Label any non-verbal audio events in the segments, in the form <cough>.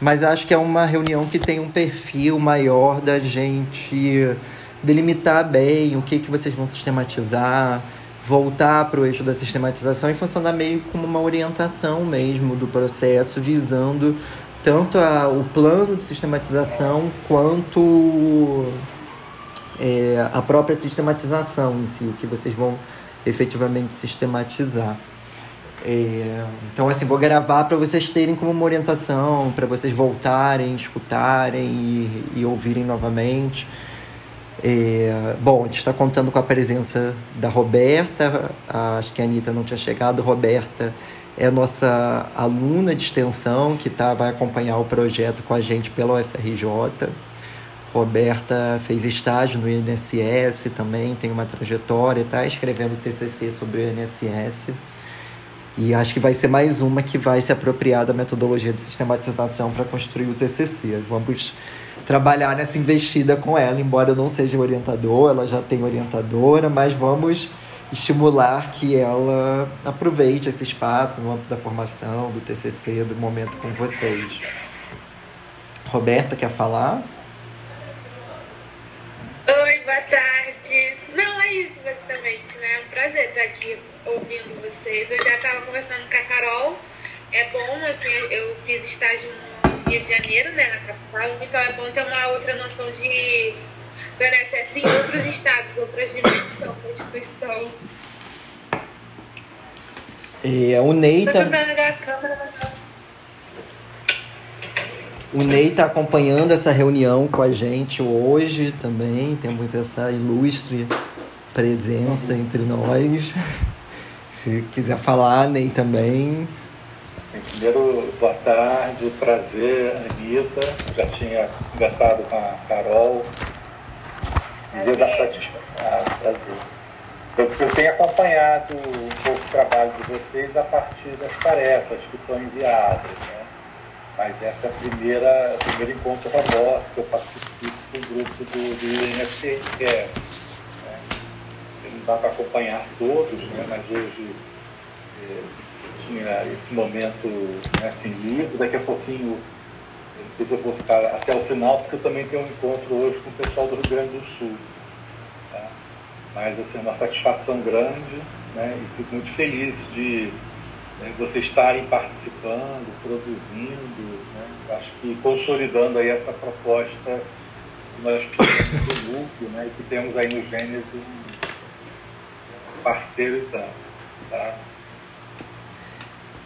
Mas acho que é uma reunião que tem um perfil maior da gente delimitar bem o que, que vocês vão sistematizar, voltar para o eixo da sistematização e funcionar meio como uma orientação mesmo do processo, visando tanto a, o plano de sistematização quanto é, a própria sistematização em si, o que vocês vão efetivamente sistematizar. É, então, assim, vou gravar para vocês terem como uma orientação, para vocês voltarem, escutarem e, e ouvirem novamente. É, bom, a gente está contando com a presença da Roberta, acho que a Anitta não tinha chegado. Roberta é nossa aluna de extensão que tá, vai acompanhar o projeto com a gente pela UFRJ. Roberta fez estágio no INSS também, tem uma trajetória, está escrevendo TCC sobre o INSS. E acho que vai ser mais uma que vai se apropriar da metodologia de sistematização para construir o TCC. Vamos trabalhar nessa investida com ela, embora não seja orientador, ela já tem orientadora, mas vamos estimular que ela aproveite esse espaço no âmbito da formação, do TCC, do momento com vocês. Roberta, quer falar? Oi, boa tarde. Não, é isso basicamente, né? É um prazer estar aqui ouvindo vocês. Eu já estava conversando com a Carol. É bom, assim, eu fiz estágio no Rio de Janeiro, né, na capital, então é bom ter uma outra noção de do INSS em outros estados, outras dimensões da instituição. E o Ney tá... O Ney está acompanhando essa reunião com a gente hoje também. Temos essa ilustre presença entre nós. <laughs> Se quiser falar, Ney também. Primeiro, boa tarde, prazer, Anitta. Já tinha conversado com a Carol. Dizer da satisfação. Ah, prazer. Eu, eu tenho acompanhado um pouco o trabalho de vocês a partir das tarefas que são enviadas. Né? Mas essa é a primeira, o primeiro encontro remoto que eu participo do grupo do, do. Dá para acompanhar todos, né? mas hoje eh, tinha esse momento né, assim, livre. Daqui a pouquinho, não sei se eu vou ficar até o final, porque eu também tenho um encontro hoje com o pessoal do Rio Grande do Sul. Tá? Mas assim, uma satisfação grande né, e fico muito feliz de né, vocês estarem participando, produzindo, né, acho que consolidando aí essa proposta que nós temos do núcleo né, e que temos aí no Gênesis parceiro tanto. Tá?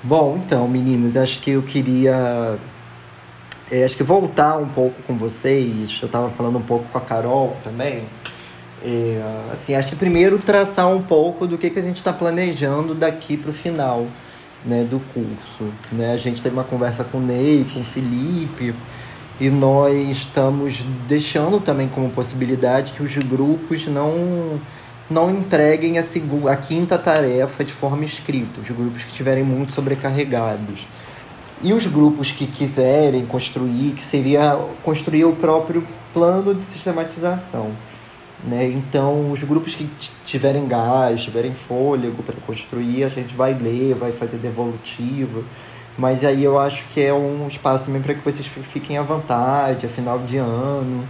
Bom, então, meninos, acho que eu queria. É, acho que voltar um pouco com vocês. Eu estava falando um pouco com a Carol também. É, assim, acho que primeiro traçar um pouco do que, que a gente está planejando daqui para o final né, do curso. Né? A gente teve uma conversa com o Ney, com o Felipe, e nós estamos deixando também como possibilidade que os grupos não não entreguem a, a quinta tarefa de forma escrita, os grupos que estiverem muito sobrecarregados. E os grupos que quiserem construir, que seria construir o próprio plano de sistematização. Né? Então, os grupos que tiverem gás, tiverem fôlego para construir, a gente vai ler, vai fazer devolutiva. Mas aí eu acho que é um espaço também para que vocês fiquem à vontade, a final de ano.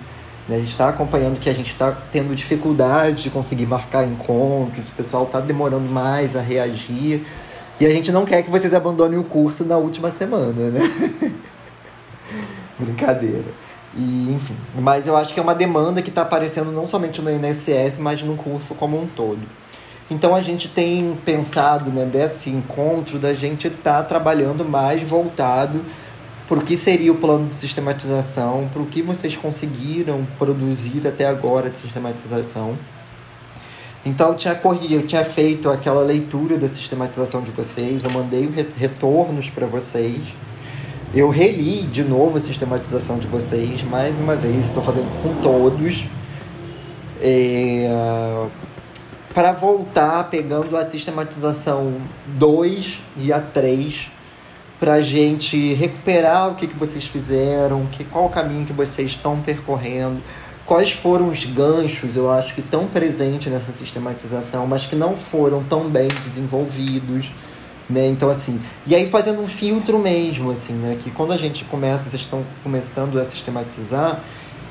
Né? A gente está acompanhando que a gente está tendo dificuldade de conseguir marcar encontros, o pessoal está demorando mais a reagir. E a gente não quer que vocês abandonem o curso na última semana, né? <laughs> Brincadeira. E, enfim, mas eu acho que é uma demanda que está aparecendo não somente no INSS, mas no curso como um todo. Então a gente tem pensado né, desse encontro da gente estar tá trabalhando mais voltado para o que seria o plano de sistematização, para o que vocês conseguiram produzir até agora de sistematização. Então eu tinha corrido, eu tinha feito aquela leitura da sistematização de vocês, eu mandei retornos para vocês. Eu reli de novo a sistematização de vocês, mais uma vez, estou fazendo com todos. É, para voltar pegando a sistematização 2 e a 3, para a gente recuperar o que, que vocês fizeram, que, qual o caminho que vocês estão percorrendo, quais foram os ganchos, eu acho que tão presentes nessa sistematização, mas que não foram tão bem desenvolvidos Né? Então, assim, e aí fazendo um filtro mesmo, assim, né? Que quando a gente começa, vocês estão começando a sistematizar,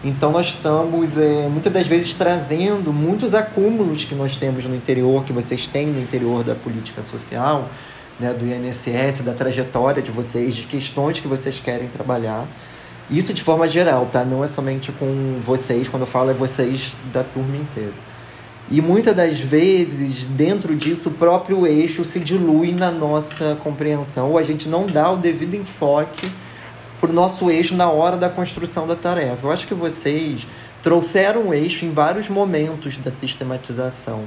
então nós estamos é, muitas das vezes trazendo muitos acúmulos que nós temos no interior, que vocês têm no interior da política social, né, do INSS, da trajetória de vocês, de questões que vocês querem trabalhar. Isso de forma geral, tá? Não é somente com vocês, quando eu falo é vocês da turma inteira. E muitas das vezes, dentro disso, o próprio eixo se dilui na nossa compreensão, ou a gente não dá o devido enfoque para o nosso eixo na hora da construção da tarefa. Eu acho que vocês trouxeram o eixo em vários momentos da sistematização.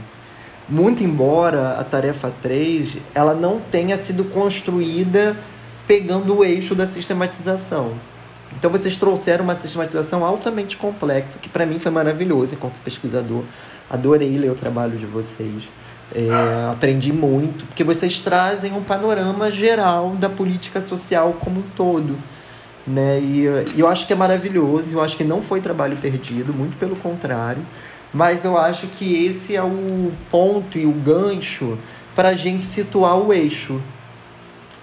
Muito embora a tarefa 3 ela não tenha sido construída pegando o eixo da sistematização. Então vocês trouxeram uma sistematização altamente complexa, que para mim foi maravilhoso enquanto pesquisador. Adorei ler o trabalho de vocês. É, aprendi muito, porque vocês trazem um panorama geral da política social como um todo né? E, e eu acho que é maravilhoso, eu acho que não foi trabalho perdido, muito pelo contrário. Mas eu acho que esse é o ponto e o gancho para a gente situar o eixo.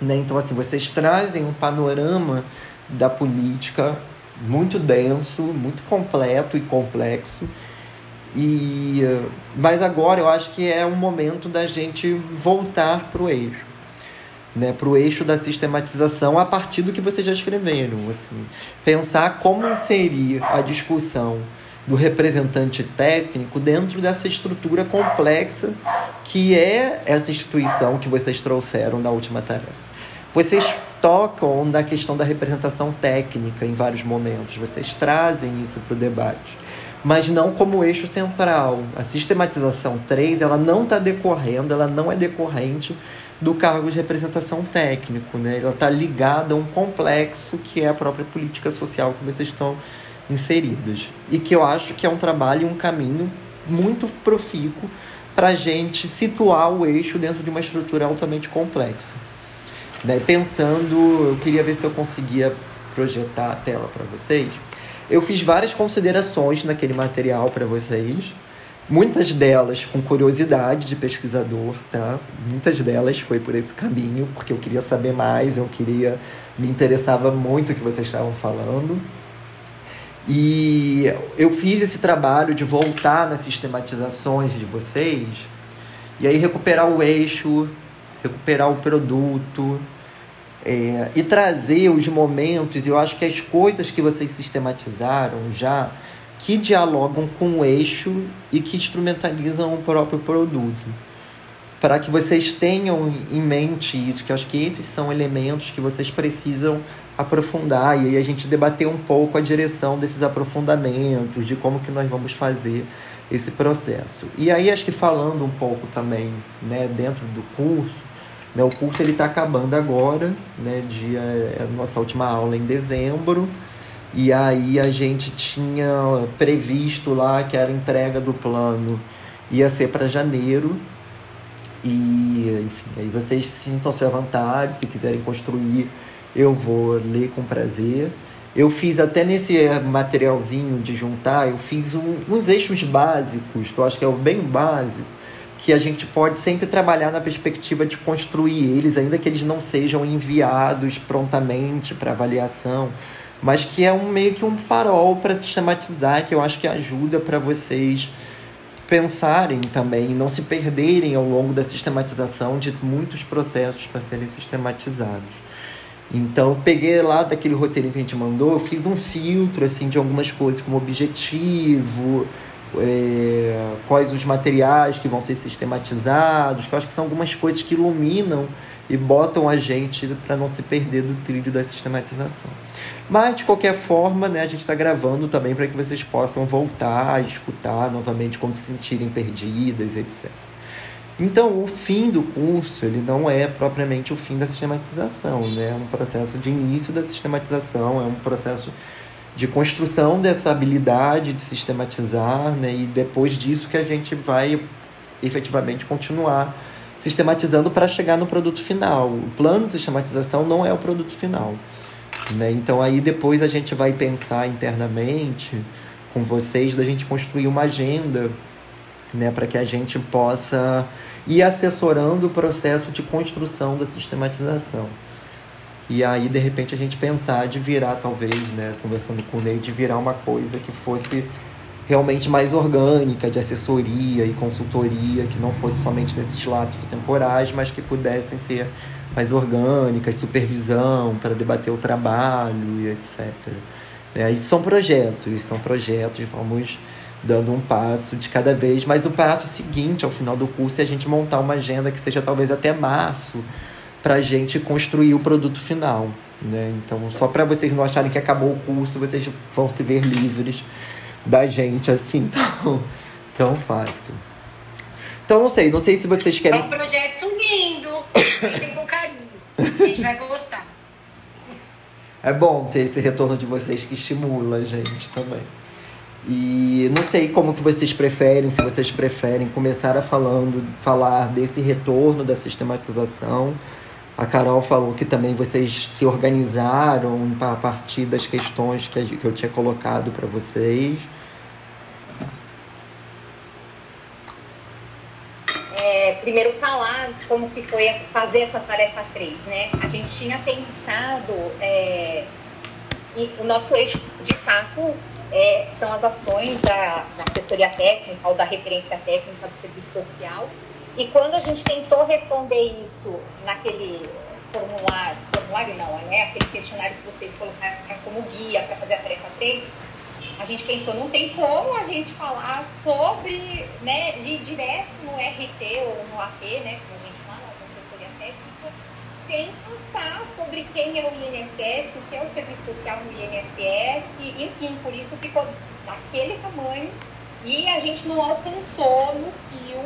Né? Então, assim, vocês trazem um panorama da política muito denso, muito completo e complexo. E, mas agora eu acho que é um momento da gente voltar para o eixo né, para o eixo da sistematização a partir do que vocês já escreveram. Assim. Pensar como inserir a discussão do representante técnico dentro dessa estrutura complexa que é essa instituição que vocês trouxeram na última tarefa. Vocês tocam na questão da representação técnica em vários momentos, vocês trazem isso para o debate, mas não como eixo central. A sistematização 3 ela não está decorrendo, ela não é decorrente do cargo de representação técnico, né? Ela está ligada a um complexo que é a própria política social que vocês estão inseridas e que eu acho que é um trabalho, um caminho muito profícuo para a gente situar o eixo dentro de uma estrutura altamente complexa. Né? Pensando, eu queria ver se eu conseguia projetar a tela para vocês. Eu fiz várias considerações naquele material para vocês Muitas delas com curiosidade de pesquisador, tá? Muitas delas foi por esse caminho, porque eu queria saber mais, eu queria. Me interessava muito o que vocês estavam falando. E eu fiz esse trabalho de voltar nas sistematizações de vocês, e aí recuperar o eixo, recuperar o produto, é, e trazer os momentos, eu acho que as coisas que vocês sistematizaram já que dialogam com o eixo e que instrumentalizam o próprio produto. Para que vocês tenham em mente isso, que eu acho que esses são elementos que vocês precisam aprofundar e aí a gente debater um pouco a direção desses aprofundamentos, de como que nós vamos fazer esse processo. E aí acho que falando um pouco também, né, dentro do curso, né, o curso ele está acabando agora, né, dia, é a nossa última aula em dezembro, e aí a gente tinha previsto lá que era entrega do plano ia ser para janeiro. E, enfim, aí vocês sintam-se à vontade, se quiserem construir, eu vou ler com prazer. Eu fiz até nesse materialzinho de juntar, eu fiz um, uns eixos básicos, que eu acho que é o bem básico, que a gente pode sempre trabalhar na perspectiva de construir eles, ainda que eles não sejam enviados prontamente para avaliação mas que é um meio que um farol para sistematizar, que eu acho que ajuda para vocês pensarem também, não se perderem ao longo da sistematização de muitos processos para serem sistematizados. Então, peguei lá daquele roteiro que a gente mandou, fiz um filtro assim de algumas coisas como objetivo, é, quais os materiais que vão ser sistematizados, que eu acho que são algumas coisas que iluminam e botam a gente para não se perder do trilho da sistematização. Mas, de qualquer forma, né, a gente está gravando também para que vocês possam voltar, escutar novamente quando se sentirem perdidas, etc. Então, o fim do curso, ele não é propriamente o fim da sistematização, né? É um processo de início da sistematização, é um processo de construção dessa habilidade de sistematizar, né? E depois disso que a gente vai efetivamente continuar sistematizando para chegar no produto final. O plano de sistematização não é o produto final. Né? Então aí depois a gente vai pensar internamente com vocês da gente construir uma agenda né, para que a gente possa ir assessorando o processo de construção da sistematização. E aí, de repente, a gente pensar de virar, talvez, né, conversando com o Ney, de virar uma coisa que fosse realmente mais orgânica, de assessoria e consultoria, que não fosse somente nesses lapsos temporais, mas que pudessem ser mais orgânicas, de supervisão, para debater o trabalho e etc. É, e são projetos, são projetos, vamos dando um passo de cada vez, mas o passo seguinte ao final do curso é a gente montar uma agenda que seja talvez até março, para a gente construir o produto final. Né? Então, só para vocês não acharem que acabou o curso, vocês vão se ver livres da gente assim tão, tão fácil. Então, não sei, não sei se vocês querem. É um projeto lindo, feito com carinho. A gente vai gostar. É bom ter esse retorno de vocês que estimula a gente também. E não sei como que vocês preferem, se vocês preferem começar a falando, falar desse retorno da sistematização a Carol falou que também vocês se organizaram a partir das questões que eu tinha colocado para vocês. É, primeiro falar como que foi fazer essa tarefa 3, né? A gente tinha pensado, é, o nosso eixo de fato é, são as ações da, da assessoria técnica ou da referência técnica do serviço social, e quando a gente tentou responder isso naquele formulário, formulário não, né? Aquele questionário que vocês colocaram como guia para fazer a tarefa 3, a gente pensou, não tem como a gente falar sobre, né, ir direto no RT ou no AP, né, como a gente fala, na assessoria técnica, sem pensar sobre quem é o INSS, o que é o serviço social no INSS, enfim, por isso ficou daquele tamanho e a gente não alcançou no fio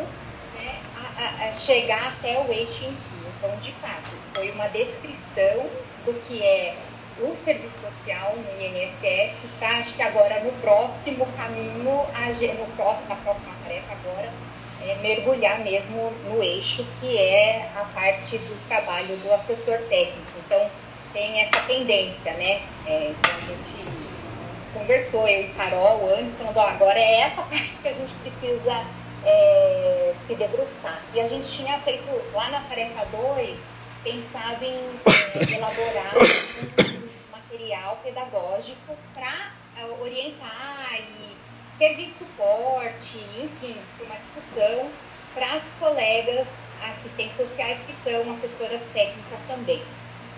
a, a chegar até o eixo em si. Então, de fato, foi uma descrição do que é o serviço social no INSS para, acho que agora no próximo caminho, no, na próxima tarefa agora, é mergulhar mesmo no eixo que é a parte do trabalho do assessor técnico. Então, tem essa tendência, né? É, então, a gente conversou, eu e Carol, antes, falando, agora é essa parte que a gente precisa é, se debruçar. E a gente tinha feito lá na tarefa 2, pensado em é, elaborar um material pedagógico para é, orientar e servir de suporte, enfim, para uma discussão para as colegas assistentes sociais que são assessoras técnicas também.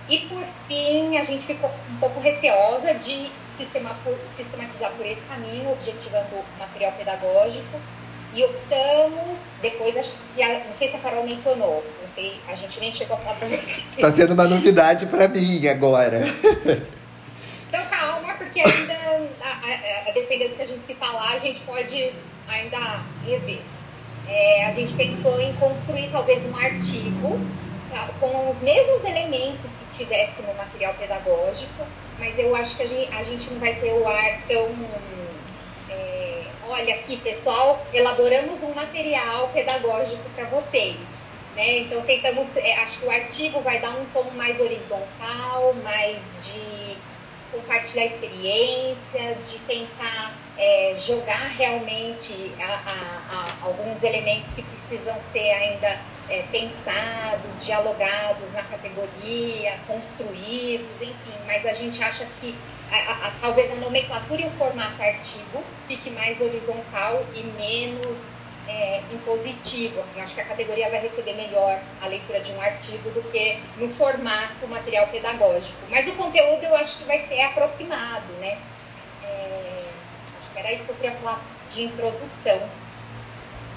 E por fim, a gente ficou um pouco receosa de sistematizar por esse caminho, objetivando o material pedagógico, e optamos, depois, acho que a, não sei se a Carol mencionou, não sei, a gente nem chegou a falar pra você. Tá sendo uma novidade para mim agora. <laughs> Então calma, porque ainda, a, a, dependendo do que a gente se falar, a gente pode ainda rever. É, a gente pensou em construir talvez um artigo tá, com os mesmos elementos que tivesse no material pedagógico, mas eu acho que a gente, a gente não vai ter o ar tão olha aqui, pessoal, elaboramos um material pedagógico para vocês. Né? Então, tentamos, é, acho que o artigo vai dar um tom mais horizontal, mais de compartilhar experiência, de tentar é, jogar realmente a, a, a alguns elementos que precisam ser ainda é, pensados, dialogados na categoria, construídos, enfim, mas a gente acha que a, talvez a nomenclatura e o formato artigo fique mais horizontal e menos é, impositivo. Assim, acho que a categoria vai receber melhor a leitura de um artigo do que no formato material pedagógico. Mas o conteúdo eu acho que vai ser aproximado, né? É, acho que era isso que eu queria falar de introdução.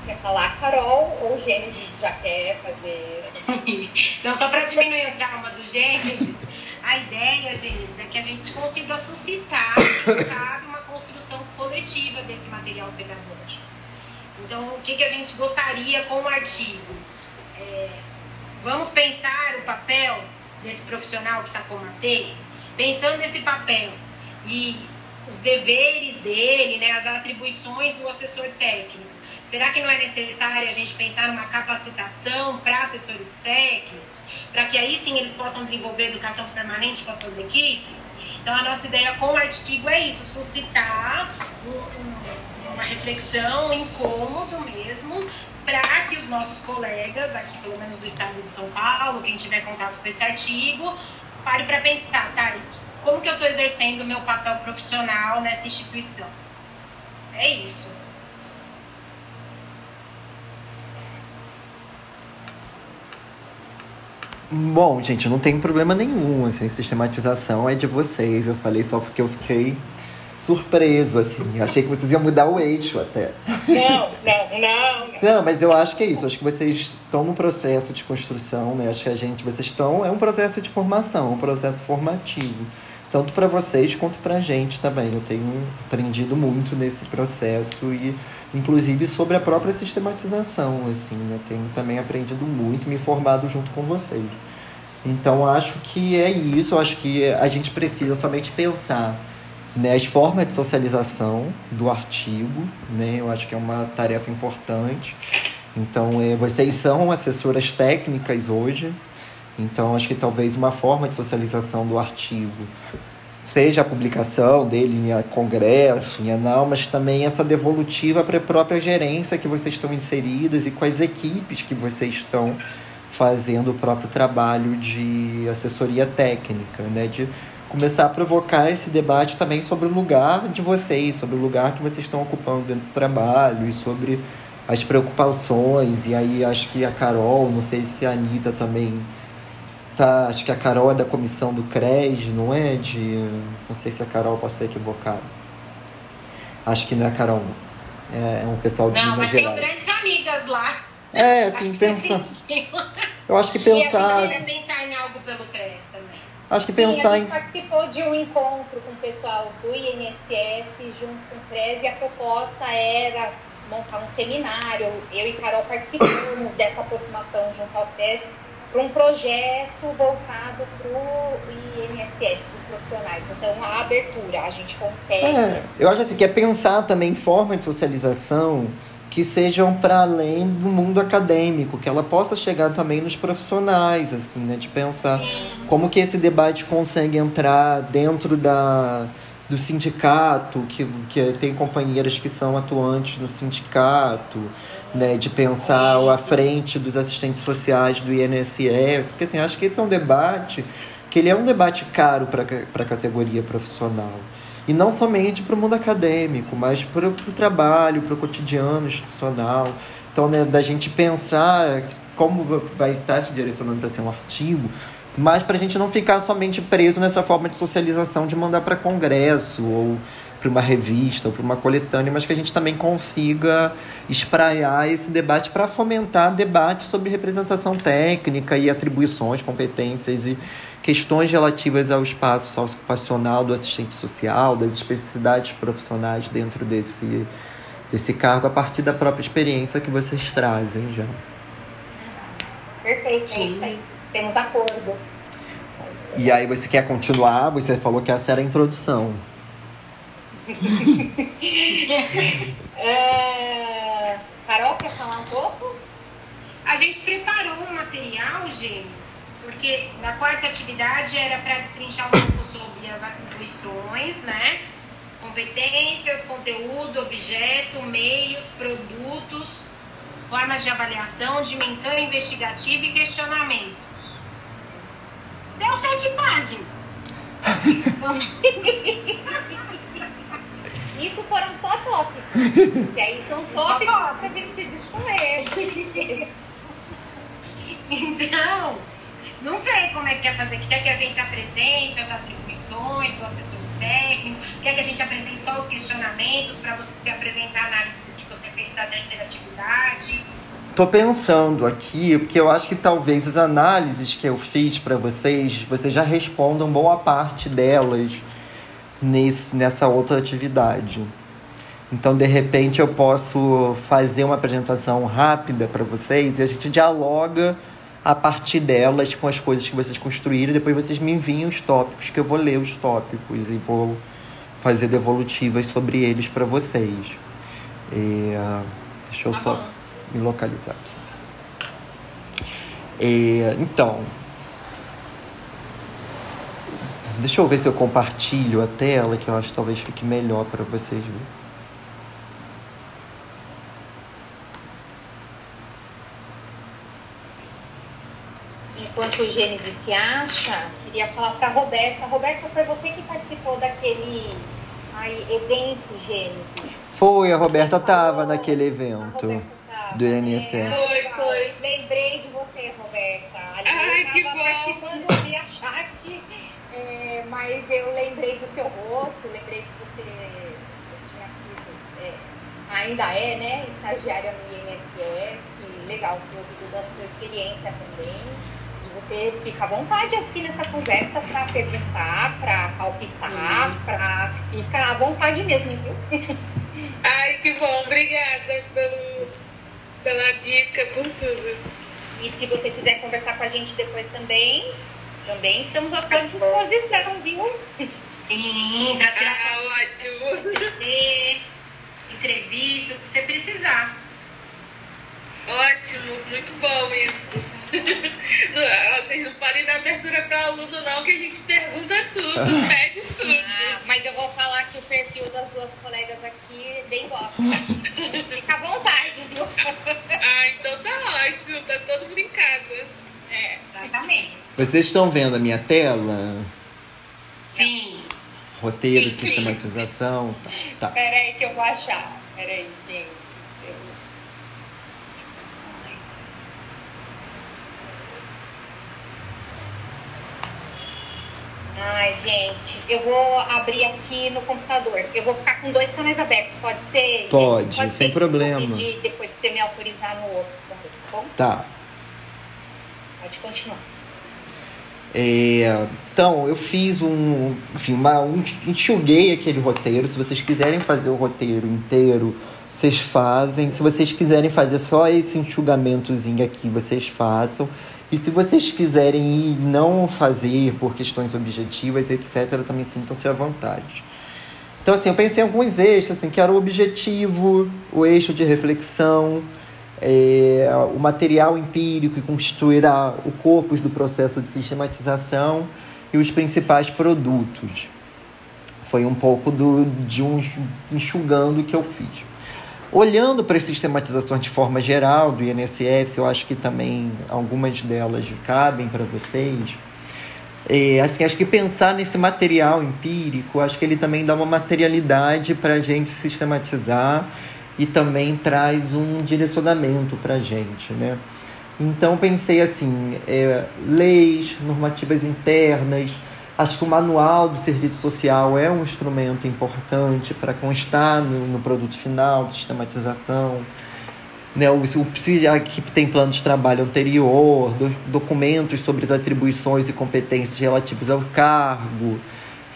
Quer falar, Carol, ou Gênesis já quer fazer? <laughs> Não, só para diminuir o trauma do Gênesis. A ideia, gente, é que a gente consiga <coughs> suscitar, uma construção coletiva desse material pedagógico. Então, o que, que a gente gostaria com o artigo? É, vamos pensar o papel desse profissional que está com a T, pensando nesse papel e os deveres dele, né, as atribuições do assessor técnico. Será que não é necessário a gente pensar numa capacitação para assessores técnicos? para que aí sim eles possam desenvolver educação permanente com as suas equipes. Então, a nossa ideia com o artigo é isso: suscitar um, um, uma reflexão, um incômodo mesmo, para que os nossos colegas, aqui pelo menos do estado de São Paulo, quem tiver contato com esse artigo, pare para pensar, tá? Como que eu estou exercendo o meu papel profissional nessa instituição? É isso. Bom, gente, não tem problema nenhum, assim, sistematização é de vocês. Eu falei só porque eu fiquei surpreso, assim. Achei que vocês iam mudar o eixo até. Não, não, não. Não, mas eu acho que é isso. Acho que vocês estão num processo de construção, né? Acho que a gente, vocês estão. É um processo de formação, um processo formativo. Tanto para vocês quanto para a gente também. Eu tenho aprendido muito nesse processo e, inclusive, sobre a própria sistematização, assim, né? Tenho também aprendido muito, me formado junto com vocês. Então, acho que é isso. Acho que a gente precisa somente pensar né, as formas de socialização do artigo, né? Eu acho que é uma tarefa importante. Então, é, vocês são assessoras técnicas hoje, então acho que talvez uma forma de socialização do artigo seja a publicação dele em congresso, em anal, mas também essa devolutiva para a própria gerência que vocês estão inseridas e as equipes que vocês estão fazendo o próprio trabalho de assessoria técnica, né? De começar a provocar esse debate também sobre o lugar de vocês, sobre o lugar que vocês estão ocupando dentro do trabalho e sobre as preocupações. E aí acho que a Carol, não sei se a Anitta também tá. Acho que a Carol é da comissão do CRES, não é? De. Não sei se a Carol posso estar equivocado. Acho que não é a Carol, não. É, é um pessoal de Não, Minas mas Gerais. tenho grandes amigas lá. É, Acho assim, que pensa. Eu acho que E pensar. assim, Tentar em algo pelo CRES também. Acho que Sim, a pensar gente em. participou de um encontro com o pessoal do INSS junto com o CRES e a proposta era montar um seminário. Eu e Carol participamos <coughs> dessa aproximação junto ao CRES para um projeto voltado para o INSS, para os profissionais. Então, a abertura, a gente consegue. É, eu acho assim que é pensar também em formas de socialização que sejam para além do mundo acadêmico, que ela possa chegar também nos profissionais, assim, né? De pensar como que esse debate consegue entrar dentro da, do sindicato, que, que tem companheiras que são atuantes no sindicato, né? De pensar à frente dos assistentes sociais do INSS, porque assim, acho que esse é um debate que ele é um debate caro para a categoria profissional. E não somente para o mundo acadêmico, mas para o trabalho, para o cotidiano institucional. Então, né, da gente pensar como vai estar se direcionando para ser um artigo, mas para a gente não ficar somente preso nessa forma de socialização de mandar para congresso ou para uma revista ou para uma coletânea, mas que a gente também consiga espraiar esse debate para fomentar debate sobre representação técnica e atribuições, competências e questões relativas ao espaço sociocupacional do assistente social, das especificidades profissionais dentro desse, desse cargo, a partir da própria experiência que vocês trazem já. Perfeito, é isso aí. Temos acordo. E aí você quer continuar? Você falou que essa era a introdução. <laughs> É, Carol, quer falar um pouco? A gente preparou um material, Gênesis, porque na quarta atividade era para destrinchar um pouco sobre as atribuições, né? Competências, conteúdo, objeto, meios, produtos, formas de avaliação, dimensão investigativa e questionamentos. Deu sete páginas. <laughs> Isso foram só tópicos. que aí são tópicos pra gente discorrer. <laughs> Então, não sei como é que quer fazer. Quer que a gente apresente as atribuições do assessor técnico? Quer que a gente apresente só os questionamentos para você apresentar a análise do que você fez da terceira atividade? Tô pensando aqui, porque eu acho que talvez as análises que eu fiz para vocês, vocês já respondam boa parte delas nesse, nessa outra atividade. Então, de repente, eu posso fazer uma apresentação rápida para vocês e a gente dialoga a partir delas com as coisas que vocês construíram. Depois vocês me enviam os tópicos, que eu vou ler os tópicos e vou fazer devolutivas sobre eles para vocês. E, ah, deixa eu só me localizar aqui. E, então, deixa eu ver se eu compartilho a tela, que eu acho que talvez fique melhor para vocês verem. Enquanto o Gênesis se acha, queria falar para Roberta. Roberta, foi você que participou daquele ai, evento Gênesis? Foi, a Roberta Você tava falou? naquele A evento do né? INSS. Foi, foi. Lembrei de você, Roberta. Ali Ai, eu que tava bom. participando via chat, é, mas eu lembrei do seu rosto, lembrei que você tinha sido, é, ainda é, né, estagiária no INSS. Legal ter ouvido da sua experiência também. Você fica à vontade aqui nessa conversa para perguntar, para palpitar, para ficar à vontade mesmo, viu? <laughs> Ai, que bom. Obrigada pelo, pela dica, por tudo. E se você quiser conversar com a gente depois também, também estamos à sua disposição, viu? Sim, para tirar Ah, ótimo. foto, entrevista, o que você precisar. Ótimo, muito bom isso. <laughs> Não, vocês não podem dar abertura para aluno, não, que a gente pergunta tudo, pede tudo. Ah, mas eu vou falar que o perfil das duas colegas aqui bem gosta. <laughs> Fica à vontade, viu? Ah, então tá ótimo, tá todo mundo em casa. É, exatamente. Vocês estão vendo a minha tela? Sim. Roteiro de Sim, sim. sistematização. Tá. tá. Pera aí que eu vou achar. Pera aí, gente. Ai, gente, eu vou abrir aqui no computador. Eu vou ficar com dois canais abertos, pode ser? gente? Pode, ser sem eu problema. vou pedir depois que você me autorizar no outro também, tá bom? Tá. Pode continuar. É, então, eu fiz um. Enfim, uma, um, enxuguei aquele roteiro. Se vocês quiserem fazer o roteiro inteiro, vocês fazem. Se vocês quiserem fazer só esse enxugamentozinho aqui, vocês façam. E se vocês quiserem ir não fazer por questões objetivas, etc., também sintam-se à vontade. Então, assim, eu pensei em alguns eixos, assim, que era o objetivo, o eixo de reflexão, é, o material empírico que constituirá o corpus do processo de sistematização e os principais produtos. Foi um pouco do, de um enxugando que eu fiz. Olhando para as sistematizações de forma geral do INSS, eu acho que também algumas delas cabem para vocês. É, assim, acho que pensar nesse material empírico, acho que ele também dá uma materialidade para a gente sistematizar e também traz um direcionamento para a gente, né? Então pensei assim, é, leis, normativas internas, acho que o manual do serviço social é um instrumento importante para constar no, no produto final de sistematização, né? O, se a equipe tem plano de trabalho anterior, do, documentos sobre as atribuições e competências relativas ao cargo,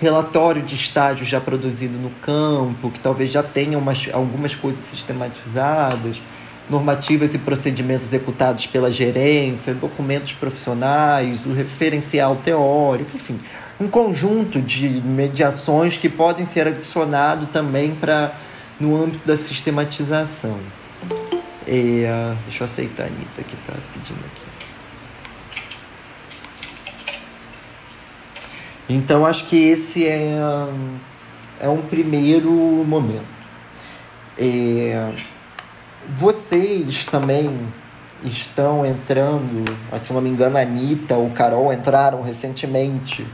relatório de estágio já produzido no campo, que talvez já tenha umas, algumas coisas sistematizadas, normativas e procedimentos executados pela gerência, documentos profissionais, o referencial teórico, enfim, um conjunto de mediações que podem ser adicionado também para no âmbito da sistematização. É, deixa eu aceitar a Anitta que está pedindo aqui. Então acho que esse é, é um primeiro momento. Vocês também estão entrando, se não me engano, a Anitta ou Carol entraram recentemente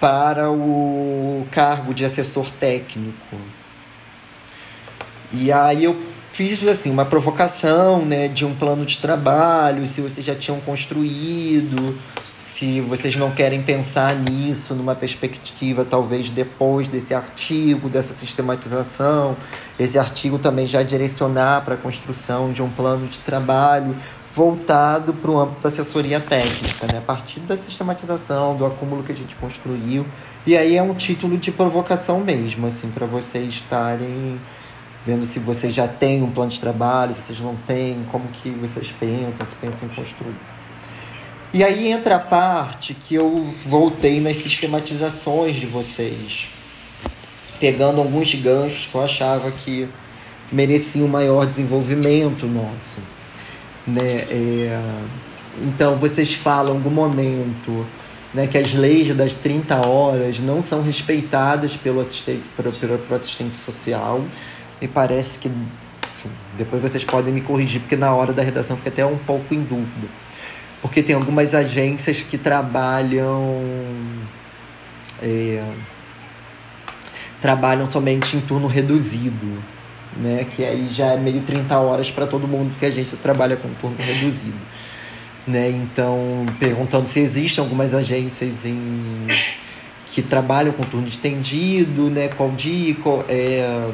para o cargo de assessor técnico. E aí eu fiz assim uma provocação, né, de um plano de trabalho, se vocês já tinham construído, se vocês não querem pensar nisso numa perspectiva talvez depois desse artigo, dessa sistematização, esse artigo também já direcionar para a construção de um plano de trabalho voltado para o âmbito da assessoria técnica, né? a partir da sistematização, do acúmulo que a gente construiu. E aí é um título de provocação mesmo, assim, para vocês estarem vendo se vocês já têm um plano de trabalho, se vocês não têm, como que vocês pensam, se pensam em construir. E aí entra a parte que eu voltei nas sistematizações de vocês, pegando alguns ganchos que eu achava que mereciam maior desenvolvimento nosso. Né? É... Então, vocês falam em algum momento né, que as leis das 30 horas não são respeitadas pelo assistente, pelo, pelo assistente social, e parece que. Enfim, depois vocês podem me corrigir, porque na hora da redação fica até um pouco em dúvida. porque tem algumas agências que trabalham. É, trabalham somente em turno reduzido, né? Que aí já é meio 30 horas para todo mundo, porque a agência trabalha com turno reduzido. Né? Então, perguntando se existem algumas agências em, que trabalham com turno estendido, né? Qual dia, é,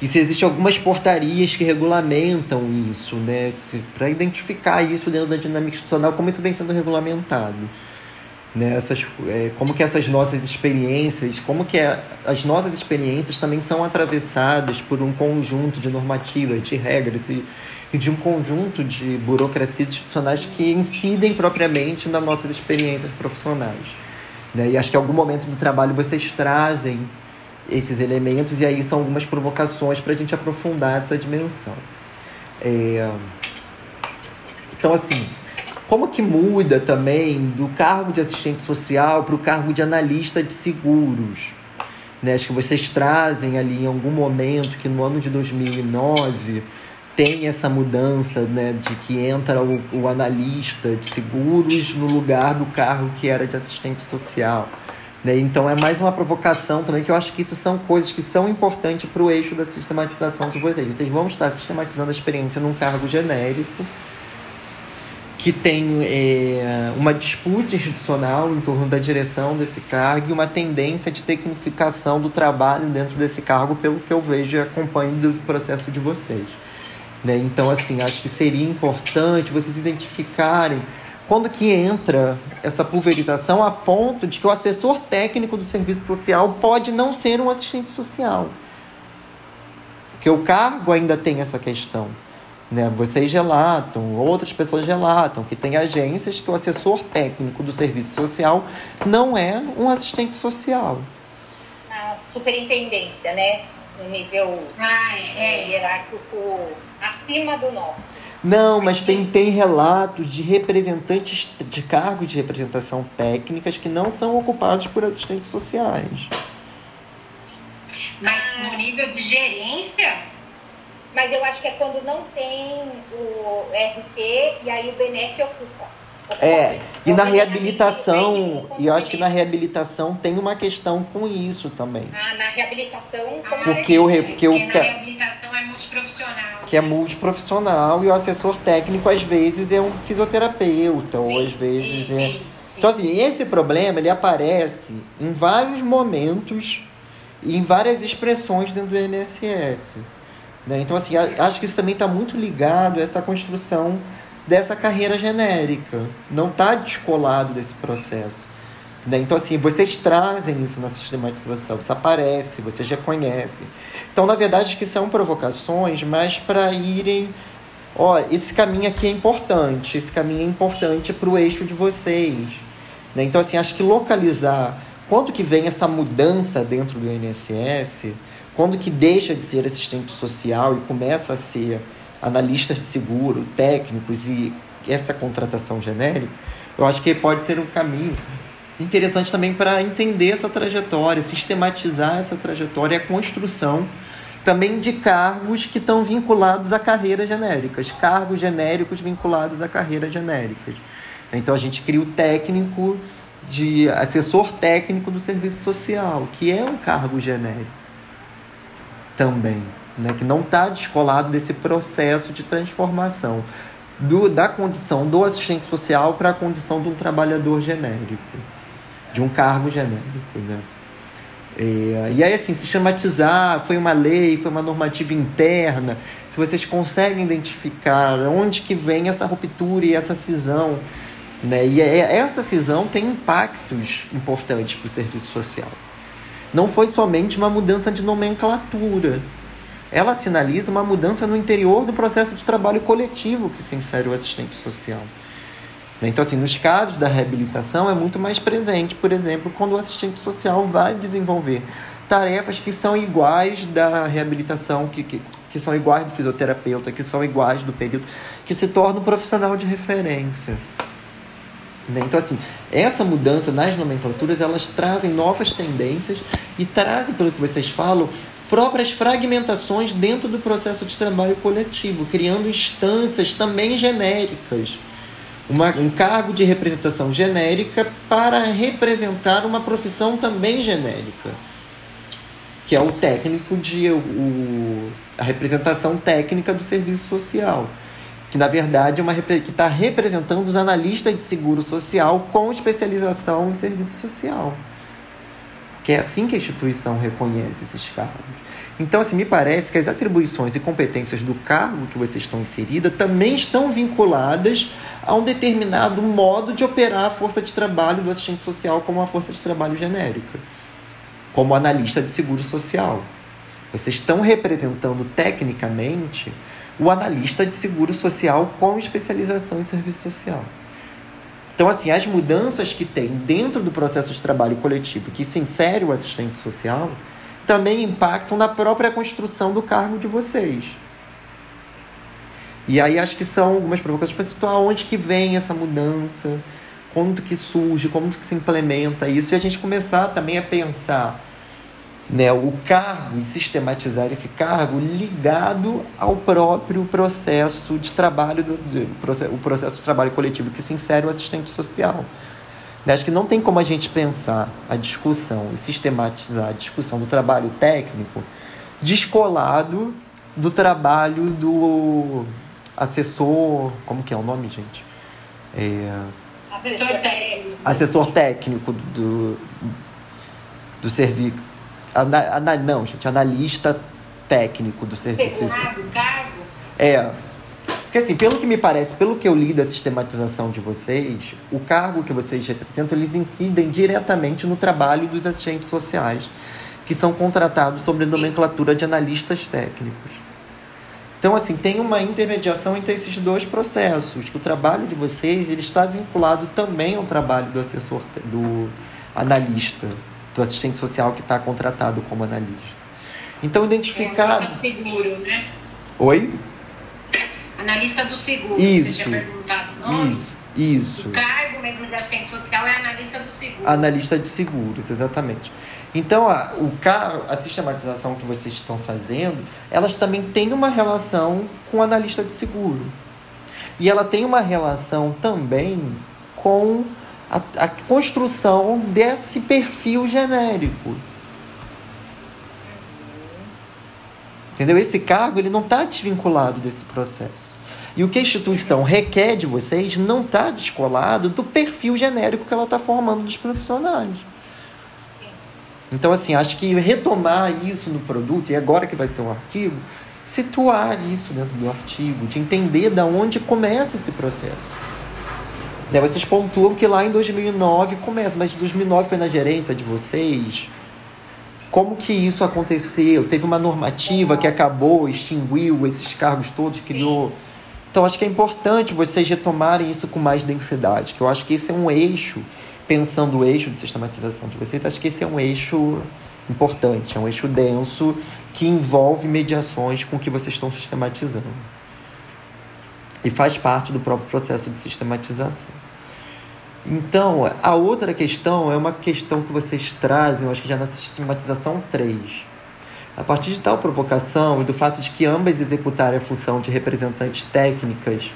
e se existem algumas portarias que regulamentam isso, né? Para identificar isso dentro da dinâmica institucional, como isso vem sendo regulamentado. Né? Essas, é, como que essas nossas experiências, como que é, as nossas experiências também são atravessadas por um conjunto de normativas, de regras e, e de um conjunto de burocracias institucionais que incidem propriamente nas nossas experiências profissionais. Né? E acho que em algum momento do trabalho vocês trazem esses elementos, e aí são algumas provocações para a gente aprofundar essa dimensão. É... Então, assim, como que muda também do cargo de assistente social para o cargo de analista de seguros? Né? Acho que vocês trazem ali em algum momento que no ano de 2009 tem essa mudança né, de que entra o, o analista de seguros no lugar do cargo que era de assistente social. Né? Então é mais uma provocação também, que eu acho que isso são coisas que são importantes para o eixo da sistematização de vocês. Vocês vão estar sistematizando a experiência num cargo genérico, que tem é, uma disputa institucional em torno da direção desse cargo e uma tendência de tecnificação do trabalho dentro desse cargo, pelo que eu vejo e acompanho do processo de vocês. Né? Então, assim, acho que seria importante vocês identificarem quando que entra essa pulverização a ponto de que o assessor técnico do serviço social pode não ser um assistente social. Porque o cargo ainda tem essa questão. Né? Vocês relatam, outras pessoas relatam que tem agências que o assessor técnico do serviço social não é um assistente social. A superintendência, né? Um nível ah, é. hierárquico acima do nosso. Não, mas tem, tem relatos de representantes de cargos de representação técnicas que não são ocupados por assistentes sociais. Mas no nível de gerência? Mas eu acho que é quando não tem o RP e aí o BNF ocupa. É, e na reabilitação, e eu acho que na reabilitação tem uma questão com isso também. Ah, na reabilitação, como porque o porque, porque o na reabilitação é multiprofissional. Que é multiprofissional e o assessor técnico às vezes é um fisioterapeuta sim, ou às vezes sim, é sim, Então assim, esse problema ele aparece em vários momentos e em várias expressões dentro do INSS. Né? Então assim, acho que isso também está muito ligado a essa construção dessa carreira genérica. Não está descolado desse processo. Né? Então, assim, vocês trazem isso na sistematização, isso aparece, vocês reconhecem. Então, na verdade, que são provocações, mas para irem. Ó, esse caminho aqui é importante, esse caminho é importante para o eixo de vocês. Né? Então, assim, acho que localizar quando que vem essa mudança dentro do INSS, quando que deixa de ser assistente social e começa a ser analistas de seguro, técnicos e essa contratação genérica, eu acho que pode ser um caminho interessante também para entender essa trajetória, sistematizar essa trajetória a construção também de cargos que estão vinculados a carreiras genéricas, cargos genéricos vinculados a carreiras genéricas. Então a gente cria o técnico de assessor técnico do serviço social, que é um cargo genérico também né, que não está descolado desse processo de transformação do, da condição do assistente social para a condição de um trabalhador genérico, de um cargo genérico. Né? É, e aí, assim, sistematizar, foi uma lei, foi uma normativa interna, se vocês conseguem identificar onde que vem essa ruptura e essa cisão, né? E é, essa cisão tem impactos importantes para o serviço social. Não foi somente uma mudança de nomenclatura, ela sinaliza uma mudança no interior do processo de trabalho coletivo que se insere o assistente social. Então, assim, nos casos da reabilitação é muito mais presente, por exemplo, quando o assistente social vai desenvolver tarefas que são iguais da reabilitação, que, que, que são iguais do fisioterapeuta, que são iguais do período, que se torna um profissional de referência. Né? Então, assim, essa mudança nas nomenclaturas, elas trazem novas tendências e trazem, pelo que vocês falam, próprias fragmentações dentro do processo de trabalho coletivo, criando instâncias também genéricas. uma, um cargo de representação genérica para representar uma profissão também genérica, que é o técnico de o, a representação técnica do serviço social, que na verdade é uma que está representando os analistas de seguro social com especialização em serviço social, que é assim que a instituição reconhece esses cargos. Então, assim, me parece que as atribuições e competências do cargo que vocês estão inserida também estão vinculadas a um determinado modo de operar a força de trabalho do assistente social como uma força de trabalho genérica, como analista de seguro social. Vocês estão representando tecnicamente o analista de seguro social com especialização em serviço social. Então, assim, as mudanças que tem dentro do processo de trabalho coletivo que se insere o assistente social também impactam na própria construção do cargo de vocês. E aí acho que são algumas provocações para situar onde que vem essa mudança, quando que surge, como que se implementa isso, e a gente começar também a pensar né, o cargo e sistematizar esse cargo ligado ao próprio processo de trabalho, do, do, o processo de trabalho coletivo que se insere o assistente social. Né, acho que não tem como a gente pensar a discussão e sistematizar a discussão do trabalho técnico descolado do trabalho do assessor. Como que é o nome, gente? É, assessor técnico. Assessor técnico do, do serviço. Ana, ana, não, gente, analista técnico do serviço. Segurado, cargo? É. Porque assim, pelo que me parece, pelo que eu li da sistematização de vocês, o cargo que vocês representam, eles incidem diretamente no trabalho dos assistentes sociais, que são contratados sob a nomenclatura de analistas técnicos. Então, assim, tem uma intermediação entre esses dois processos. O trabalho de vocês ele está vinculado também ao trabalho do assessor, do analista, do assistente social que está contratado como analista. Então, identificar. É, analista do seguro, né? Oi? Analista do seguro, isso, você tinha perguntado o nome. Isso. O cargo mesmo de assistente social é analista do seguro. Analista de seguros, exatamente. Então, a, o, a sistematização que vocês estão fazendo, elas também têm uma relação com o analista de seguro. E ela tem uma relação também com a, a construção desse perfil genérico. Entendeu? Esse cargo ele não está desvinculado desse processo. E o que a instituição requer de vocês não está descolado do perfil genérico que ela está formando dos profissionais. Então, assim, acho que retomar isso no produto, e agora que vai ser um artigo, situar isso dentro do artigo, de entender da onde começa esse processo. Né, vocês pontuam que lá em 2009 começa, mas 2009 foi na gerência de vocês. Como que isso aconteceu? Teve uma normativa que acabou, extinguiu esses cargos todos, criou. Então acho que é importante vocês retomarem isso com mais densidade, que eu acho que esse é um eixo pensando o eixo de sistematização de vocês, acho que esse é um eixo importante, é um eixo denso que envolve mediações com que vocês estão sistematizando. E faz parte do próprio processo de sistematização. Então, a outra questão é uma questão que vocês trazem, eu acho que já na sistematização 3. A partir de tal provocação e do fato de que ambas executarem a função de representantes técnicas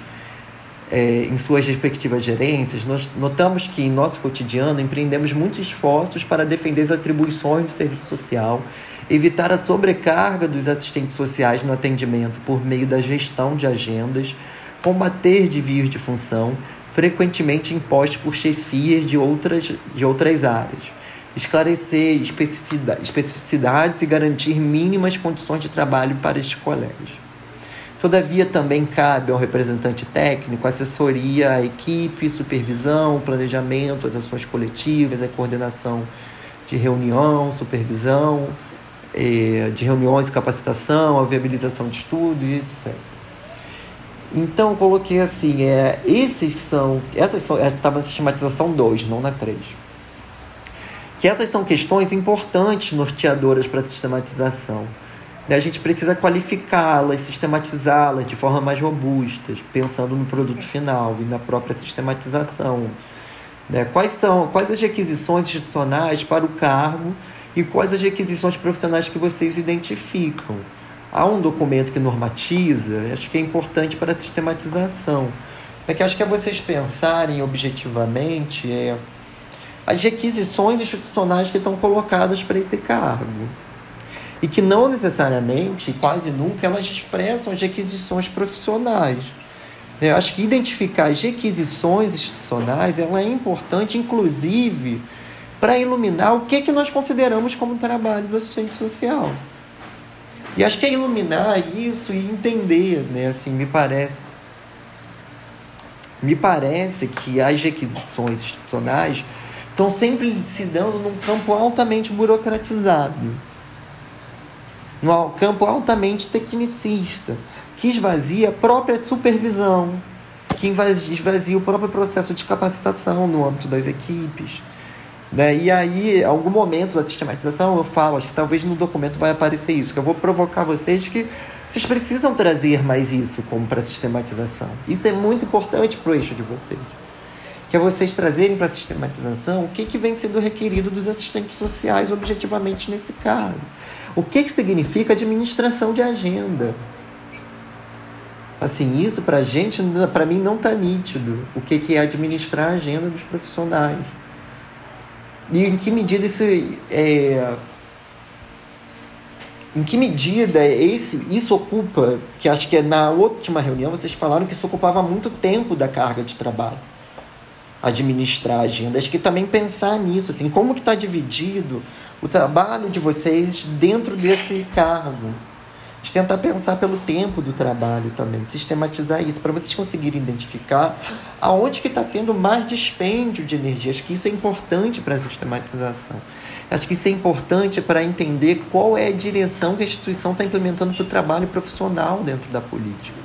é, em suas respectivas gerências, nós notamos que em nosso cotidiano empreendemos muitos esforços para defender as atribuições do serviço social, evitar a sobrecarga dos assistentes sociais no atendimento por meio da gestão de agendas, combater desvios de função, frequentemente impostos por chefias de outras, de outras áreas, esclarecer especificidades e garantir mínimas condições de trabalho para estes colegas. Todavia, também cabe ao representante técnico assessoria à equipe, supervisão, planejamento, as ações coletivas, a coordenação de reunião, supervisão, eh, de reuniões, capacitação, a viabilização de estudos, etc. Então, eu coloquei assim: é, esses são. Essas são. Estava é, na sistematização 2, não na 3. Que essas são questões importantes norteadoras para a sistematização a gente precisa qualificá-las, sistematizá-las de forma mais robusta, pensando no produto final e na própria sistematização. Né? Quais são quais as requisições institucionais para o cargo e quais as requisições profissionais que vocês identificam? Há um documento que normatiza, acho que é importante para a sistematização. é que acho que é vocês pensarem objetivamente é, as requisições institucionais que estão colocadas para esse cargo. E que não necessariamente, quase nunca, elas expressam as requisições profissionais. Eu acho que identificar as requisições institucionais ela é importante, inclusive, para iluminar o que, que nós consideramos como trabalho do assistente social. E acho que é iluminar isso e entender, né? Assim, me parece. Me parece que as requisições institucionais estão sempre se dando num campo altamente burocratizado, num campo altamente tecnicista, que esvazia a própria supervisão, que esvazia o próprio processo de capacitação no âmbito das equipes. Né? E aí, em algum momento da sistematização, eu falo, acho que talvez no documento vai aparecer isso, que eu vou provocar vocês que vocês precisam trazer mais isso como para sistematização. Isso é muito importante para o eixo de vocês. Que é vocês trazerem para a sistematização o que, que vem sendo requerido dos assistentes sociais objetivamente nesse cargo. O que, que significa administração de agenda. Assim, isso para gente, para mim, não está nítido. O que, que é administrar a agenda dos profissionais. E em que medida isso é. Em que medida esse, isso ocupa, que acho que é na última reunião vocês falaram que isso ocupava muito tempo da carga de trabalho, administrar a agenda. Acho que também pensar nisso, assim, como que está dividido o trabalho de vocês dentro desse cargo de tentar pensar pelo tempo do trabalho também, sistematizar isso, para vocês conseguirem identificar aonde que está tendo mais dispêndio de energia. Acho que isso é importante para a sistematização. Acho que isso é importante para entender qual é a direção que a instituição está implementando para o trabalho profissional dentro da política.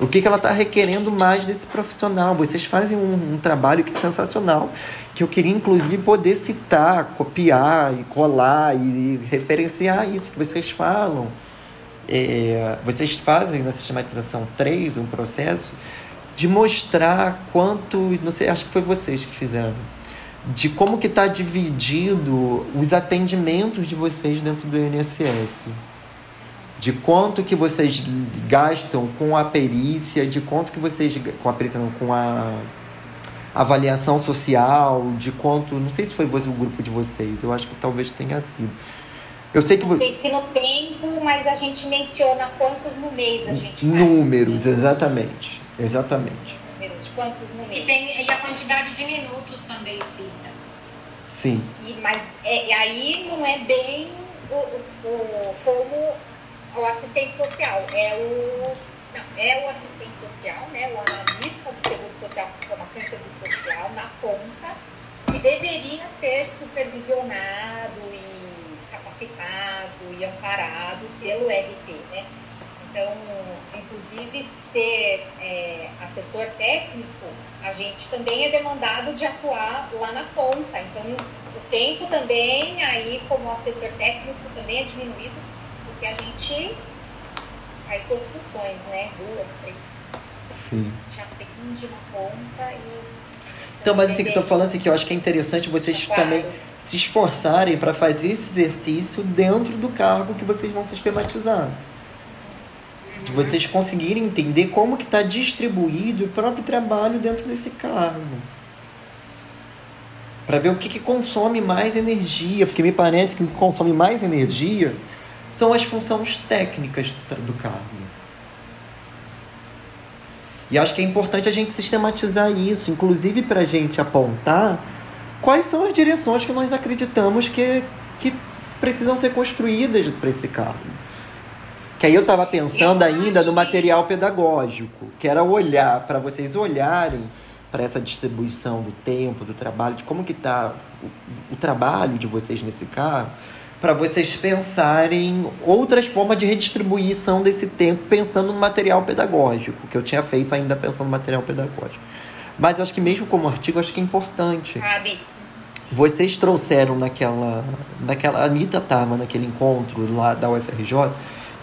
O que, que ela está requerendo mais desse profissional? Vocês fazem um, um trabalho que é sensacional que eu queria inclusive poder citar, copiar e colar e referenciar isso que vocês falam. É, vocês fazem na sistematização 3 um processo de mostrar quanto, não sei, acho que foi vocês que fizeram, de como que está dividido os atendimentos de vocês dentro do INSS. De quanto que vocês gastam com a perícia, de quanto que vocês. Com a perícia, não, com a avaliação social, de quanto. Não sei se foi o grupo de vocês, eu acho que talvez tenha sido. Eu sei que Não sei se no tempo, mas a gente menciona quantos no mês a gente faz. Números, exatamente. Exatamente. Números, quantos no mês. E, a quantidade de minutos também cita. Sim. E, mas é, aí não é bem o, o, como o assistente social, é o não, é o assistente social, né, o analista do Seguro Social, Informação e Serviço Social, na ponta, que deveria ser supervisionado e capacitado e amparado pelo RT, né? Então, inclusive, ser é, assessor técnico, a gente também é demandado de atuar lá na ponta. Então, o tempo também, aí, como assessor técnico, também é diminuído, porque a gente faz duas funções, né? Duas, três funções. Sim. Já atende uma ponta e. Então, mas assim que eu tô falando assim, que eu acho que é interessante vocês claro. também se esforçarem para fazer esse exercício dentro do cargo que vocês vão sistematizar. De vocês conseguirem entender como que está distribuído o próprio trabalho dentro desse cargo. Para ver o que, que consome mais energia, porque me parece que o que consome mais energia são as funções técnicas do cargo. E acho que é importante a gente sistematizar isso, inclusive para a gente apontar quais são as direções que nós acreditamos que, que precisam ser construídas para esse cargo. Que aí eu estava pensando ainda no material pedagógico, que era olhar, para vocês olharem para essa distribuição do tempo, do trabalho, de como que está o, o trabalho de vocês nesse cargo, para vocês pensarem outras formas de redistribuição desse tempo pensando no material pedagógico, que eu tinha feito ainda pensando no material pedagógico. Mas acho que mesmo como artigo, acho que é importante. Cabe. Vocês trouxeram naquela. naquela. A Anitta estava naquele encontro lá da UFRJ,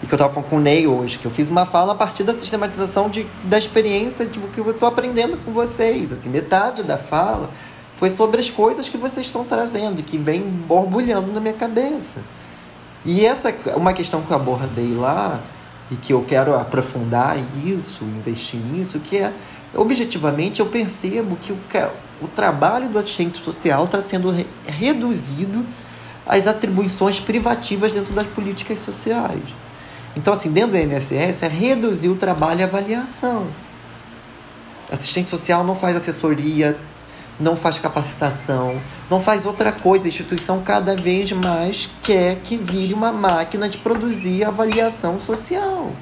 e que eu estava falando com o Ney hoje, que eu fiz uma fala a partir da sistematização de, da experiência tipo, que eu estou aprendendo com vocês. Assim, metade da fala foi sobre as coisas que vocês estão trazendo, que vem borbulhando na minha cabeça. E essa é uma questão que eu abordei lá, e que eu quero aprofundar isso, investir nisso, que é objetivamente eu percebo que o, o trabalho do assistente social está sendo re, reduzido às atribuições privativas dentro das políticas sociais. Então, assim, dentro do INSS é reduzir o trabalho e avaliação. Assistente social não faz assessoria, não faz capacitação, não faz outra coisa. A instituição cada vez mais quer que vire uma máquina de produzir avaliação social.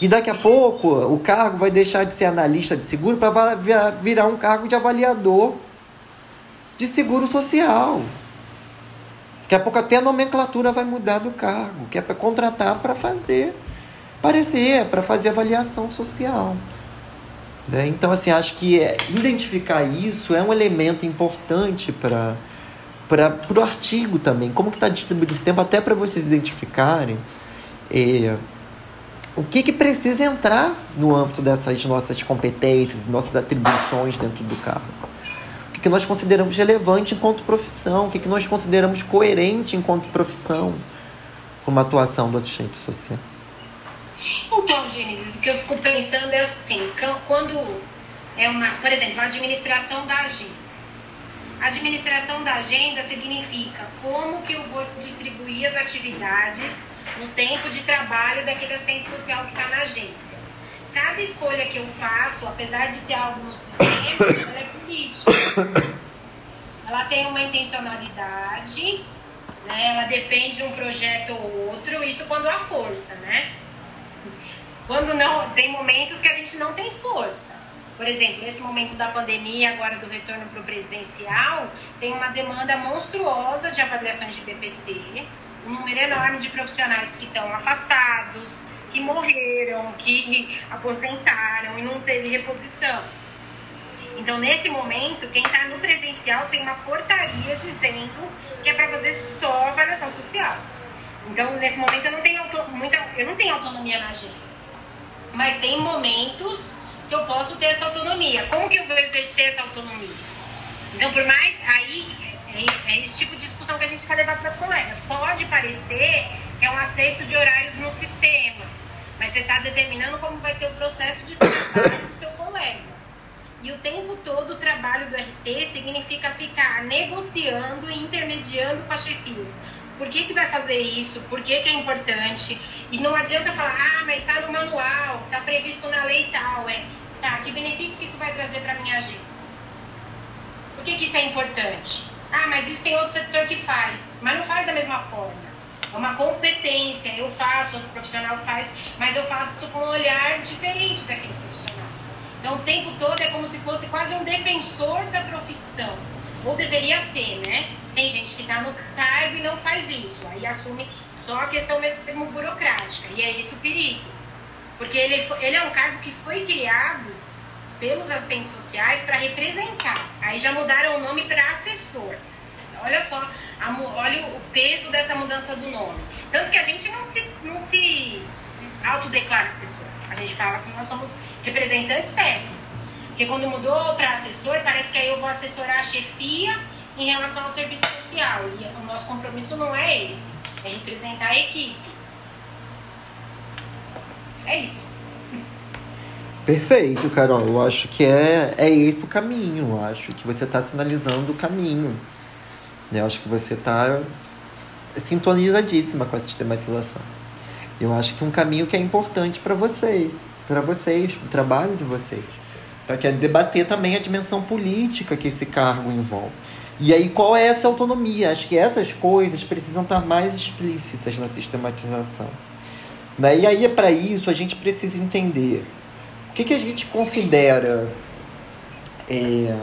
E daqui a pouco o cargo vai deixar de ser analista de seguro para virar um cargo de avaliador de seguro social. Daqui a pouco até a nomenclatura vai mudar do cargo, que é para contratar para fazer parecer, para fazer avaliação social. Né? Então, assim, acho que é, identificar isso é um elemento importante para para o artigo também, como está distribuído esse tempo, até para vocês identificarem é, o que, que precisa entrar no âmbito dessas nossas competências, nossas atribuições dentro do cargo. O que, que nós consideramos relevante enquanto profissão, o que, que nós consideramos coerente enquanto profissão, como atuação do assistente social. Então, Gênesis, o que eu fico pensando é assim, quando é uma, por exemplo, a administração da agenda. A administração da agenda significa como que eu vou distribuir as atividades no tempo de trabalho daquele assistente social que está na agência. Cada escolha que eu faço, apesar de ser algo no sistema, <coughs> ela é política. Ela tem uma intencionalidade, né? ela defende um projeto ou outro, isso quando há força, né? Quando não, tem momentos que a gente não tem força. Por exemplo, nesse momento da pandemia, agora do retorno para o presidencial, tem uma demanda monstruosa de avaliações de BPC, um número enorme de profissionais que estão afastados, que morreram, que aposentaram e não teve reposição. Então, nesse momento, quem está no presencial tem uma portaria dizendo que é para fazer só avaliação social. Então, nesse momento, eu não tenho, muita, eu não tenho autonomia na agenda. Mas tem momentos que eu posso ter essa autonomia. Como que eu vou exercer essa autonomia? Então, por mais. Aí é, é esse tipo de discussão que a gente vai levar para as colegas. Pode parecer que é um acerto de horários no sistema, mas você está determinando como vai ser o processo de trabalho do seu colega. E o tempo todo o trabalho do RT significa ficar negociando e intermediando com as chefias. Por que, que vai fazer isso? Por que, que é importante? E não adianta falar, ah, mas está no manual, está previsto na lei tal. É, tá, que benefício que isso vai trazer para minha agência? Por que, que isso é importante? Ah, mas isso tem outro setor que faz, mas não faz da mesma forma. É uma competência, eu faço, outro profissional faz, mas eu faço com um olhar diferente daquele profissional. Então, o tempo todo é como se fosse quase um defensor da profissão. Ou deveria ser, né? Tem gente que está no cargo e não faz isso, aí assume só a questão mesmo burocrática, e é esse o perigo. Porque ele, ele é um cargo que foi criado pelos assistentes sociais para representar. Aí já mudaram o nome para assessor. Olha só, a, olha o peso dessa mudança do nome. Tanto que a gente não se, não se autodeclara assessor. A gente fala que nós somos representantes técnicos. Porque quando mudou para assessor, parece que aí eu vou assessorar a chefia em relação ao serviço social. E o nosso compromisso não é esse, é representar a equipe. É isso. Perfeito, Carol. Eu acho que é, é esse o caminho. Eu acho que você está sinalizando o caminho. Eu acho que você está sintonizadíssima com a sistematização. Eu acho que um caminho que é importante para você, para vocês, o trabalho de vocês. Então, que é debater também a dimensão política que esse cargo envolve. E aí, qual é essa autonomia? Acho que essas coisas precisam estar mais explícitas na sistematização. Né? E aí, para isso, a gente precisa entender o que, que a gente considera é,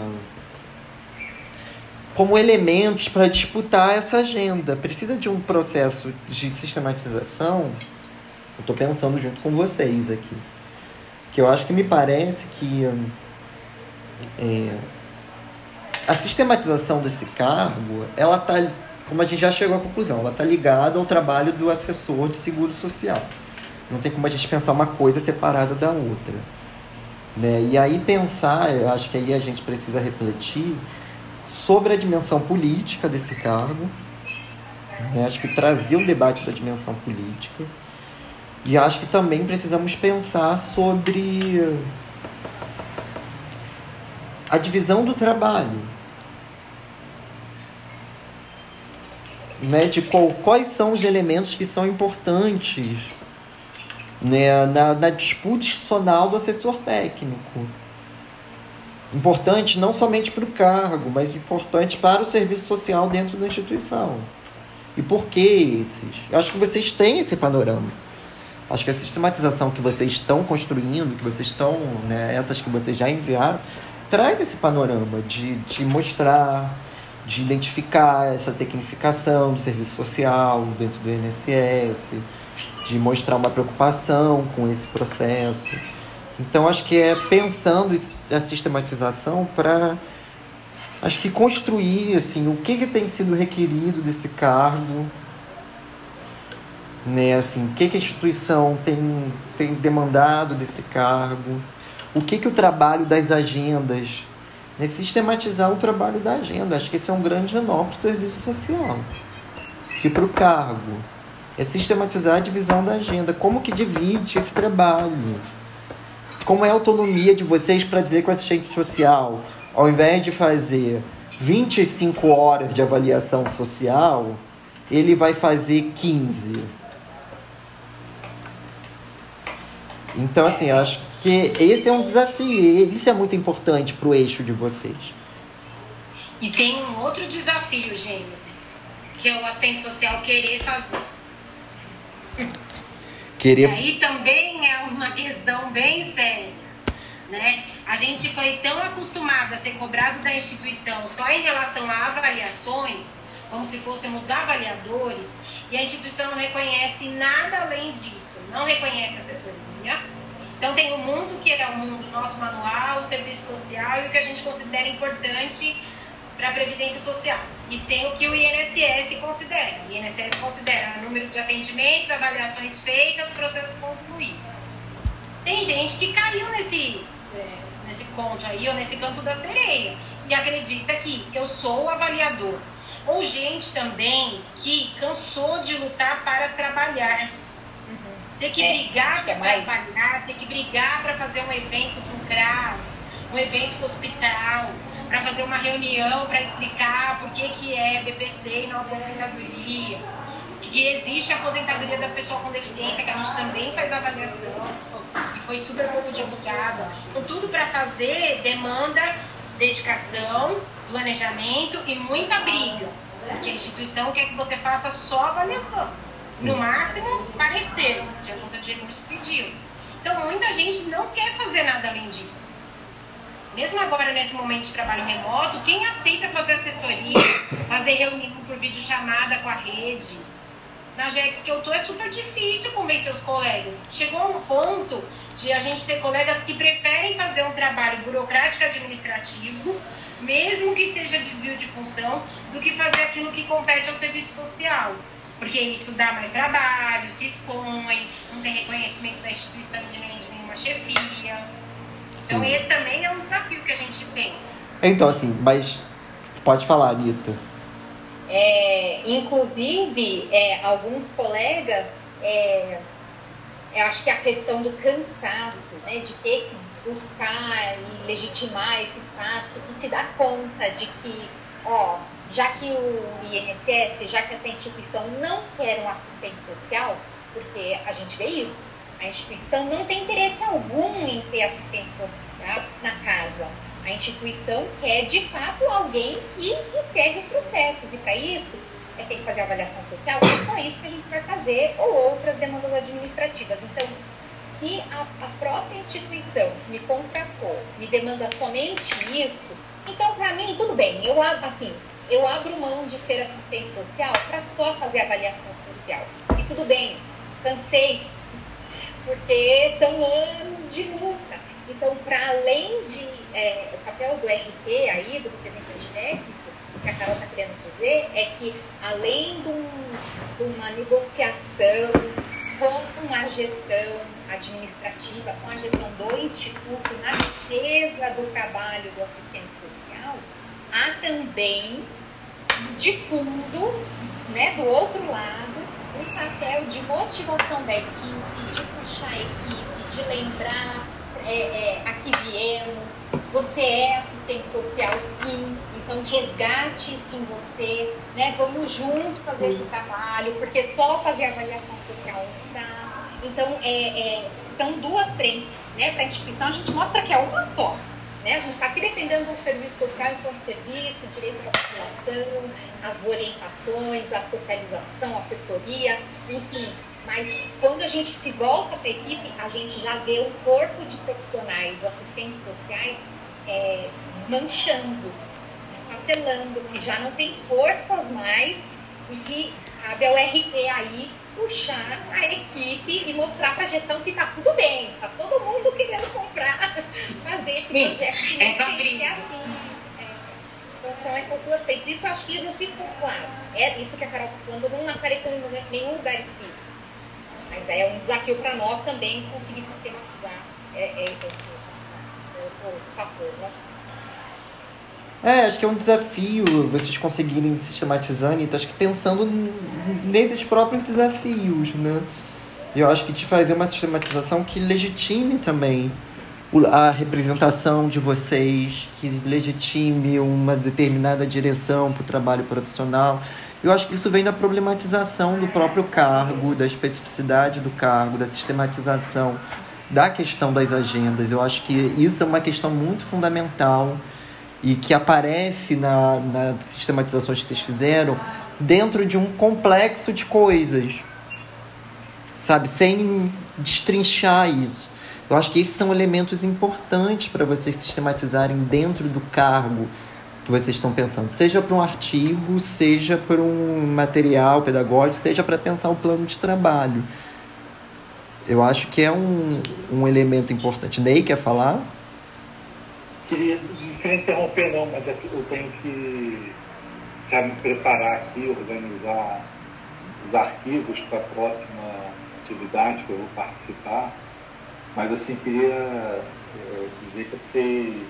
como elementos para disputar essa agenda. Precisa de um processo de sistematização. Eu estou pensando junto com vocês aqui. Que eu acho que me parece que é, a sistematização desse cargo, ela tá, como a gente já chegou à conclusão, ela está ligada ao trabalho do assessor de seguro social. Não tem como a gente pensar uma coisa separada da outra. Né? E aí pensar, eu acho que aí a gente precisa refletir sobre a dimensão política desse cargo. Né? Acho que trazer um debate da dimensão política. E acho que também precisamos pensar sobre a divisão do trabalho. Né, de qual, quais são os elementos que são importantes né, na, na disputa institucional do assessor técnico. Importante não somente para o cargo, mas importante para o serviço social dentro da instituição. E por que esses? Eu acho que vocês têm esse panorama. Acho que a sistematização que vocês estão construindo, que vocês estão, né, essas que vocês já enviaram, traz esse panorama de, de mostrar, de identificar essa tecnificação do serviço social dentro do INSS, de mostrar uma preocupação com esse processo. Então, acho que é pensando a sistematização para acho que construir assim o que, que tem sido requerido desse cargo né assim o que, que a instituição tem, tem demandado desse cargo o que, que o trabalho das agendas, né? sistematizar o trabalho da agenda. Acho que esse é um grande nó para o serviço social e para o cargo. É sistematizar a divisão da agenda. Como que divide esse trabalho? Como é a autonomia de vocês para dizer com o assistente social, ao invés de fazer 25 horas de avaliação social, ele vai fazer 15. Então, assim, acho porque esse é um desafio, isso é muito importante para o eixo de vocês. E tem um outro desafio, Gênesis, que é o assistente social querer fazer. Querer... E aí também é uma questão bem séria. Né? A gente foi tão acostumado a ser cobrado da instituição só em relação a avaliações, como se fôssemos avaliadores, e a instituição não reconhece nada além disso. Não reconhece assessoria, então tem o mundo que é o mundo nosso manual, o serviço social e o que a gente considera importante para a previdência social. E tem o que o INSS considera. O INSS considera número de atendimentos, avaliações feitas, processos concluídos. Tem gente que caiu nesse, é, nesse conto aí, ou nesse canto da sereia, e acredita que eu sou o avaliador. Ou gente também que cansou de lutar para trabalhar ter que é, brigar para é trabalhar, ter que brigar para fazer um evento com o CRAS, um evento com o hospital, para fazer uma reunião para explicar por que, que é BPC e não aposentadoria, que existe a aposentadoria da pessoa com deficiência, que a gente também faz avaliação, e foi super pouco divulgada. Então, tudo para fazer demanda dedicação, planejamento e muita briga, porque a instituição quer que você faça só avaliação. No máximo, parecer, que a junta de recursos pediu. Então, muita gente não quer fazer nada além disso. Mesmo agora, nesse momento de trabalho remoto, quem aceita fazer assessoria, <coughs> fazer reunião por videochamada com a rede? Na GEX que eu tô, é super difícil convencer os colegas. Chegou a um ponto de a gente ter colegas que preferem fazer um trabalho burocrático administrativo, mesmo que seja desvio de função, do que fazer aquilo que compete ao serviço social porque isso dá mais trabalho, se expõe, não tem reconhecimento da instituição de nem de nenhuma chefia. Então, Sim. esse também é um desafio que a gente tem. Então, assim, mas pode falar, Anitta. É, inclusive, é, alguns colegas, é, eu acho que a questão do cansaço, né, de ter que buscar e legitimar esse espaço, e se dá conta de que, ó, já que o INSS, já que essa instituição não quer um assistente social, porque a gente vê isso, a instituição não tem interesse algum em ter assistente social na casa. A instituição quer, de fato, alguém que encerre os processos. E para isso, é ter que fazer avaliação social. É só isso que a gente vai fazer, ou outras demandas administrativas. Então, se a, a própria instituição que me contratou me demanda somente isso, então, para mim, tudo bem. Eu, assim, eu abro mão de ser assistente social para só fazer avaliação social. E tudo bem, cansei, porque são anos de luta. Então, para além de é, o papel do RT aí, do representante técnico, que a Carol está querendo dizer, é que além de, um, de uma negociação com a gestão administrativa, com a gestão do Instituto na defesa do trabalho do assistente social, há também de fundo, né, do outro lado, o papel de motivação da equipe, de puxar a equipe, de lembrar é, é, aqui viemos, você é assistente social sim, então resgate isso em você, né? Vamos junto fazer esse trabalho, porque só fazer avaliação social não dá. Então, é, é são duas frentes, né? Para a instituição, a gente mostra que é uma só. Né? A gente está aqui defendendo o serviço social enquanto serviço, o direito da população, as orientações, a socialização, a assessoria, enfim, mas quando a gente se volta para a equipe, a gente já vê o corpo de profissionais, assistentes sociais, é, desmanchando, desfacelando, que já não tem forças mais e que cabe ao RT aí puxar a equipe e mostrar para a gestão que está tudo bem, está todo mundo querendo comprar, <laughs> fazer esse Sim, projeto que sempre é assim. É, então são essas duas frentes. Isso acho que não ficou claro. É isso que a Carol está falando, não apareceu em nenhum lugar escrito. Mas é um desafio para nós também conseguir sistematizar é, é esse, esse outro fator, né? É, acho que é um desafio vocês conseguirem sistematizar, então acho que pensando nesses próprios desafios, né? Eu acho que te fazer uma sistematização que legitime também a representação de vocês, que legitime uma determinada direção para o trabalho profissional. Eu acho que isso vem da problematização do próprio cargo, da especificidade do cargo, da sistematização da questão das agendas. Eu acho que isso é uma questão muito fundamental e que aparece na, na sistematizações que vocês fizeram dentro de um complexo de coisas, sabe? Sem destrinchar isso. Eu acho que esses são elementos importantes para vocês sistematizarem dentro do cargo que vocês estão pensando, seja para um artigo, seja para um material pedagógico, seja para pensar o plano de trabalho. Eu acho que é um, um elemento importante. Ney, quer falar? Queria, queria interromper não, mas é que eu tenho que já me preparar aqui, organizar os arquivos para a próxima atividade que eu vou participar. Mas assim, queria é, dizer que eu fiquei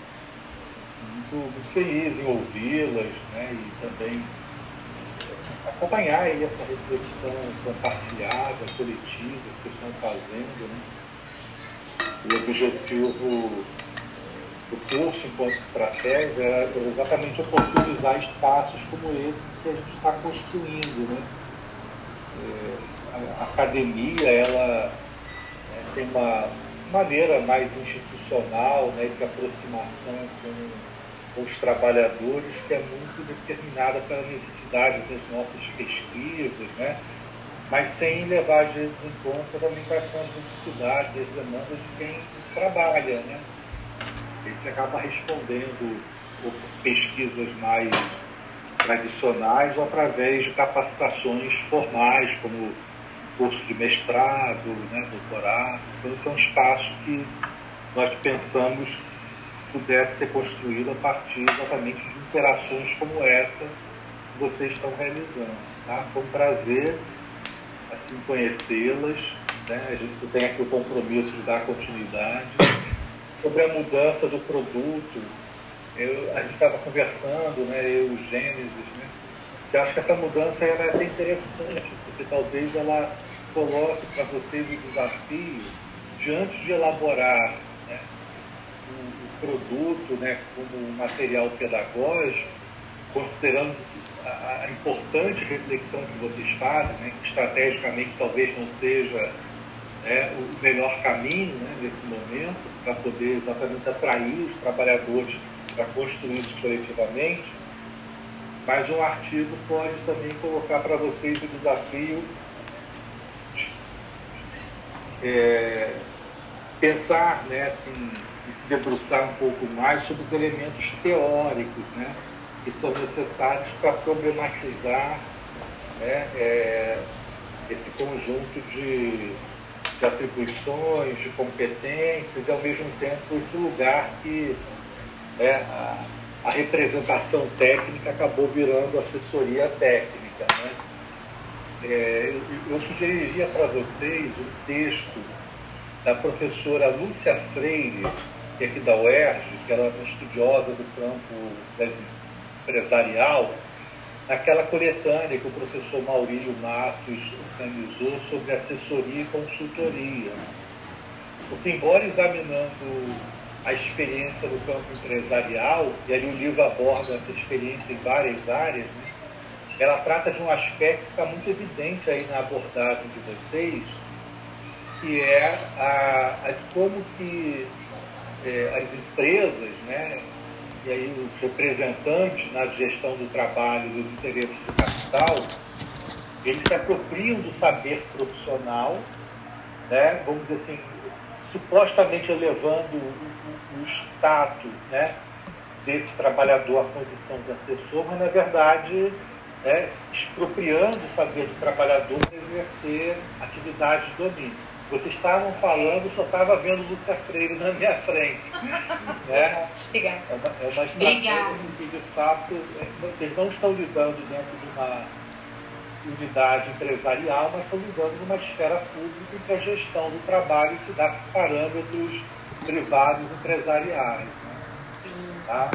muito, muito feliz em ouvi-las né, e também acompanhar aí essa reflexão compartilhada, coletiva que vocês estão fazendo. Né? O objetivo do curso enquanto estratégia era exatamente oportunizar espaços como esse que a gente está construindo. Né? É, a academia ela é, tem uma maneira mais institucional né, de aproximação com os trabalhadores que é muito determinada pela necessidade das nossas pesquisas, né? mas sem levar às vezes em conta também quais são as necessidades as demandas de quem trabalha. Né? A gente acaba respondendo por pesquisas mais tradicionais ou através de capacitações formais, como curso de mestrado, né, doutorado. Então, esse é um espaço que nós pensamos pudesse ser construído a partir exatamente de interações como essa que vocês estão realizando. Tá? Foi um prazer assim, conhecê-las. Né? A gente tem aqui o compromisso de dar continuidade. Sobre a mudança do produto, eu, a gente estava conversando, né, eu o Gênesis, né, eu acho que essa mudança era é até interessante, porque talvez ela coloque para vocês o desafio de antes de elaborar né, o, o, produto né, como material pedagógico, considerando a, a, importante reflexão que vocês fazem, né, que estrategicamente talvez não seja né, o melhor caminho né, nesse momento, para poder exatamente atrair os trabalhadores para construir isso coletivamente, mas um artigo pode também colocar para vocês o desafio é, pensar, né, assim, e se debruçar um pouco mais sobre os elementos teóricos, né, que são necessários para problematizar né, é, esse conjunto de, de atribuições, de competências e ao mesmo tempo esse lugar que é, a, a representação técnica acabou virando assessoria técnica. Né? É, eu sugeriria para vocês um texto da professora Lúcia Freire, que é aqui da UERJ, que ela é uma estudiosa do campo empresarial, naquela coletânea que o professor Maurílio Matos organizou sobre assessoria e consultoria. Porque, embora examinando a experiência do campo empresarial, e ali o livro aborda essa experiência em várias áreas, né? ela trata de um aspecto que está muito evidente aí na abordagem de vocês, que é a, a de como que é, as empresas, né, e aí os representantes na gestão do trabalho dos interesses do capital, eles se apropriam do saber profissional, né, vamos dizer assim, supostamente elevando o, o, o status né, desse trabalhador à condição de assessor, mas na verdade né, expropriando o saber do trabalhador para exercer atividade de domínio. Vocês estavam falando, eu só estava vendo Lúcia Freire na minha frente. Né? Obrigada. É uma, é uma estratégia que, de fato, é, vocês não estão lidando dentro de uma unidade empresarial, mas estão lidando numa esfera pública em que a gestão do trabalho se dá por parâmetros privados empresariais. Né? Tá?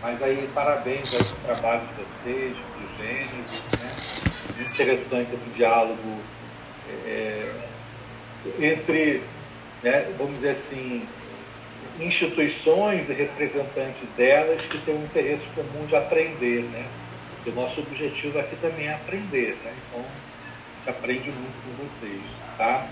Mas aí, parabéns ao trabalho de vocês, do Gênesis. Né? Interessante esse diálogo. É, entre, né, vamos dizer assim, instituições e representantes delas que têm um interesse comum de aprender, né? o nosso objetivo aqui também é aprender, né? Então, a gente aprende muito com vocês, tá?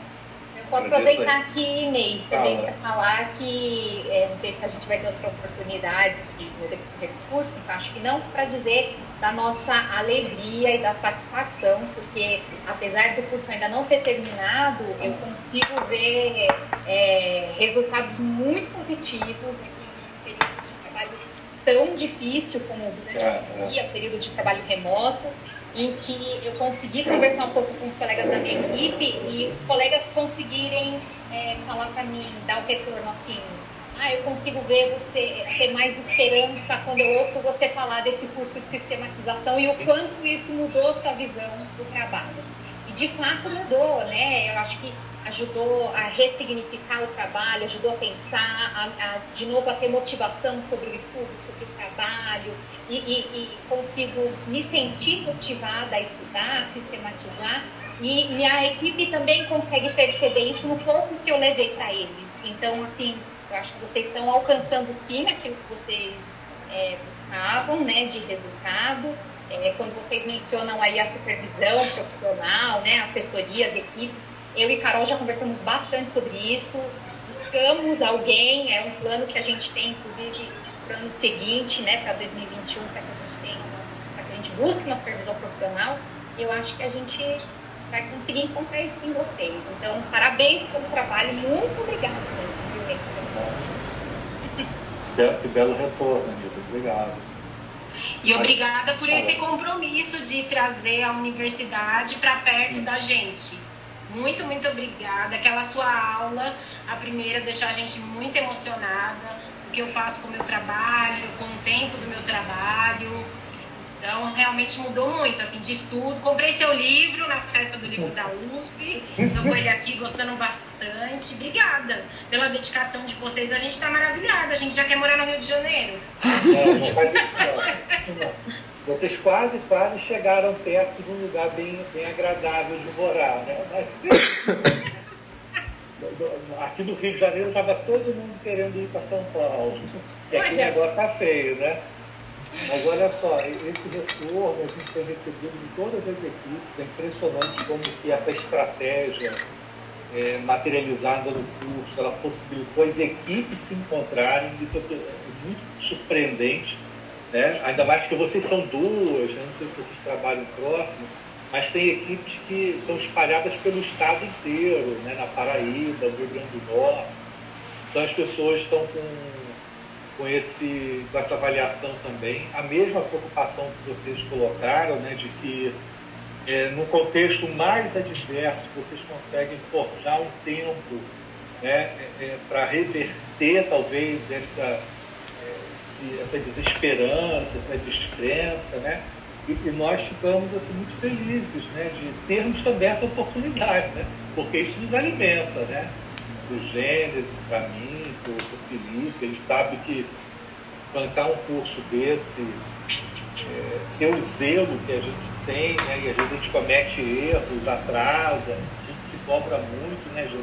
Eu vou aproveitar aqui, Ney, também para falar que, é, não sei se a gente vai ter outra oportunidade de, do curso, acho que não, para dizer da nossa alegria e da satisfação, porque apesar do curso ainda não ter terminado, eu consigo ver é, resultados muito positivos, assim, um período de trabalho tão difícil como durante a é, pandemia, é. período de trabalho remoto, em que eu consegui conversar um pouco com os colegas da minha equipe e os colegas conseguirem é, falar para mim, dar o um retorno assim, ah, eu consigo ver você ter mais esperança quando eu ouço você falar desse curso de sistematização e o quanto isso mudou sua visão do trabalho. E de fato mudou, né? Eu acho que ajudou a ressignificar o trabalho, ajudou a pensar, a, a, de novo a ter motivação sobre o estudo, sobre o trabalho, e, e, e consigo me sentir motivada a estudar, a sistematizar, e, e a equipe também consegue perceber isso no pouco que eu levei para eles. Então, assim, eu acho que vocês estão alcançando sim aquilo que vocês é, buscavam, né, de resultado. É, quando vocês mencionam aí a supervisão profissional, né, assessorias, equipes, eu e Carol já conversamos bastante sobre isso. Buscamos alguém, é um plano que a gente tem, inclusive, para o ano seguinte, né, para 2021, para que a gente tenha, para que a gente busque uma supervisão profissional. Eu acho que a gente vai conseguir encontrar isso em vocês. Então, parabéns pelo trabalho, muito obrigada mesmo. Que belo retorno, Anitta. Obrigado. E obrigada por esse compromisso de trazer a universidade para perto da gente. Muito, muito obrigada. Aquela sua aula, a primeira, deixou a gente muito emocionada. O que eu faço com o meu trabalho, com o tempo do meu trabalho então, realmente mudou muito, assim, de estudo. Comprei seu livro na festa do livro da USP. Estou ele aqui, gostando bastante. Obrigada pela dedicação de vocês. A gente está maravilhada. A gente já quer morar no Rio de Janeiro. É, vocês quase, quase chegaram perto de um lugar bem, bem agradável de morar, né? Mas... <laughs> Aqui no Rio de Janeiro estava todo mundo querendo ir para São Paulo. E aqui o negócio tá feio, né? Mas olha só, esse retorno a gente tem recebido de todas as equipes, é impressionante como que essa estratégia é, materializada no curso, ela possibilitou as equipes se encontrarem, isso é muito surpreendente, né? ainda mais que vocês são duas, né? não sei se vocês trabalham próximo, mas tem equipes que estão espalhadas pelo estado inteiro, né? na Paraíba, no Rio Grande do Norte, então as pessoas estão com com, esse, com essa avaliação também. A mesma preocupação que vocês colocaram, né, de que é, no contexto mais adverso vocês conseguem forjar um tempo né, é, é para reverter talvez essa, é, essa desesperança, essa descrença, né? E, e, nós ficamos assim, muito felizes né, de termos também essa oportunidade, né? porque isso nos alimenta, né? Do Gênesis, para mim, para o Felipe, ele sabe que bancar um curso desse é, ter o zelo que a gente tem, né? E às vezes a gente comete erros, atrasa, a gente se cobra muito, né, Ju?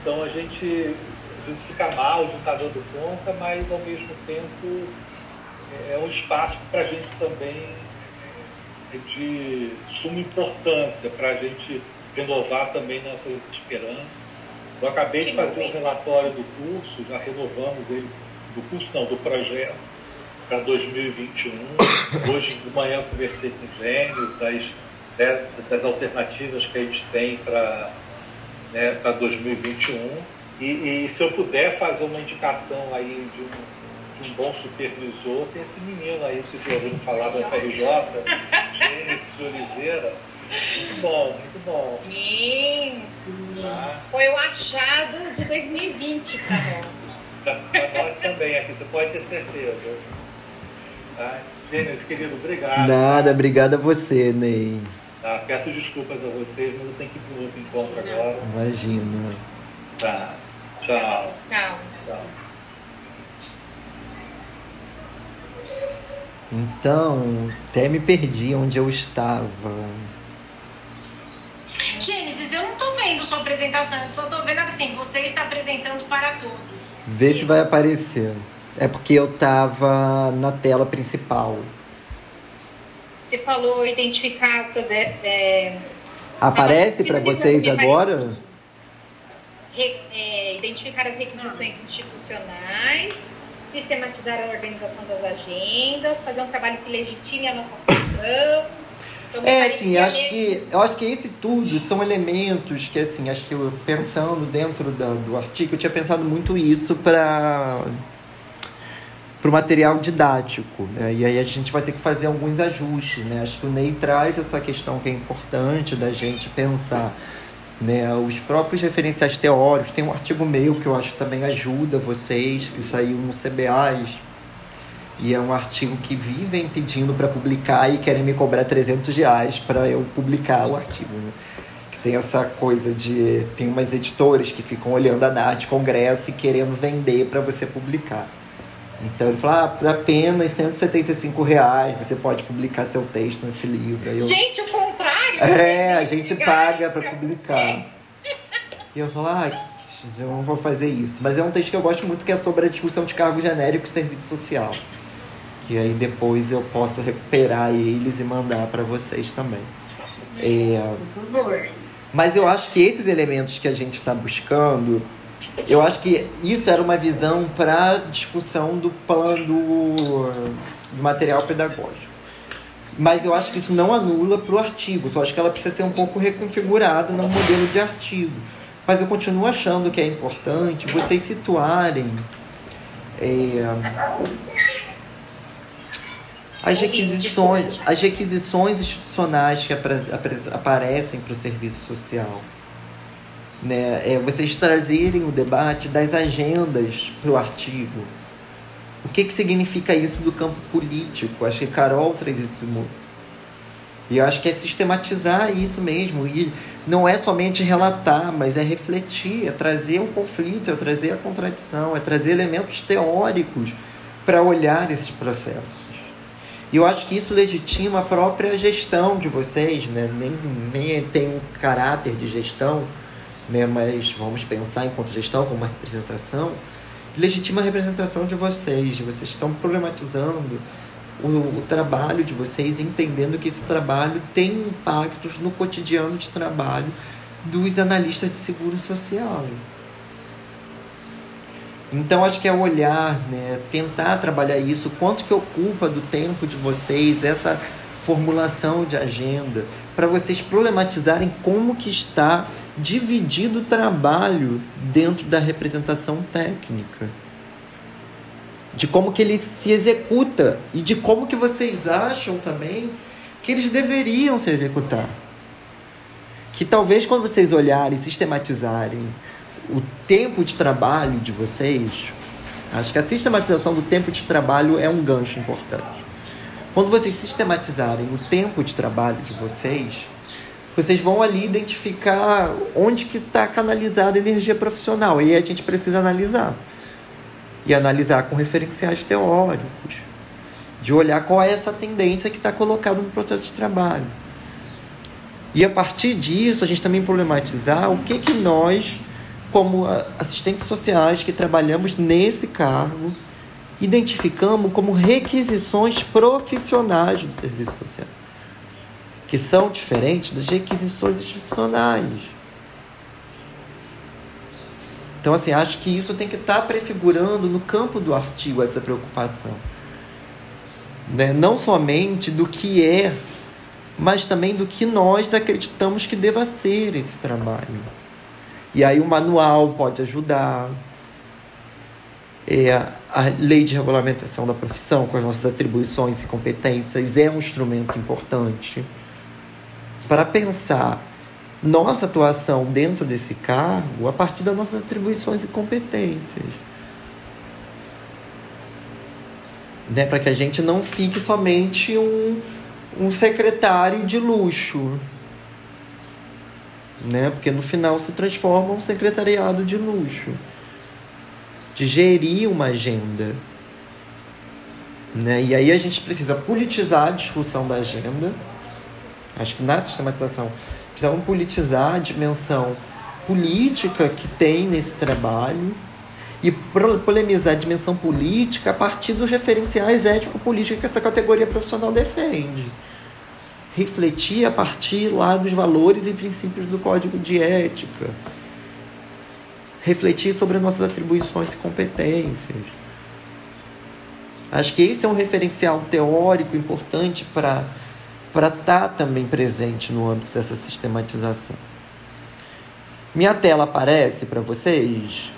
Então a gente às vezes fica mal de não estar dando conta, mas ao mesmo tempo é, é um espaço para a gente também é de suma importância para a gente renovar também nossas esperanças. Eu acabei de fazer um relatório do curso, já renovamos ele, do curso não, do projeto, para 2021. Hoje de manhã conversei com os gênios das, né, das alternativas que a gente tem para né, 2021. E, e, se eu puder fazer uma indicação aí de um, de um bom supervisor, tem esse menino aí, vocês já ouviram falar da FRJ, <laughs> Gênesis Oliveira. Muito bom, muito bom. Sim. Tá. Foi o achado de 2020 para nós. Para nós também aqui, você pode ter certeza. Tá? Gênesis, querido, obrigado. Nada, obrigado a você, Ney. Tá, peço desculpas a vocês, mas eu tenho que ir para outro encontro agora. Imagina. Tá. Tchau. Tchau. Tchau. Então, até me perdi onde eu estava. Gênesis, eu não tô vendo sua apresentação, eu só tô vendo assim, você está apresentando para todos. Vê Isso. se vai aparecer. É porque eu tava na tela principal. Você falou identificar o projeto. É... Aparece para vocês agora? Re, é, identificar as requisições institucionais, sistematizar a organização das agendas, fazer um trabalho que legitime a nossa função. Então, é, assim, acho que, eu acho que esse tudo são elementos que, assim, acho que eu, pensando dentro da, do artigo, eu tinha pensado muito isso para para o material didático. Né? E aí a gente vai ter que fazer alguns ajustes. Né? Acho que o Ney traz essa questão que é importante da gente pensar né? os próprios referenciais teóricos. Tem um artigo meu que eu acho que também ajuda vocês, que saiu no CBAs. E é um artigo que vivem pedindo para publicar e querem me cobrar 300 reais para eu publicar o artigo. Né? Que tem essa coisa de. Tem umas editoras que ficam olhando a NAT Congresso e querendo vender para você publicar. Então ele falou, ah, por apenas 175 reais você pode publicar seu texto nesse livro. Eu, gente, o contrário! É, a gente paga para publicar. E eu falo, ah, eu não vou fazer isso. Mas é um texto que eu gosto muito que é sobre a discussão de cargo genérico e serviço social. Que aí depois eu posso recuperar eles e mandar para vocês também. É. Mas eu acho que esses elementos que a gente está buscando eu acho que isso era uma visão para discussão do plano do, do material pedagógico. Mas eu acho que isso não anula para o artigo, só acho que ela precisa ser um pouco reconfigurada no modelo de artigo. Mas eu continuo achando que é importante vocês situarem é, as requisições, as requisições institucionais que aparecem para o serviço social né, é vocês trazerem o debate das agendas para o artigo. O que, que significa isso do campo político? Acho que Carol traz isso muito. E eu acho que é sistematizar isso mesmo. E não é somente relatar, mas é refletir, é trazer o conflito, é trazer a contradição, é trazer elementos teóricos para olhar esses processos. E eu acho que isso legitima a própria gestão de vocês, né? nem, nem tem um caráter de gestão, né? mas vamos pensar enquanto gestão como uma representação, legitima a representação de vocês. Vocês estão problematizando o, o, trabalho de vocês, entendendo que esse trabalho tem impactos no cotidiano de trabalho dos analistas de seguro social. Então acho que é olhar, né, tentar trabalhar isso, quanto que ocupa do tempo de vocês essa formulação de agenda, para vocês problematizarem como que está dividido o trabalho dentro da representação técnica. De como que ele se executa e de como que vocês acham também que eles deveriam se executar. Que talvez quando vocês olharem, sistematizarem o tempo de trabalho de vocês, acho que a sistematização do tempo de trabalho é um gancho importante. Quando vocês sistematizarem o tempo de trabalho de vocês, vocês vão ali identificar onde que está canalizada a energia profissional. E a gente precisa analisar. E analisar com referenciais teóricos. de olhar qual é essa tendência que está colocada no processo de trabalho. E a partir disso, a gente também problematizar o que, que nós, como assistentes sociais que trabalhamos nesse cargo, identificamos como requisições profissionais do serviço social, que são diferentes das requisições institucionais. Então, assim, acho que isso tem que estar prefigurando no campo do artigo essa preocupação. Né? Não somente do que é, mas também do que nós acreditamos que deva ser esse trabalho. E aí o manual pode ajudar. É, a lei de regulamentação da profissão, com as nossas atribuições e competências, é um instrumento importante para pensar nossa atuação dentro desse cargo a partir das nossas atribuições e competências. Né? Para que a gente não fique somente um, um secretário de luxo. Né? Porque no final se transforma um secretariado de luxo. De gerir uma agenda. Né? E aí a gente precisa politizar a discussão da agenda. Acho que na sistematização precisamos politizar a dimensão política que tem nesse trabalho e polemizar a dimensão política a partir dos referenciais ético-políticos que essa categoria profissional defende. Refletir a partir lá dos valores e princípios do código de ética. Refletir sobre nossas atribuições e competências. Acho que esse é um referencial teórico importante para estar tá também presente no âmbito dessa sistematização. Minha tela aparece para vocês?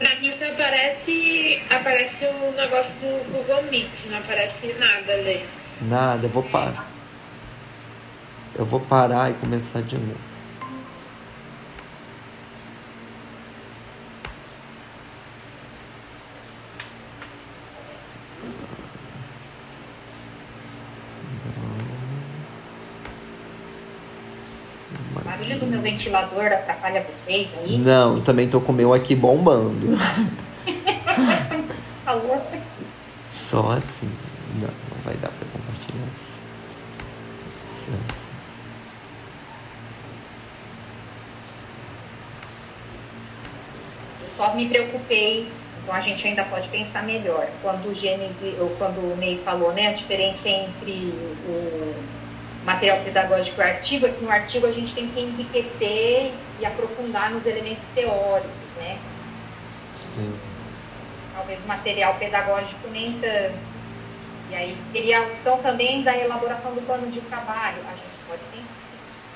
Para mim só aparece, aparece o negócio do Google Meet, não aparece nada ali. Nada, eu vou parar. Eu vou parar e começar de novo. Meu ventilador atrapalha vocês aí? Não, também tô com o meu aqui bombando. <laughs> Calor. Só assim. Não, não vai dar pra compartilhar assim. assim. Eu só me preocupei, então a gente ainda pode pensar melhor. Quando o Gênesis, ou quando o Ney falou, né, a diferença entre o material pedagógico e o artigo, é que no artigo a gente tem que enriquecer e aprofundar nos elementos teóricos, né? Sim. Talvez o material pedagógico nem tanto. E aí teria a opção também da elaboração do plano de trabalho. A gente pode pensar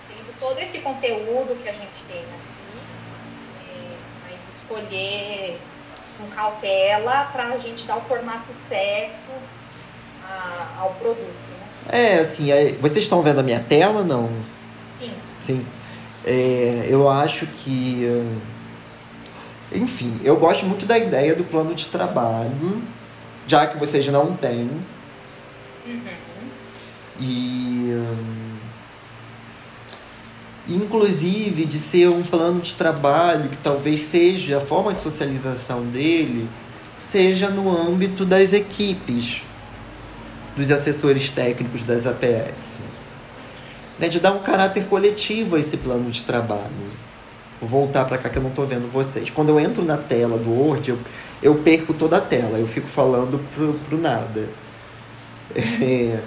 tendo todo esse conteúdo que a gente tem aqui, é, mas escolher com cautela para a gente dar o formato certo a, ao produto. É, assim, vocês estão vendo a minha tela não? Sim. Sim. É, eu acho que. Enfim, eu gosto muito da ideia do plano de trabalho, já que vocês não têm. Uhum. E. Inclusive de ser um plano de trabalho que talvez seja a forma de socialização dele, seja no âmbito das equipes dos assessores técnicos das APS. Né, de dar um caráter coletivo a esse plano de trabalho. Vou voltar para cá que eu não estou vendo vocês. Quando eu entro na tela do Word, eu, eu perco toda a tela, eu fico falando pro, pro nada. <laughs> É,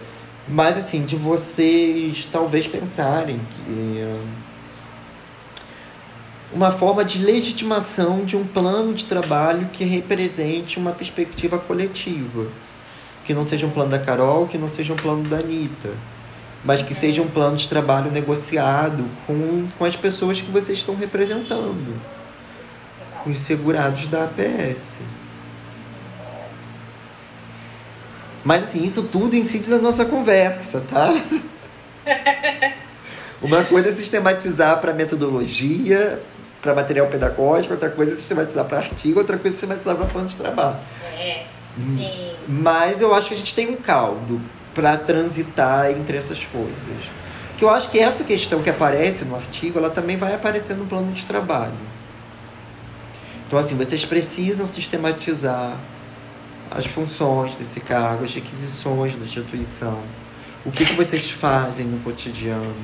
mas assim, de vocês talvez pensarem que é, uma forma de legitimação de um plano de trabalho que represente uma perspectiva coletiva que não seja um plano da Carol, que não seja um plano da Anitta. Mas que seja um plano de trabalho negociado com, com as pessoas que vocês estão representando. Os segurados da APS. Mas assim, isso tudo incide na nossa conversa, tá? <laughs> Uma coisa é sistematizar para metodologia, para material pedagógico, outra coisa é sistematizar para artigo, outra coisa é sistematizar para plano de trabalho. É, sim. Mas eu acho que a gente tem um caldo para transitar entre essas coisas. Que eu acho que essa questão que aparece no artigo, ela também vai aparecer no plano de trabalho. Então, assim, vocês precisam sistematizar as funções desse cargo, as requisições da instituição. O que, que vocês fazem no cotidiano?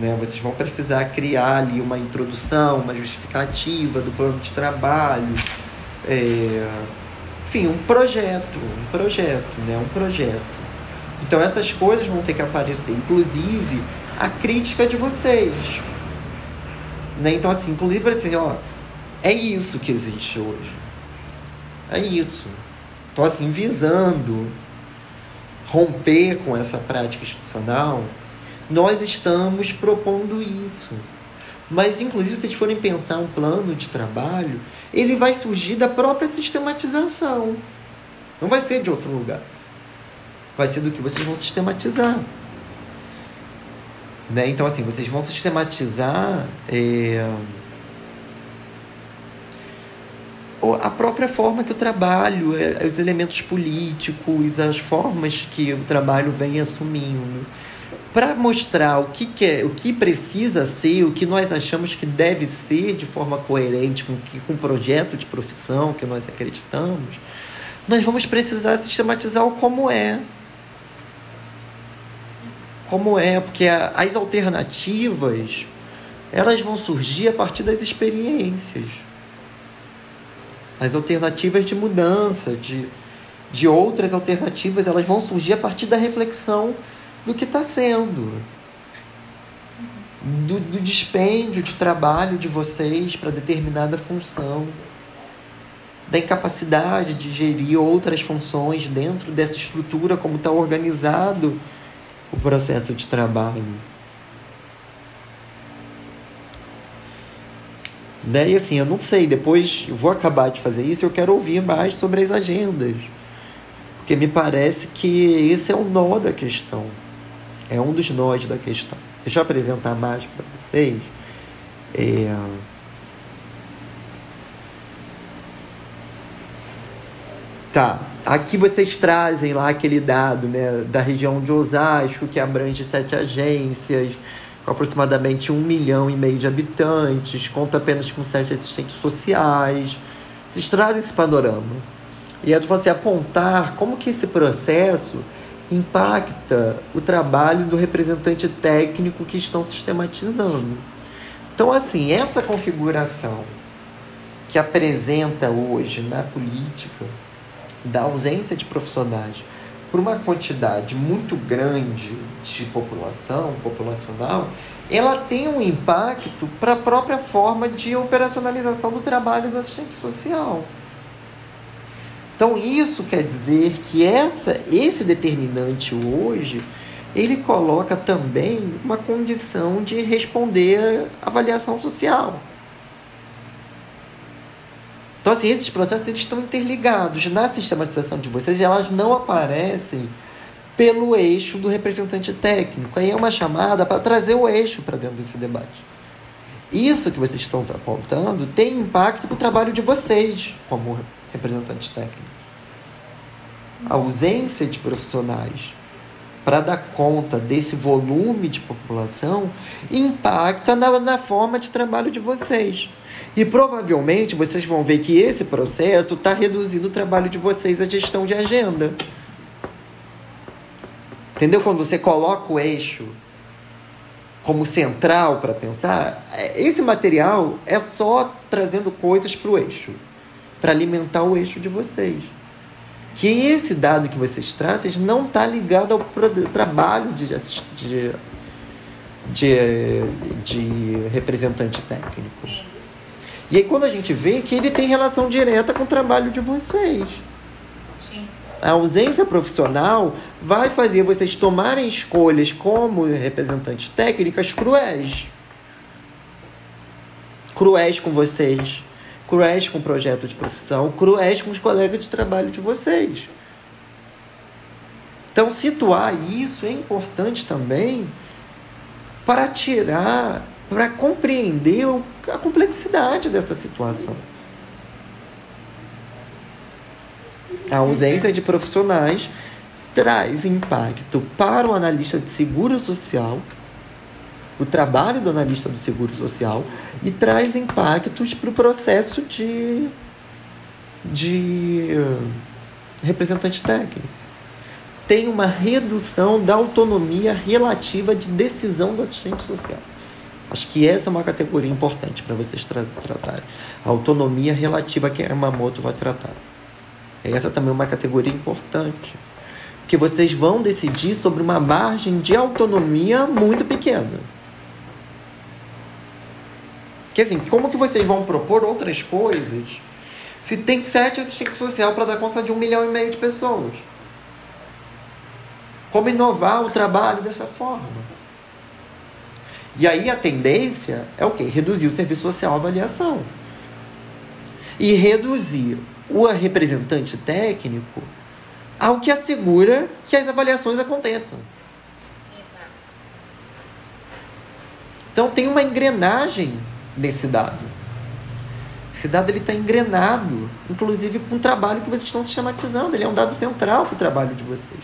Né? Vocês vão precisar criar ali uma introdução, uma justificativa do plano de trabalho. É... Enfim, um projeto, um projeto, né? Um projeto. Então essas coisas vão ter que aparecer, inclusive a crítica de vocês. Né? Então, assim, inclusive, assim, ó, é isso que existe hoje. É isso. Então, assim, visando romper com essa prática institucional, nós estamos propondo isso. Mas, inclusive, se vocês forem pensar um plano de trabalho, ele vai surgir da própria sistematização. Não vai ser de outro lugar. Vai ser do que vocês vão sistematizar. Né? Então, assim, vocês vão sistematizar é, a própria forma que o trabalho, é, os elementos políticos, as formas que o trabalho vem assumindo. Para mostrar o que, que é, o que precisa ser, o que nós achamos que deve ser de forma coerente com, com o projeto de profissão que nós acreditamos, nós vamos precisar sistematizar o como é como é, porque as alternativas elas vão surgir a partir das experiências. As alternativas de mudança, de, de outras alternativas, elas vão surgir a partir da reflexão do que está sendo. Do, do dispêndio de trabalho de vocês para determinada função. Da incapacidade de gerir outras funções dentro dessa estrutura, como está organizado o processo de trabalho. Né? E assim, eu não sei, depois eu vou acabar de fazer isso, eu quero ouvir mais sobre as agendas. Porque me parece que esse é o nó da questão. É um dos nós da questão. Deixa eu apresentar mais para vocês. É... Tá, aqui vocês trazem lá aquele dado né, da região de Osasco, que abrange sete agências, com aproximadamente um milhão e meio de habitantes, conta apenas com sete assistentes sociais. Vocês trazem esse panorama. E eu estou falando assim, apontar como que esse processo impacta o trabalho do representante técnico que estão sistematizando. Então, assim, essa configuração que apresenta hoje na política da ausência de profissionais por uma quantidade muito grande de população, populacional, ela tem um impacto para a própria forma de operacionalização do trabalho do assistente social. Então isso quer dizer que essa, esse determinante hoje ele coloca também uma condição de responder à avaliação social. Então, assim, esses processos eles estão interligados. Na sistematização de vocês, elas não aparecem pelo eixo do representante técnico. Aí é uma chamada para trazer o eixo para dentro desse debate. Isso que vocês estão apontando tem impacto para o trabalho de vocês como representantes técnicos. A ausência de profissionais para dar conta desse volume de população impacta na, na forma de trabalho de vocês. E provavelmente vocês vão ver que esse processo está reduzindo o trabalho de vocês a gestão de agenda. Entendeu? Quando você coloca o eixo como central para pensar, é, esse material é só trazendo coisas para o eixo, para alimentar o eixo de vocês. Que esse dado que vocês trazem não está ligado ao trabalho de, de, de, de representante técnico. E aí quando a gente vê que ele tem relação direta com o trabalho de vocês. Sim. A ausência profissional vai fazer vocês tomarem escolhas como representantes técnicas cruéis. Cruéis com vocês, cruéis com o projeto de profissão, cruéis com os colegas de trabalho de vocês. Então, situar isso é importante também para tirar para compreender a complexidade dessa situação. A ausência de profissionais traz impacto para o analista de seguro social o trabalho do analista do Seguro Social e traz impactos para o processo de, de representante técnico. Tem uma redução da autonomia relativa de decisão do assistente social. Acho que essa é uma categoria importante para vocês tra tratarem. A autonomia relativa que a Yamamoto vai tratar. Essa também é uma categoria importante. Porque vocês vão decidir sobre uma margem de autonomia muito pequena. Que assim, como que vocês vão propor outras coisas se tem sete assistentes social para dar conta de um milhão e meio de pessoas? Como inovar o trabalho dessa forma? E aí a tendência é o quê? Reduzir o serviço social à avaliação. E reduzir o representante técnico ao que assegura que as avaliações aconteçam. Então tem uma engrenagem nesse dado. Esse dado ele está engrenado, inclusive com o trabalho que vocês estão sistematizando. Ele é um dado central para o trabalho de vocês.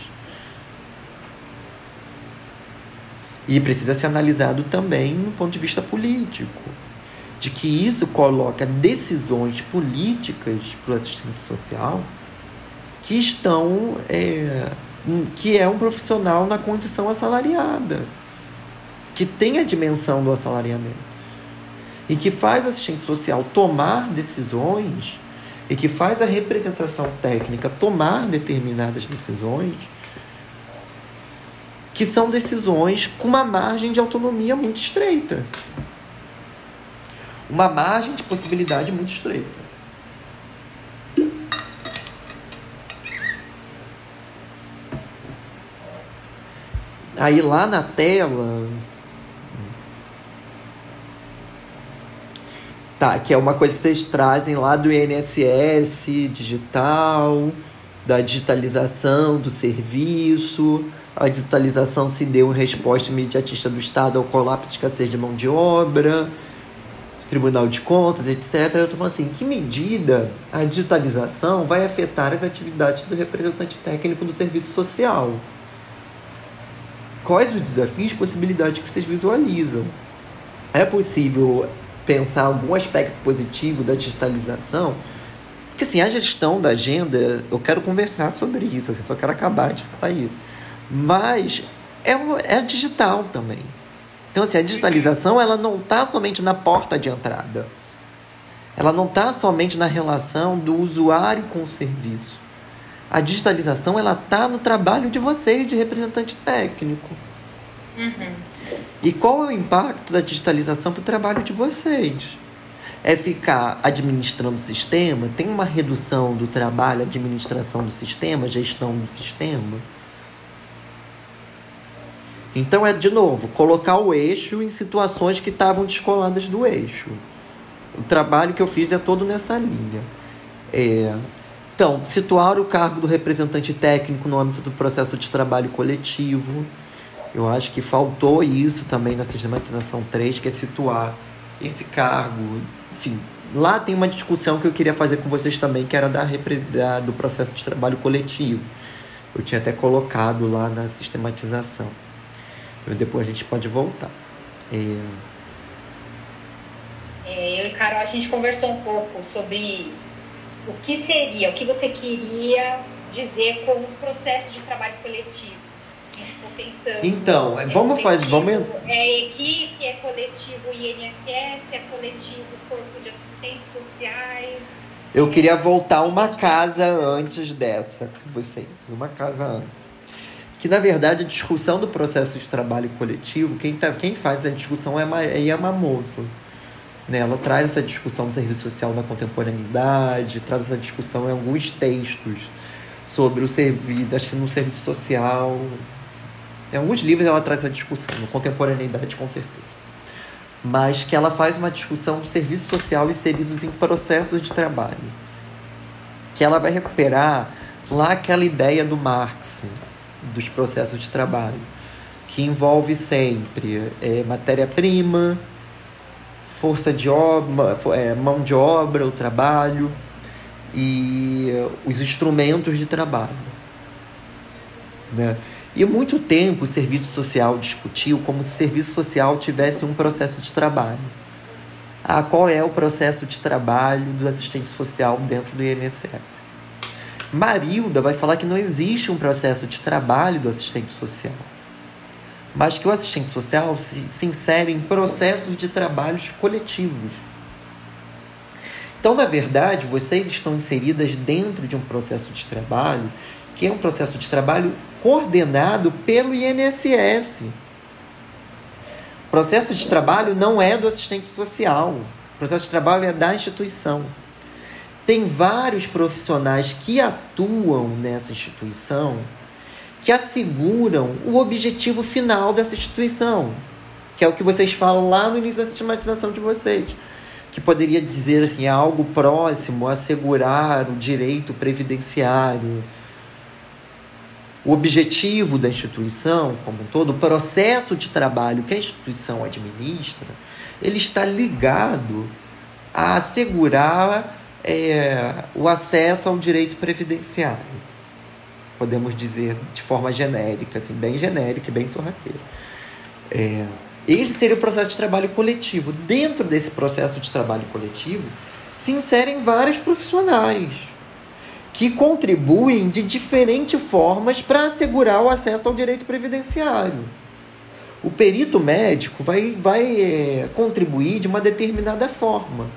E precisa ser analisado também no ponto de vista político, de que isso coloca decisões políticas para o assistente social que estão é, que é um profissional na condição assalariada, que tem a dimensão do assalariamento e que faz o assistente social tomar decisões e que faz a representação técnica tomar determinadas decisões que são decisões com uma margem de autonomia muito estreita. Uma margem de possibilidade muito estreita. Aí lá na tela Tá, que é uma coisa que vocês trazem lá do INSS digital, da digitalização do serviço. A digitalização se deu em resposta imediatista do Estado ao colapso de escassez de mão de obra, Tribunal de Contas, etc. Eu estou falando assim, que medida a digitalização vai afetar as atividades do representante técnico do serviço social? Quais os desafios e possibilidades que vocês visualizam? É possível pensar algum aspecto positivo da digitalização, porque assim, a gestão da agenda, eu quero conversar sobre isso, assim, só quero acabar de falar isso. Mas é, é digital também. Então, assim, a digitalização ela não está somente na porta de entrada. Ela não está somente na relação do usuário com o serviço. A digitalização ela está no trabalho de vocês, de representante técnico. Uhum. E qual é o impacto da digitalização para o trabalho de vocês? É ficar administrando o sistema? Tem uma redução do trabalho, administração do sistema, gestão do sistema? Então é de novo, colocar o eixo em situações que estavam descoladas do eixo. O trabalho que eu fiz é todo nessa linha. É, então, situar o cargo do representante técnico no âmbito do processo de trabalho coletivo eu acho que faltou isso também na sistematização 3, que é situar esse cargo. Enfim, lá tem uma discussão que eu queria fazer com vocês também, que era da, da do processo de trabalho coletivo. Eu tinha até colocado lá na sistematização. Depois a gente pode voltar. É... É, eu e Carol, a gente conversou um pouco sobre o que seria, o que você queria dizer com o processo de trabalho coletivo pensando. Então, é vamos fazer. Vamos... É equipe, é coletivo INSS, é coletivo Corpo de Assistentes Sociais. Eu queria voltar uma casa antes dessa com vocês. Uma casa antes. Que na verdade a discussão do processo de trabalho coletivo, quem, tá, quem faz a discussão é, Yamamoto. Né? Ela traz essa discussão do serviço social na contemporaneidade, traz essa discussão em alguns textos sobre o serviço, acho que no serviço social, em alguns livros ela traz essa discussão, no Contemporaneidade, com certeza. Mas que ela faz uma discussão do serviço social inseridos em processos de trabalho. Que ela vai recuperar lá aquela ideia do Marx, dos processos de trabalho, que envolve sempre é, matéria-prima, força de obra, é, mão de obra, o trabalho e os instrumentos de trabalho. Né? E muito tempo o serviço social discutiu como se o serviço social tivesse um processo de trabalho. Ah, qual é o processo de trabalho do assistente social dentro do INSS? Marilda vai falar que não existe um processo de trabalho do assistente social, mas que o assistente social se, se insere em processos de trabalhos coletivos. Então, na verdade, vocês estão inseridas dentro de um processo de trabalho que é um processo de trabalho coordenado pelo INSS. O processo de trabalho não é do assistente social. O processo de trabalho é da instituição. Tem vários profissionais que atuam nessa instituição que asseguram o objetivo final dessa instituição, que é o que vocês falam lá no início da sistematização de vocês, que poderia dizer assim, algo próximo a assegurar o direito previdenciário, o objetivo da instituição como um todo, o processo de trabalho que a instituição administra, ele está ligado a assegurar é, o acesso ao direito previdenciário. Podemos dizer de forma genérica, assim, bem genérica e bem sorrateira. É, esse seria o processo de trabalho coletivo. Dentro desse processo de trabalho coletivo, se inserem vários profissionais que contribuem de diferentes formas para assegurar o acesso ao direito previdenciário. O perito médico vai, vai é, contribuir de uma determinada forma.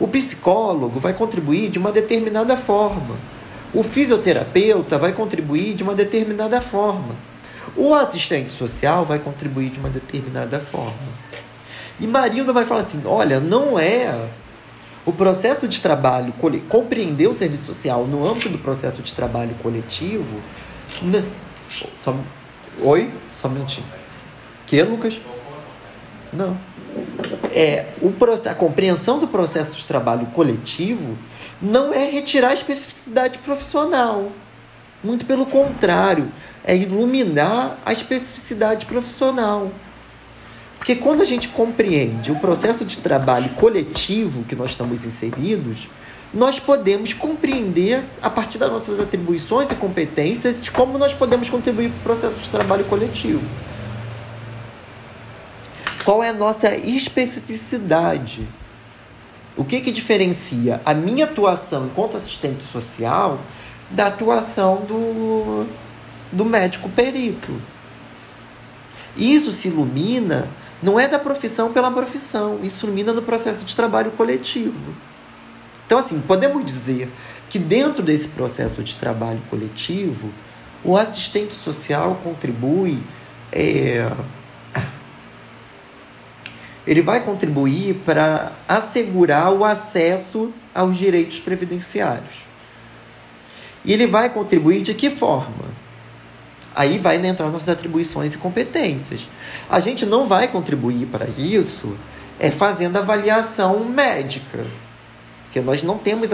O psicólogo vai contribuir de uma determinada forma. O fisioterapeuta vai contribuir de uma determinada forma. O assistente social vai contribuir de uma determinada forma. E Marilda vai falar assim: olha, não é o processo de trabalho, compreender o serviço social no âmbito do processo de trabalho coletivo. Só, oi? Só um minutinho. Que, Lucas? Não. É, o, a compreensão do processo de trabalho coletivo não é retirar a especificidade profissional. Muito pelo contrário, é iluminar a especificidade profissional. Porque quando a gente compreende o processo de trabalho coletivo que nós estamos inseridos, nós podemos compreender, a partir das nossas atribuições e competências, como nós podemos contribuir para o processo de trabalho coletivo. Qual é a nossa especificidade? O que, que diferencia a minha atuação enquanto assistente social da atuação do, do médico perito? Isso se ilumina não é da profissão pela profissão, isso ilumina no processo de trabalho coletivo. Então, assim, podemos dizer que dentro desse processo de trabalho coletivo, o assistente social contribui. É, ele vai contribuir para assegurar o acesso aos direitos previdenciários. E ele vai contribuir de que forma? Aí vai entrar nossas atribuições e competências. A gente não vai contribuir para isso é fazendo avaliação médica, porque nós não temos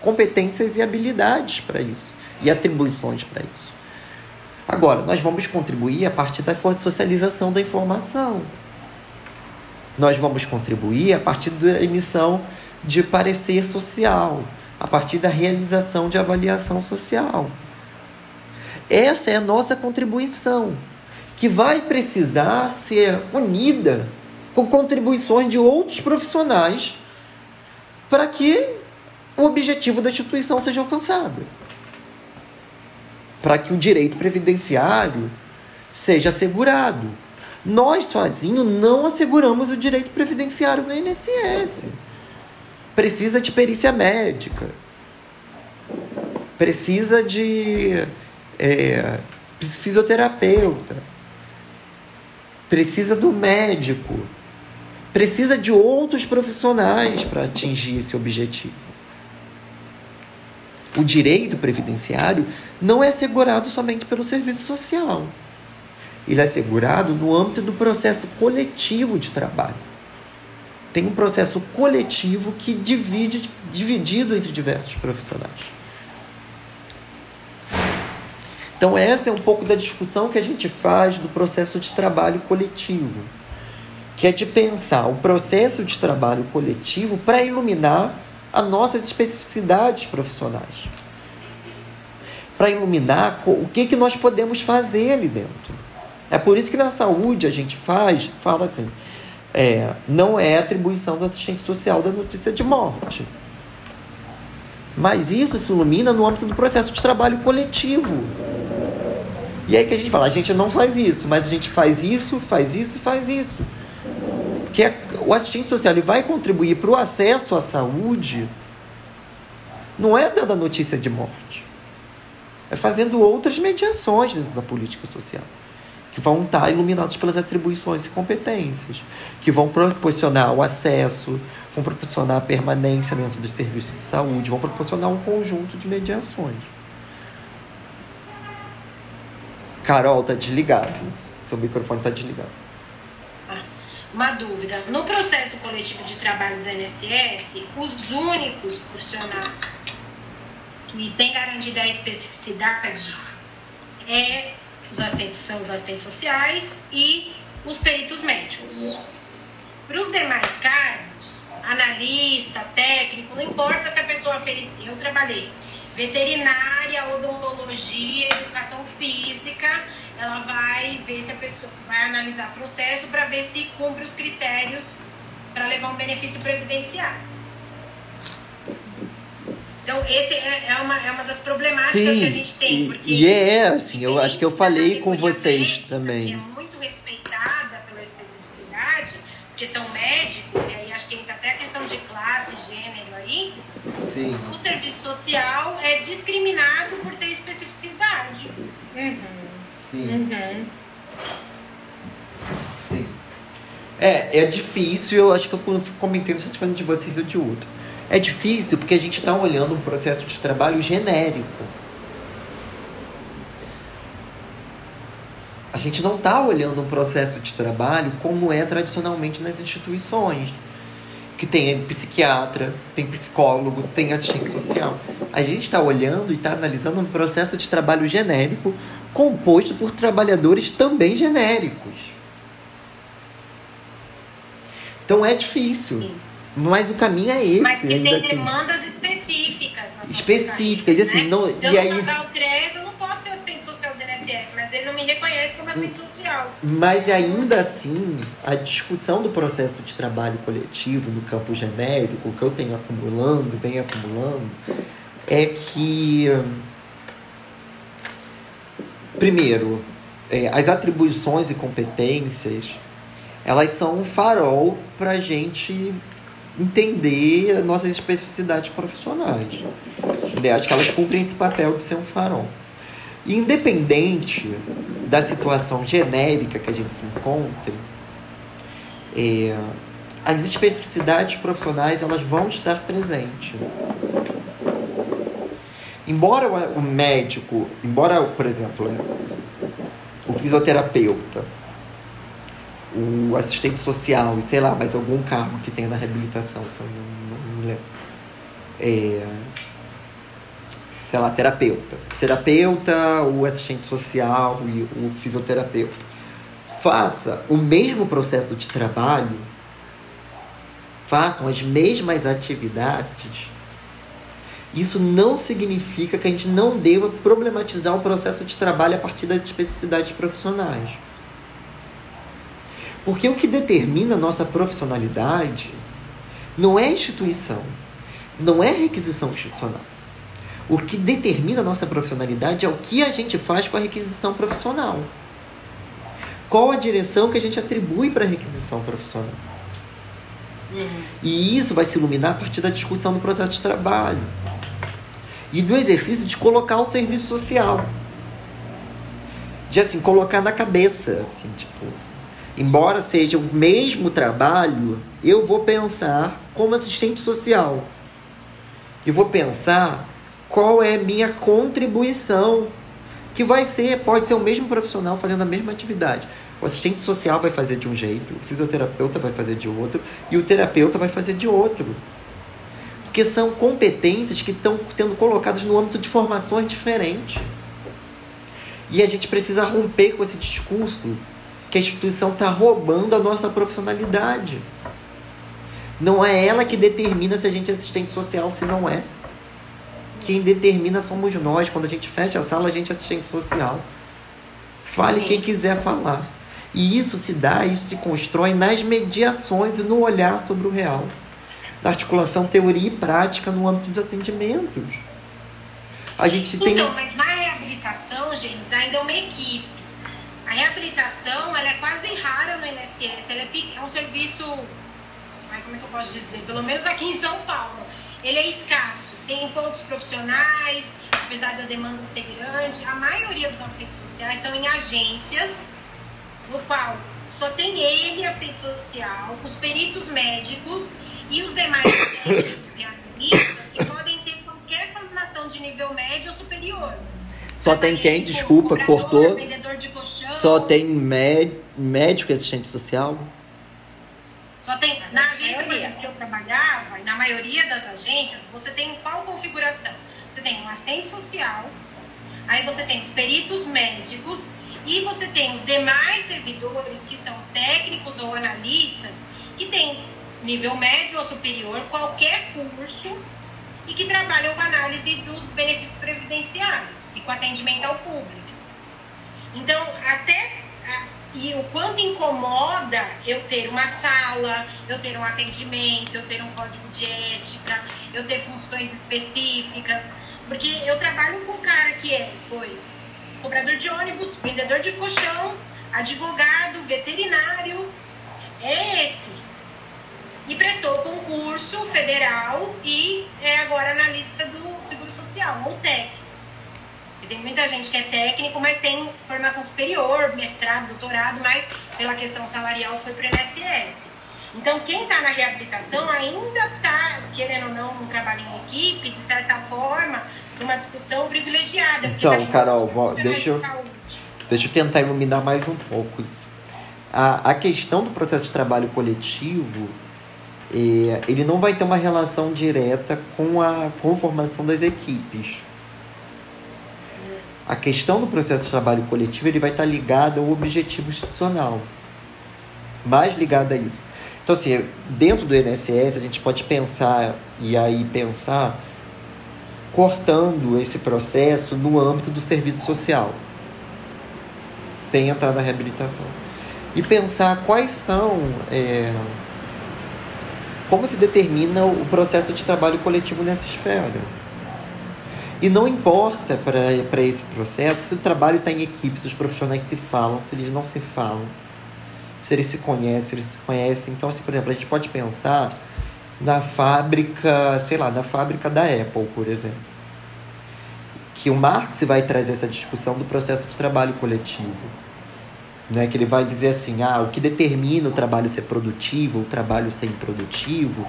competências e habilidades para isso e atribuições para isso. Agora, nós vamos contribuir a partir da socialização da informação. Nós vamos contribuir a partir da emissão de parecer social, a partir da realização de avaliação social. Essa é a nossa contribuição, que vai precisar ser unida com contribuições de outros profissionais para que o objetivo da instituição seja alcançado. Para que o direito previdenciário seja assegurado. Nós sozinhos não asseguramos o direito previdenciário no INSS. Precisa de perícia médica. Precisa de é, fisioterapeuta, precisa do médico, precisa de outros profissionais para atingir esse objetivo. O direito previdenciário não é assegurado somente pelo serviço social. Ele é assegurado no âmbito do processo coletivo de trabalho. Tem um processo coletivo que divide dividido entre diversos profissionais. Então, essa é um pouco da discussão que a gente faz do processo de trabalho coletivo, que é de pensar o processo de trabalho coletivo para iluminar as nossas especificidades profissionais. para iluminar o que, que nós podemos fazer ali dentro. É por isso que na saúde a gente faz, fala assim, é, não é atribuição do assistente social da notícia de morte. Mas isso se ilumina no âmbito do processo de trabalho coletivo. E aí que a gente fala, a gente não faz isso, mas a gente faz isso, faz isso e faz isso. Porque o assistente social ele vai contribuir para o acesso à saúde, não é dando a notícia de morte, é fazendo outras mediações dentro da política social, que vão estar iluminadas pelas atribuições e competências, que vão proporcionar o acesso, vão proporcionar a permanência dentro dos serviços de saúde, vão proporcionar um conjunto de mediações. Carol, tá desligado. Seu microfone tá desligado. Ah, uma dúvida. No processo coletivo de trabalho do INSS, os únicos profissionais que têm garantida a especificidade é os assistentes, são os assistentes sociais e os peritos médicos. Para os demais cargos, analista, técnico, não importa se a pessoa fez, eu trabalhei veterinária, odontologia, educação física, ela vai ver se a pessoa vai analisar o processo para ver se cumpre os critérios para levar um benefício previdenciário. Então, esse é, é, uma, é uma das problemáticas Sim, que a gente tem. E, porque e é, assim, eu acho que eu falei com vocês também. Que é muito respeitada pela porque são médicos, e aí acho que entra até a questão de classe, gênero aí. Sim. O serviço social é discriminado por ter especificidade. Uhum. Sim. Uhum. Sim. É, é difícil, eu acho que eu comentei, não sei se foi de vocês ou de outro. É difícil porque a gente está olhando um processo de trabalho genérico. A gente não está olhando um processo de trabalho como é tradicionalmente nas instituições que tem psiquiatra, tem psicólogo, tem assistente social. A gente está olhando e está analisando um processo de trabalho genérico composto por trabalhadores também genéricos. Então é difícil. Sim. Mas o caminho é esse. Mas que tem assim. demandas específicas. específicas. e assim, né? não, Se e aí... não pagar o ele não me reconhece como assistente social. Mas ainda assim, a discussão do processo de trabalho coletivo no campo genérico, que eu tenho acumulando, venho acumulando, é que. Primeiro, é, as atribuições e competências elas são um farol para a gente entender as nossas especificidades profissionais. Acho que elas cumprem esse papel de ser um farol. Independente da situação genérica que a gente se encontre, é, as especificidades profissionais elas vão estar presentes. Embora o médico, embora, por exemplo, o fisioterapeuta, o assistente social e sei lá, mais algum cargo que tenha na reabilitação, que eu não, não me lembro. É, sei lá, terapeuta. Terapeuta, o assistente social e o fisioterapeuta. Faça o mesmo processo de trabalho, façam as mesmas atividades. Isso não significa que a gente não deva problematizar o processo de trabalho a partir das especificidades profissionais. Porque o que determina a nossa profissionalidade não é instituição, não é requisição institucional. O que determina a nossa profissionalidade é o que a gente faz com a requisição profissional. Qual a direção que a gente atribui para a requisição profissional. Uhum. E isso vai se iluminar a partir da discussão do processo de trabalho. E do exercício de colocar o serviço social. De assim, colocar na cabeça, assim, tipo, embora seja o mesmo trabalho, eu vou pensar como assistente social. E vou pensar qual é minha contribuição, que vai ser, pode ser o mesmo profissional fazendo a mesma atividade. O assistente social vai fazer de um jeito, o fisioterapeuta vai fazer de outro e o terapeuta vai fazer de outro. Porque são competências que estão sendo colocadas no âmbito de formações diferentes. E a gente precisa romper com esse discurso que a instituição está roubando a nossa profissionalidade. Não é ela que determina se a gente é assistente social, se não é. Quem determina somos nós. Quando a gente fecha a sala, a gente é assistente social. Fale quem quiser falar. E isso se dá, isso se constrói nas mediações e no olhar sobre o real. Na articulação teoria e prática no âmbito dos atendimentos. A gente tem. Então, mas na reabilitação, gente, ainda é uma equipe. A reabilitação ela é quase rara no INSS. Ela é, é um serviço. Como é que eu posso dizer? Pelo menos aqui em São Paulo. Ele é escasso. Tem poucos profissionais, apesar da demanda ter grande. A maioria dos assistentes sociais estão em agências, no qual só tem ele, assistente social, os peritos médicos e os demais técnicos e analistas que podem ter qualquer formação de nível médio ou superior. Só tem quem? Desculpa, cortou. Só tem médico e assistente social? Só tem. Na agência que eu trabalhava, e na maioria das agências, você tem qual configuração? Você tem um assistente social, aí você tem os peritos médicos e você tem os demais servidores que são técnicos ou analistas que têm nível médio ou superior, qualquer curso e que trabalham com análise dos benefícios previdenciários e com atendimento ao público. Então, até e o quanto incomoda eu ter uma sala, eu ter um atendimento, eu ter um código de ética, eu ter funções específicas, porque eu trabalho com um cara que é, foi cobrador de ônibus, vendedor de colchão, advogado, veterinário, é esse. E prestou concurso federal e é agora analista do Seguro Social, ou. Tem muita gente que é técnico, mas tem formação superior, mestrado, doutorado, mas pela questão salarial foi para o INSS. Então, quem está na reabilitação ainda está, querendo ou não, um trabalho em equipe, de certa forma, numa discussão privilegiada. Então, Carol, deixa eu, deixa eu tentar iluminar mais um pouco. A, a questão do processo de trabalho coletivo, é, ele não vai ter uma relação direta com a conformação das equipes. A questão do processo de trabalho coletivo ele vai estar ligado ao objetivo institucional. Mais ligado a isso. Então, assim, dentro do INSS, a gente pode pensar, e aí pensar cortando esse processo no âmbito do serviço social, sem entrar na reabilitação. E pensar quais são. É, como se determina o processo de trabalho coletivo nessa esfera. E não importa para esse processo se o trabalho está em equipe, se os profissionais se falam, se eles não se falam, se eles se conhecem, se eles se conhecem. Então, assim, por exemplo, a gente pode pensar na fábrica, sei lá, na fábrica da Apple, por exemplo. Que o Marx vai trazer essa discussão do processo de trabalho coletivo. Né? Que ele vai dizer assim, ah, o que determina o trabalho ser produtivo, o trabalho ser improdutivo,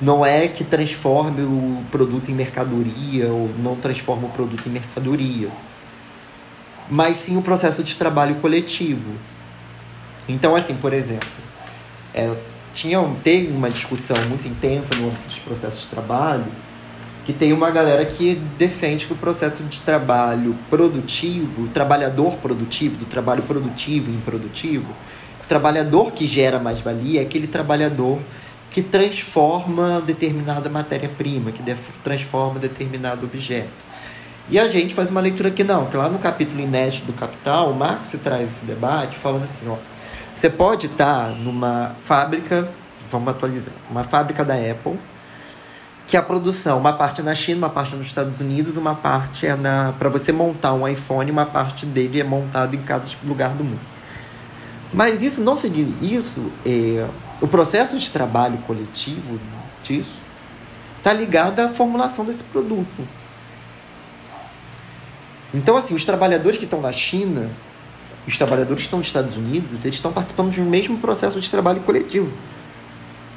não é que transforme o produto em mercadoria ou não transforma o produto em mercadoria, mas sim o processo de trabalho coletivo. Então, assim, por exemplo, é, tinha, tem uma discussão muito intensa no âmbito dos processos de trabalho, que tem uma galera que defende que o processo de trabalho produtivo, o trabalhador produtivo, do trabalho produtivo e improdutivo, o trabalhador que gera mais-valia é aquele trabalhador que transforma determinada matéria-prima, que transforma determinado objeto. E a gente faz uma leitura que não, que lá no capítulo inédito do Capital, Marx traz esse debate falando assim, ó, você pode estar numa fábrica, vamos atualizar, uma fábrica da Apple, que a produção, uma parte é na China, uma parte é nos Estados Unidos, uma parte é na para você montar um iPhone, uma parte dele é montado em cada lugar do mundo. Mas isso não significa isso é o processo de trabalho coletivo disso está ligado à formulação desse produto. Então assim, os trabalhadores que estão na China os trabalhadores que estão nos Estados Unidos, eles estão participando do mesmo processo de trabalho coletivo.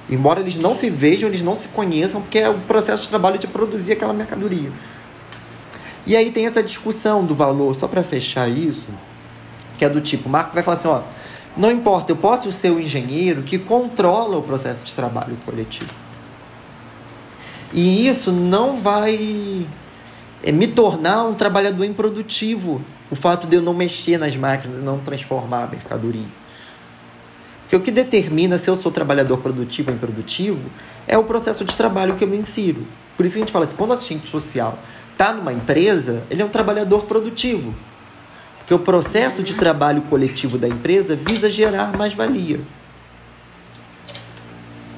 Embora eles não se vejam, eles não se conheçam, porque é o processo de trabalho de produzir aquela mercadoria. E aí tem essa discussão do valor, só para fechar isso, que é do tipo, o Marco vai falar assim, ó, não importa, eu posso ser o engenheiro que controla o processo de trabalho coletivo. E isso não vai é, me tornar um trabalhador improdutivo o fato de eu não mexer nas máquinas, não transformar a mercadoria. Porque o que determina se eu sou trabalhador produtivo ou improdutivo é o processo de trabalho que eu me insiro. Por isso que a gente fala assim, quando o assistente social está numa empresa, ele é um trabalhador produtivo. Porque o processo de trabalho coletivo da empresa visa gerar mais valia.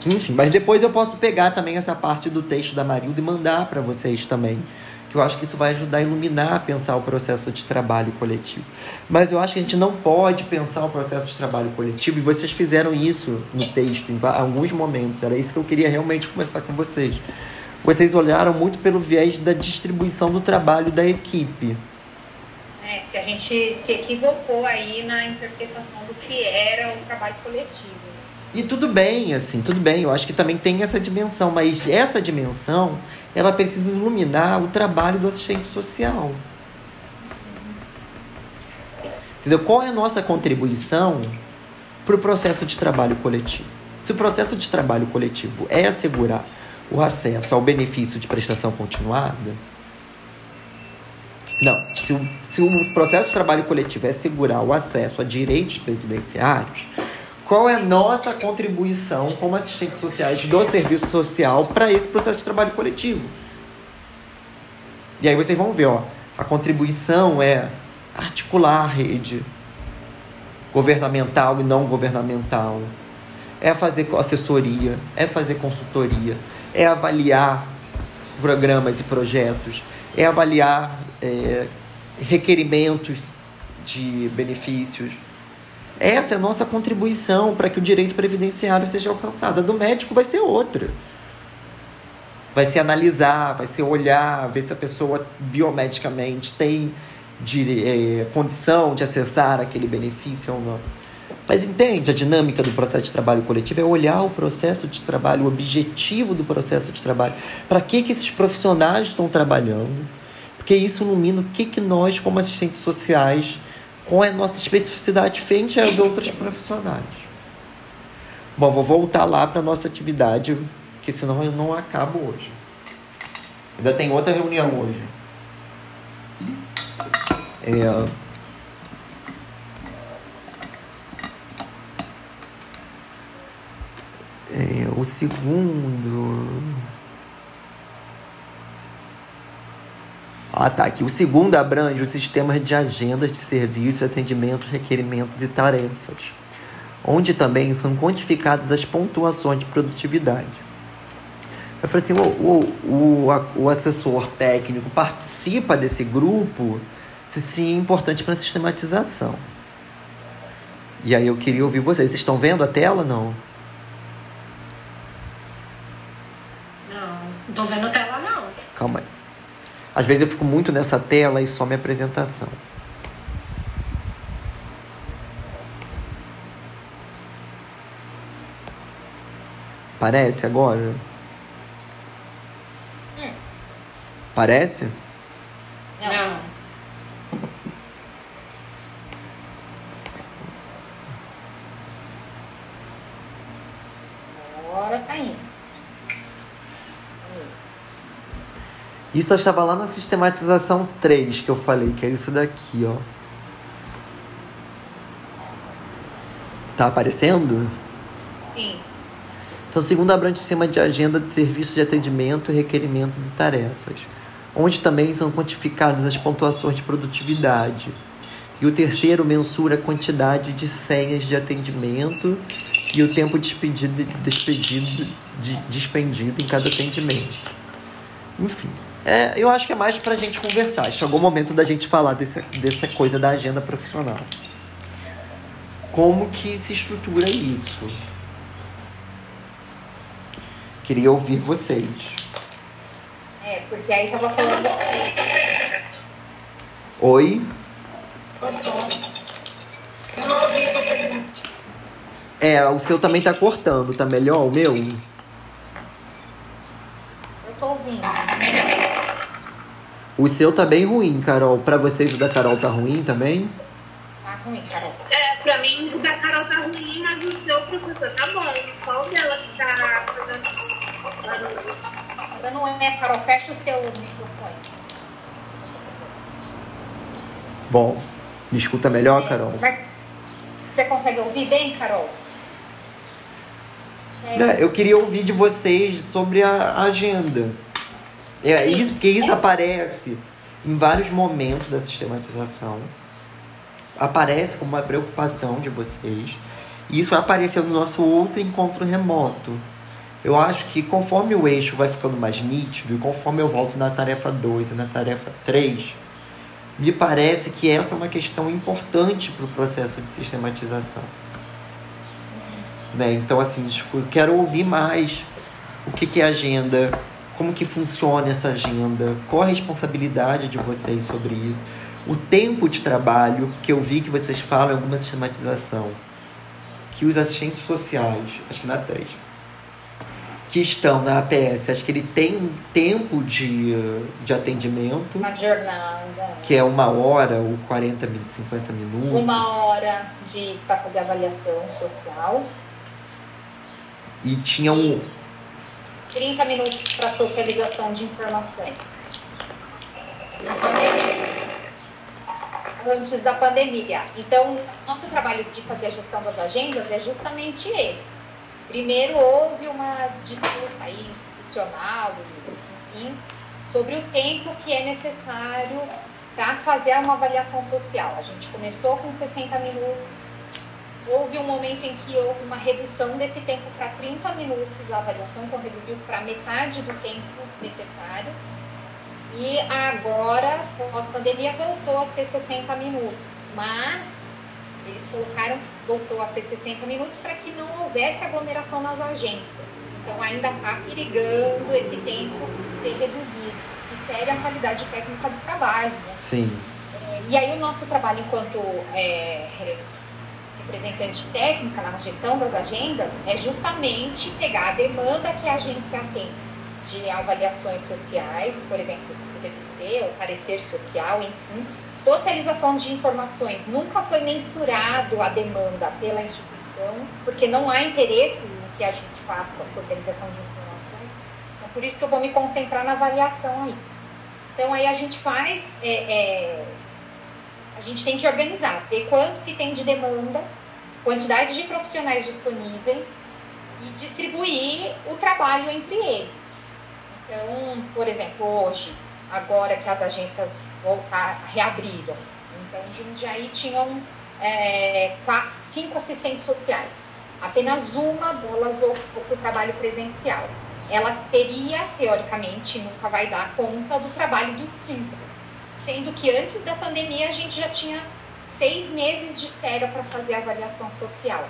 Enfim, mas depois eu posso pegar também essa parte do texto da Marilda e mandar para vocês também. Que eu acho que isso vai ajudar a iluminar, a pensar o processo de trabalho coletivo. Mas eu acho que a gente não pode pensar o processo de trabalho coletivo, e vocês fizeram isso no texto em alguns momentos. Era isso que eu queria realmente conversar com vocês. Vocês olharam muito pelo viés da distribuição do trabalho da equipe. Que a gente se equivocou aí na interpretação do que era o trabalho coletivo. E tudo bem, assim, tudo bem. Eu acho que também tem essa dimensão, mas essa dimensão, ela precisa iluminar o trabalho do assistente social. Entendeu? Qual é a nossa contribuição para o processo de trabalho coletivo? Se o processo de trabalho coletivo é assegurar o acesso ao benefício de prestação continuada, não. Se o, se o processo de trabalho coletivo é assegurar o acesso a direitos previdenciários, qual é a nossa contribuição como assistentes sociais do serviço social para esse processo de trabalho coletivo. E aí vocês vão ver, ó, a contribuição é articular a rede governamental e não governamental, é fazer assessoria, é fazer consultoria, é avaliar programas e projetos, é avaliar é, requerimentos de benefícios essa é a nossa contribuição para que o direito previdenciário seja alcançado. A do médico vai ser outra. Vai ser analisar, vai ser olhar, ver se a pessoa biomedicamente tem de, é, condição de acessar aquele benefício ou não. Mas entende a dinâmica do processo de trabalho coletivo? É olhar o processo de trabalho, o objetivo do processo de trabalho. Para que, que esses profissionais estão trabalhando? Porque isso ilumina o que, que nós, como assistentes sociais, com a nossa especificidade frente às outras profissionais. Bom, vou voltar lá para nossa atividade, que senão eu não acabo hoje. Ainda tem outra reunião hoje. É... É, o segundo. Ah, tá. Aqui o segundo abrange os sistemas de agendas de serviços, atendimentos, requerimentos e tarefas, onde também são quantificadas as pontuações de produtividade. Eu falei assim: o, o, o, o assessor técnico participa desse grupo se sim é importante para a sistematização. E aí eu queria ouvir vocês. Vocês estão vendo a tela não? Não, não estou vendo a tela não. Calma aí. Às vezes eu fico muito nessa tela e só minha apresentação. Parece agora? Hum. Parece? Não. Agora tá indo. Isso eu estava lá na sistematização 3 que eu falei, que é isso daqui, ó. Tá aparecendo? Sim. Então, segundo abrange o sistema de agenda de serviços de atendimento, requerimentos e tarefas, onde também são quantificadas as pontuações de produtividade. E o terceiro mensura a quantidade de senhas de atendimento e o tempo despedido, despedido, de, despendido em cada atendimento. Enfim, é, eu acho que é mais pra gente conversar. Chegou o momento da gente falar desse, dessa coisa da agenda profissional. Como que se estrutura isso? Queria ouvir vocês. É, porque aí tava falando assim. Oi? Eu não ouvi sua pergunta. É, o seu também tá cortando. Tá melhor o meu? Eu tô ouvindo. O seu tá bem ruim, Carol. Pra vocês o da Carol tá ruim também? Tá ruim, Carol. É, pra mim o da Carol tá ruim, mas o seu professor tá bom. Qual dela que tá fazendo barulho? Ainda não é, Carol. Fecha o seu microfone. Bom, me escuta melhor, Carol? Mas você consegue ouvir bem, Carol? É, É, eu queria ouvir de vocês sobre a agenda. É isso, porque isso Essa- aparece em vários momentos da sistematização. Aparece como uma preocupação de vocês. E isso vai aparecer no nosso outro encontro remoto. Eu acho que conforme o eixo vai ficando mais nítido, e conforme eu volto na tarefa 2 e na tarefa 3, me parece que essa é uma questão importante para o processo de sistematização. Né? Então, assim, eu quero ouvir mais o que, que é agenda, como que funciona essa agenda, qual a responsabilidade de vocês sobre isso, o tempo de trabalho, que eu vi que vocês falam em alguma sistematização, que os assistentes sociais, acho que na 3, que estão na APS, acho que ele tem um tempo de, de atendimento, Uma jornada. que é uma hora ou 40, min- 50 minutos. Uma hora para fazer avaliação social. E tinha um. 30 minutos para socialização de informações. Antes da pandemia. Então, nosso trabalho de fazer a gestão das agendas é justamente esse. Primeiro, houve uma disputa aí institucional, e, enfim, sobre o tempo que é necessário para fazer uma avaliação social. A gente começou com 60 minutos, Houve um momento em que houve uma redução desse tempo para 30 minutos a avaliação, então reduziu para metade do tempo necessário. E agora, pós-pandemia, voltou a ser 60 minutos. Mas eles colocaram que voltou a ser 60 minutos para que não houvesse aglomeração nas agências. Então ainda está perigando esse tempo ser reduzido, que fere a qualidade técnica do trabalho. Né? Sim. E aí o nosso trabalho enquanto é, representante técnica na gestão das agendas é justamente pegar a demanda que a agência tem de avaliações sociais, por exemplo, o BPC, o parecer social, enfim, socialização de informações. Nunca foi mensurado a demanda pela instituição, porque não há interesse em que a gente faça socialização de informações. Então, por isso que eu vou me concentrar na avaliação aí. Então, aí a gente faz é, é, a gente tem que organizar, ver quanto que tem de demanda, quantidade de profissionais disponíveis e distribuir o trabalho entre eles. Então, por exemplo, hoje, agora que as agências voltar, reabriram, então Jundiaí tinham é, quatro, cinco assistentes sociais. Apenas uma delas voltou para o trabalho presencial. Ela teria, teoricamente, nunca vai dar conta do trabalho dos cinco sendo que antes da pandemia a gente já tinha seis meses de espera para fazer a avaliação social.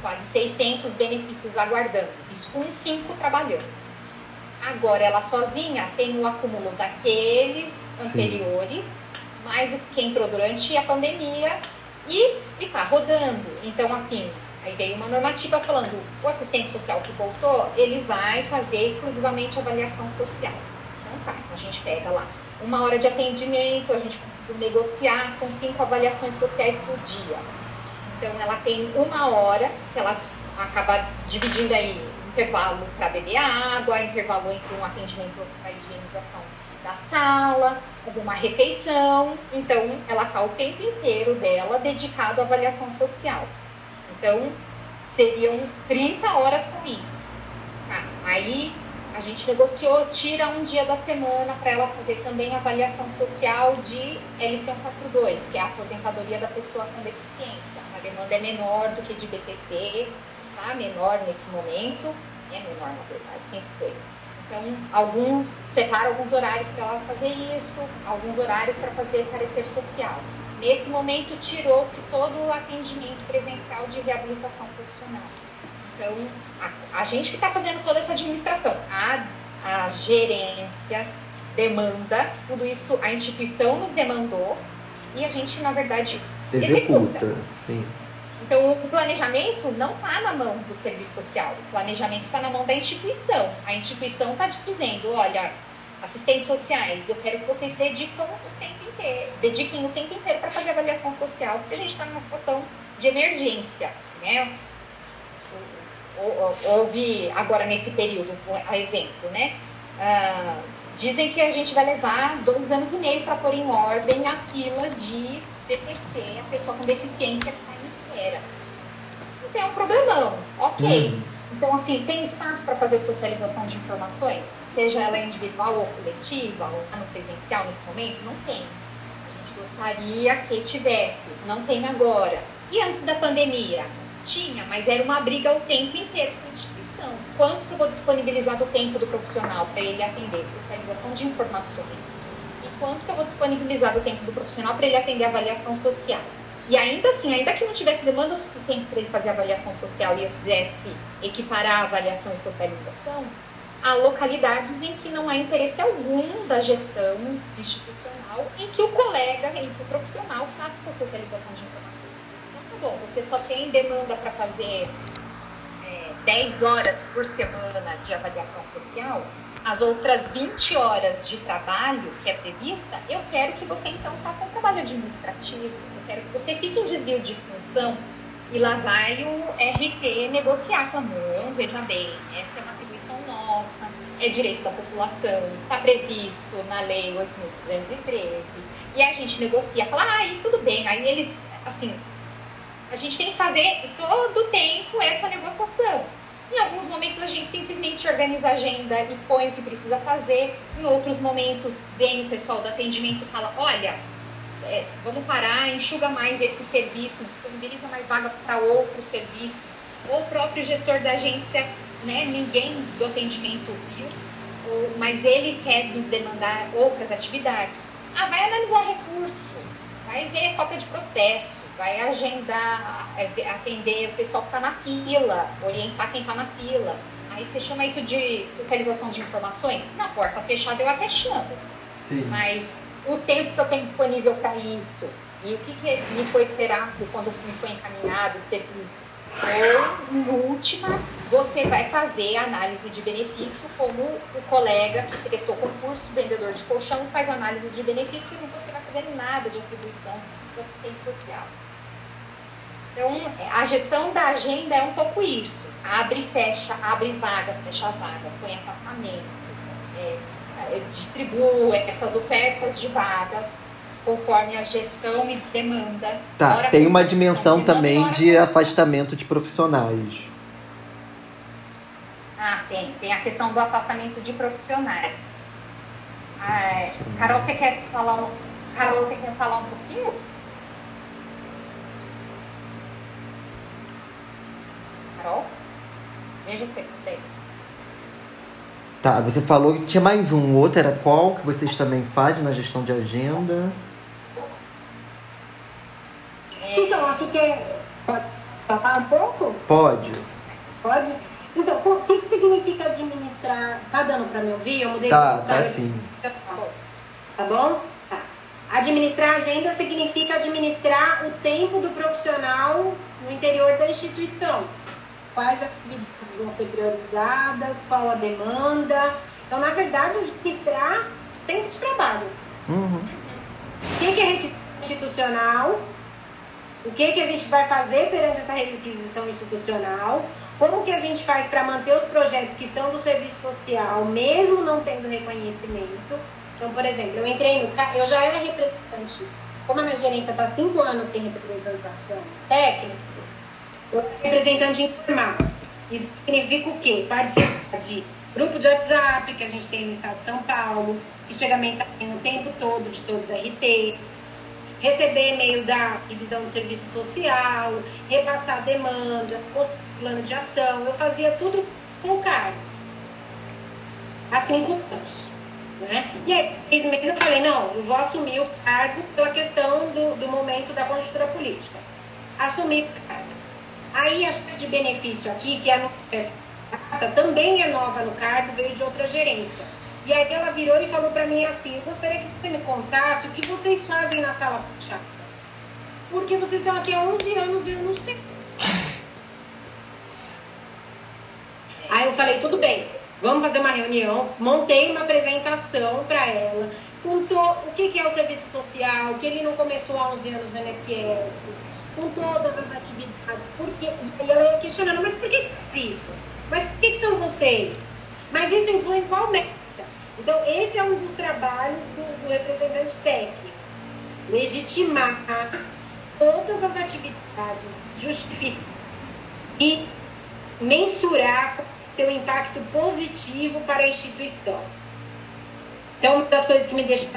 Quase 600 benefícios aguardando, isso com cinco trabalhando. Agora ela sozinha tem o acúmulo daqueles Sim. anteriores, mais o que entrou durante a pandemia e está rodando. Então, assim, aí veio uma normativa falando o assistente social que voltou, ele vai fazer exclusivamente avaliação social. Então tá, a gente pega lá uma hora de atendimento, a gente conseguiu negociar, são cinco avaliações sociais por dia. Então ela tem uma hora que ela acaba dividindo aí intervalo para beber água, intervalo entre um atendimento para higienização da sala, fazer uma refeição. Então ela está o tempo inteiro dela dedicado à avaliação social. Então seriam 30 horas com isso. Tá? Aí a gente negociou, tira um dia da semana para ela fazer também avaliação social de LC 142, que é a aposentadoria da pessoa com deficiência. A demanda é menor do que de BPC, está menor nesse momento, é menor na verdade, sempre foi. Então, alguns separa alguns horários para ela fazer isso, alguns horários para fazer parecer social. Nesse momento, tirou-se todo o atendimento presencial de reabilitação profissional. Então, a, a gente que está fazendo toda essa administração, a, a gerência demanda, tudo isso a instituição nos demandou e a gente, na verdade, Executa, sim. então, o planejamento não está na mão do serviço social, o planejamento está na mão da instituição. A instituição está dizendo: olha, assistentes sociais, eu quero que vocês dedicam o tempo inteiro, dediquem o tempo inteiro para fazer avaliação social, porque a gente está numa situação de emergência, né? Houve agora nesse período, a exemplo, né? Ah, dizem que a gente vai levar dois anos e meio para pôr em ordem a fila de BPC, a pessoa com deficiência que está em espera. Então é um problemão, ok. Hum. Então, assim, tem espaço para fazer socialização de informações? Seja ela individual ou coletiva, ou no presencial nesse momento? Não tem. A gente gostaria que tivesse, não tem agora. E antes da pandemia? Tinha, mas era uma briga o tempo inteiro com a instituição. Quanto que eu vou disponibilizar do tempo do profissional para ele atender socialização de informações? E quanto que eu vou disponibilizar do tempo do profissional para ele atender avaliação social? E ainda assim, ainda que não tivesse demanda suficiente para ele fazer avaliação social e eu quisesse equiparar avaliação e socialização, há localidades em que não há interesse algum da gestão institucional em que o colega, em que o profissional faça socialização de informações. Bom, você só tem demanda para fazer é, 10 horas por semana de avaliação social, as outras 20 horas de trabalho que é prevista, eu quero que você então faça um trabalho administrativo, quero que você fique em desvio de função e lá vai o RT negociar com a não, veja bem, essa é uma atribuição nossa, é direito da população, está previsto na lei 8.213, e a gente negocia, fala, ah, aí tudo bem, aí eles, assim, a gente tem que fazer todo o tempo essa negociação. Em alguns momentos a gente simplesmente organiza a agenda e põe o que precisa fazer. Em outros momentos vem o pessoal do atendimento e fala, olha, é, vamos parar, enxuga mais esse serviço, disponibiliza mais vaga para outro serviço, ou o próprio gestor da agência, né, ninguém do atendimento viu, ou, mas ele quer nos demandar outras atividades. Ah, vai analisar recurso, vai ver cópia de processo, vai agendar, é, atender o pessoal que está na fila, orientar quem está na fila. Aí você chama isso de especialização de informações? Na porta fechada eu até chamo. Sim. Mas o tempo que eu tenho disponível para isso e o que, que me foi esperado quando me foi encaminhado o serviço. Ou, em última, você vai fazer análise de benefício como o colega que prestou concurso, vendedor de colchão, faz análise de benefício e não você vai fazer nada de atribuição do assistente social. Então, a gestão da agenda é um pouco isso. Abre e fecha, abre vagas, fecha vagas, põe afastamento, é, distribua essas ofertas de vagas conforme a gestão e demanda. Tá, tem uma dimensão também de afastamento de profissionais. Ah, tem. Tem a questão do afastamento de profissionais. Ah, Carol, você quer falar um... Carol, você quer falar um pouquinho? Carol? Veja se você Tá, você falou que tinha mais um. O outro era qual que vocês também fazem na gestão de agenda? Então, acho que é. Pode falar um pouco? Pode. Pode? Então, o que, que significa administrar? Tá dando para me ouvir? Eu mudei Tá, tá sim. Tá bom? Tá bom? Tá. Administrar a agenda significa administrar o tempo do profissional no interior da instituição quais atividades vão ser priorizadas, qual a demanda. Então, na verdade, administrar tempo de trabalho. Uhum. O que, é requisição institucional? O que, que a gente vai fazer perante essa requisição institucional? Como que a gente faz para manter os projetos que são do serviço social, mesmo não tendo reconhecimento? Então, por exemplo, eu entrei no... Eu já era representante. Como a minha gerência está cinco anos sem representação técnica, representante informal. Isso significa o quê? Participar de grupo de WhatsApp que a gente tem no estado de São Paulo, que chega mensagem o tempo todo de todos os RTs, receber e-mail da divisão do serviço social, repassar demanda, plano de ação. Eu fazia tudo com o cargo. Há cinco anos. Né? E aí, três meses eu falei, não, eu vou assumir o cargo pela questão do, do momento da conjuntura política. Assumi o cargo. Aí a chefe de benefício aqui, que é no também é nova no cargo, veio de outra gerência. E aí ela virou e falou para mim assim: Eu gostaria que você me contasse o que vocês fazem na sala fechada. Porque vocês estão aqui há 11 anos e eu não sei. Aí eu falei: Tudo bem, vamos fazer uma reunião. Montei uma apresentação para ela. Contou o que é o serviço social, que ele não começou há 11 anos no NSS com todas as atividades. Porque, e ela ia questionando, mas por que isso? Mas por que, são vocês? Mas isso influi em qual meta? Então, esse é um dos trabalhos do, do representante técnico. Legitimar todas as atividades, justificar e mensurar seu impacto positivo para a instituição. Então, uma das coisas que me deixa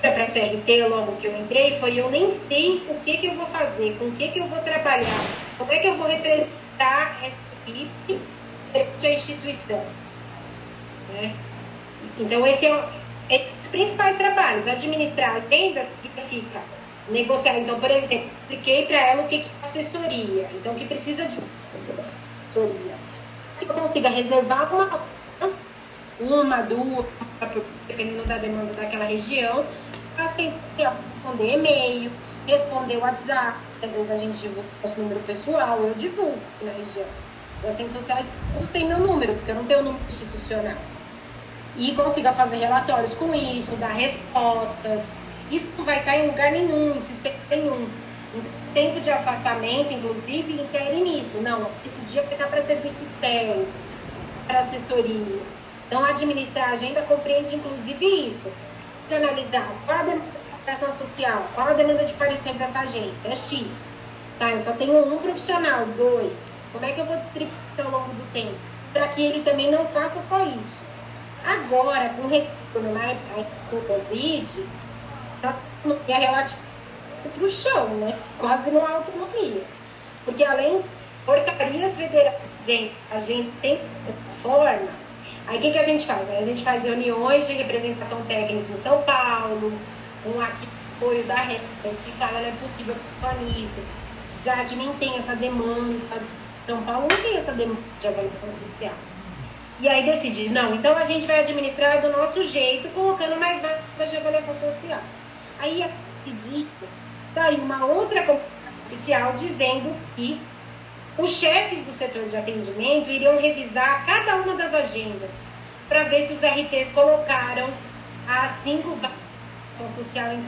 para a CRT logo que eu entrei foi eu nem sei o que, que eu vou fazer, com o que, que eu vou trabalhar, como é que eu vou representar essa equipe perante a instituição. Né? Então, esse é, é os principais trabalhos. Administrar agendas significa negociar. Então, por exemplo, expliquei para ela o que, que é assessoria. Então, que precisa de assessoria. Que eu consiga reservar uma, uma duas, dependendo da demanda daquela região, mas tem que responder e-mail, responder WhatsApp. Às vezes a gente divulga nosso número pessoal, eu divulgo na região. As redes sociais todos têm meu número, porque eu não tenho número institucional. E consiga fazer relatórios com isso, dar respostas, isso não vai estar em lugar nenhum, em sistema nenhum. Tempo de afastamento, inclusive, insere nisso. Não, esse dia vai estar para serviço externo, para assessoria. Então, administrar a agenda compreende, inclusive, isso. De analisar qual a demanda de social, qual a demanda de parecer dessa agência, é X. Tá, eu só tenho um profissional, dois. Como é que eu vou distribuir isso ao longo do tempo? Para que ele também não faça só isso. Agora, com o retorno na do Covid, autonomia relativa para o chão, né? Quase não há autonomia. Porque além portarias federais a gente tem forma, aí o que, que a gente faz? Aí a gente faz reuniões de representação técnica em São Paulo, um apoio da rede, fala, não é possível só nisso. Já que nem tem essa demanda, São Paulo não tem essa demanda de avaliação social. E aí decide, não, então a gente vai administrar do nosso jeito, colocando mais vagas de avaliação social. Aí, há dias, saiu uma outra oficial dizendo que os chefes do setor de atendimento iriam revisar cada uma das agendas para ver se os RTs colocaram as cinco vagas social em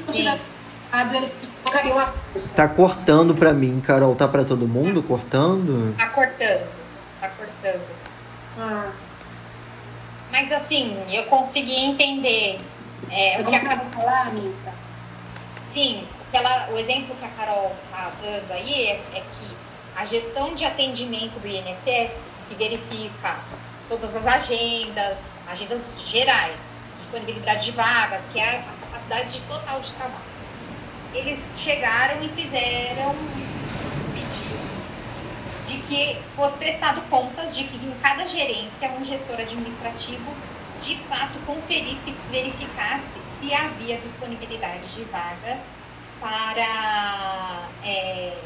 Sim. eles colocariam a força. Tá cortando pra mim, Carol. Tá pra todo mundo cortando? Tá cortando. Tá cortando. Ah, Mas assim, eu consegui entender é, o que a Carol. falar, Anitta? Sim, o que ela- o exemplo que a Carol está dando aí é, é que a gestão de atendimento do INSS, que verifica todas as agendas, agendas gerais, disponibilidade de vagas, que é a capacidade total de trabalho. Eles chegaram e fizeram de que fosse prestado contas de que em cada gerência um gestor administrativo de fato conferisse e verificasse se havia disponibilidade de vagas para é,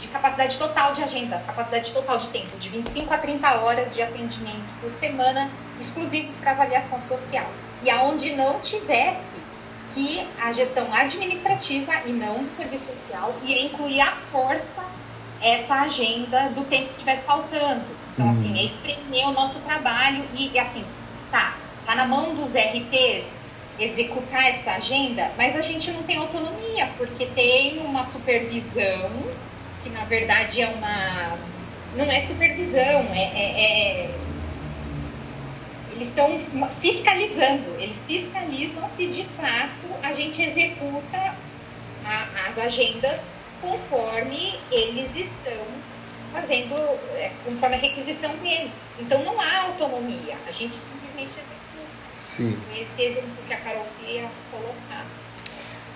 de capacidade total de agenda, capacidade total de tempo, de 25 a 30 horas de atendimento por semana, exclusivos para avaliação social. E aonde não tivesse que a gestão administrativa e não do serviço social ia incluir à força essa agenda do tempo que estivesse faltando. Então, Hum. assim, é espremer o nosso trabalho e, e, assim, tá, tá na mão dos RPs executar essa agenda, mas a gente não tem autonomia, porque tem uma supervisão, que na verdade é uma. Não é supervisão, é. é- é- eles estão fiscalizando, eles fiscalizam se de fato a gente executa a- as agendas conforme eles estão fazendo, é, conforme a requisição deles. Então não há autonomia, a gente simplesmente executa. Sim. Esse exemplo que a Carol queria colocar.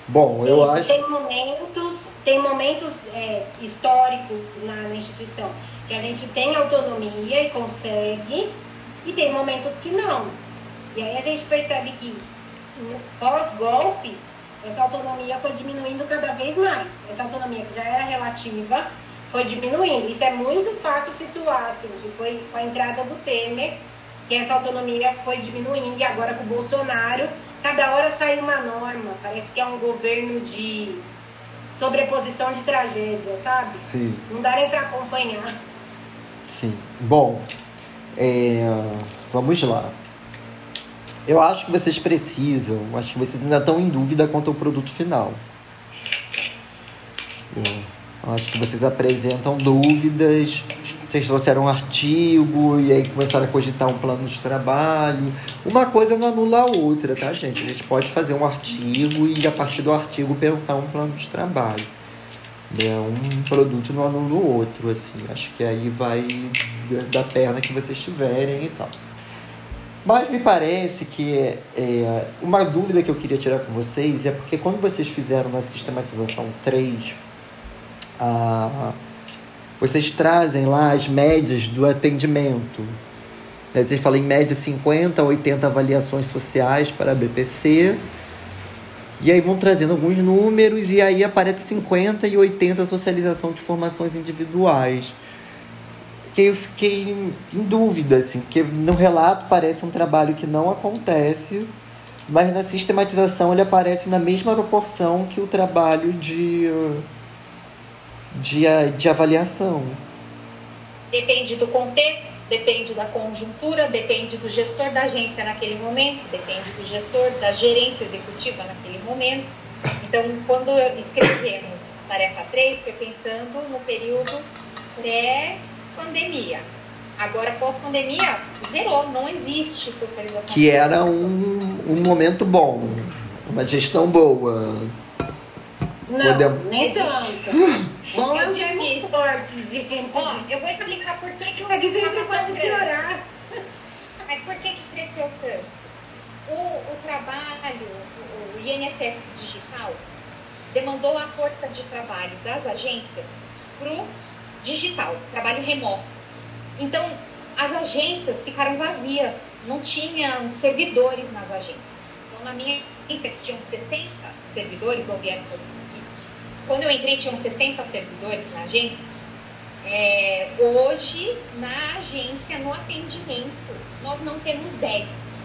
Bom, eu Isso, acho. Tem momentos, tem momentos é, históricos na, na instituição que a gente tem autonomia e consegue, e tem momentos que não. E aí a gente percebe que pós-golpe, essa autonomia foi diminuindo cada vez mais. Essa autonomia que já era relativa foi diminuindo. Isso é muito fácil situar, assim, que foi com a entrada do Temer, que essa autonomia foi diminuindo, e agora com o Bolsonaro, cada hora sai uma norma. Parece que é um governo de sobreposição de tragédia, sabe? Sim, Não dá nem para acompanhar. sim. Bom, é, vamos lá. Eu acho que vocês precisam, acho que vocês ainda estão em dúvida quanto ao produto final. Eu acho que vocês apresentam dúvidas, vocês trouxeram um artigo e aí começaram a cogitar um plano de trabalho. Uma coisa não anula a outra, tá, gente? A gente pode fazer um artigo e a partir do artigo pensar um plano de trabalho. né? Um produto não anula o outro, assim. Acho que aí vai da perna que vocês tiverem e tal. Mas me parece que é, uma dúvida que eu queria tirar com vocês é porque quando vocês fizeram na sistematização 3, a, vocês trazem lá as médias do atendimento. Né? Vocês falam em média 50 a 80 avaliações sociais para a BPC. E aí vão trazendo alguns números e aí aparece 50 e 80 socialização de formações individuais. Que eu fiquei em, dúvida, assim, porque no relato parece um trabalho que não acontece, mas na sistematização ele aparece na mesma proporção que o trabalho de de, de avaliação? Depende do contexto, depende da conjuntura, depende do gestor da agência naquele momento, depende do gestor da gerência executiva naquele momento. Então, quando escrevemos tarefa 3, foi pensando no período pré-pandemia. Agora, pós-pandemia, zerou, não existe socialização. Que era um, um momento bom, uma gestão boa. Não, Podemos... nem tanto. <laughs> Bom, eu tinha visto. Ó, eu vou explicar por que, que o Quer dizer que pode piorar. Mas por que, que cresceu tanto? O, o trabalho, o, o INSS digital, demandou a força de trabalho das agências para o digital, trabalho remoto. Então, as agências ficaram vazias, não tinham servidores nas agências. Então, na minha agência, que tinham 60 servidores, ou vieram quando eu entrei, tinham 60 servidores na agência. É, hoje, na agência, no atendimento, nós não temos 10.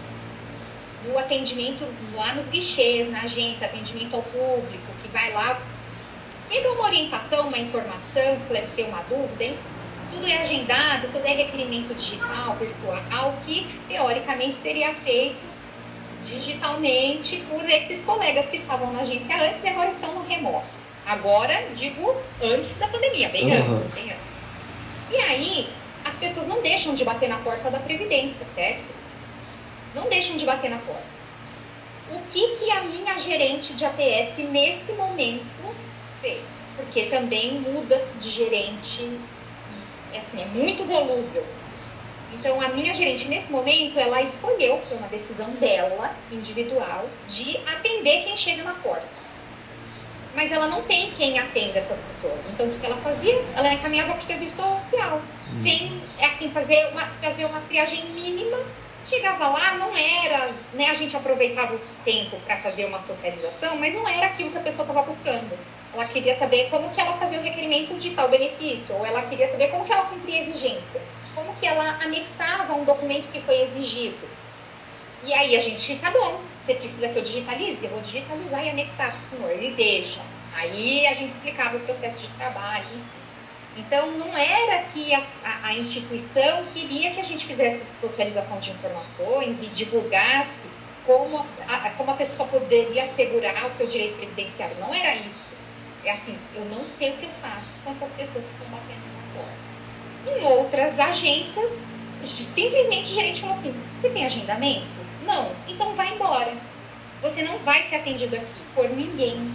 No atendimento, lá nos guichês, na agência, atendimento ao público, que vai lá, me dá uma orientação, uma informação, esclarecer uma dúvida, enfim. Tudo é agendado, tudo é requerimento digital, virtual, que teoricamente seria feito digitalmente por esses colegas que estavam na agência antes e agora estão no remoto. Agora, digo, antes da pandemia, bem uhum. antes, bem antes. E aí, as pessoas não deixam de bater na porta da Previdência, certo? Não deixam de bater na porta. O que, que a minha gerente de APS nesse momento fez? Porque também muda-se de gerente, é assim, é muito volúvel. Então, a minha gerente, nesse momento, ela escolheu, foi uma decisão dela, individual, de atender quem chega na porta mas ela não tem quem atenda essas pessoas. Então, o que ela fazia? Ela encaminhava para o serviço social, hum. sem, é assim, fazer uma, fazer uma triagem mínima. Chegava lá, não era, né, a gente aproveitava o tempo para fazer uma socialização, mas não era aquilo que a pessoa estava buscando. Ela queria saber como que ela fazia o requerimento de tal benefício, ou ela queria saber como que ela cumpria a exigência, como que ela anexava um documento que foi exigido. E aí a gente, tá bom, você precisa que eu digitalize? Eu vou digitalizar e anexar para o senhor. Ele deixa. Aí a gente explicava o processo de trabalho. Então, não era que a, a, a instituição queria que a gente fizesse socialização de informações e divulgasse como a, como a pessoa poderia assegurar o seu direito previdenciário. Não era isso. É assim, eu não sei o que eu faço com essas pessoas que estão batendo na porta. Em outras agências, simplesmente o gerente falou assim: você tem agendamento? Não, então vai embora. Você não vai ser atendido aqui por ninguém.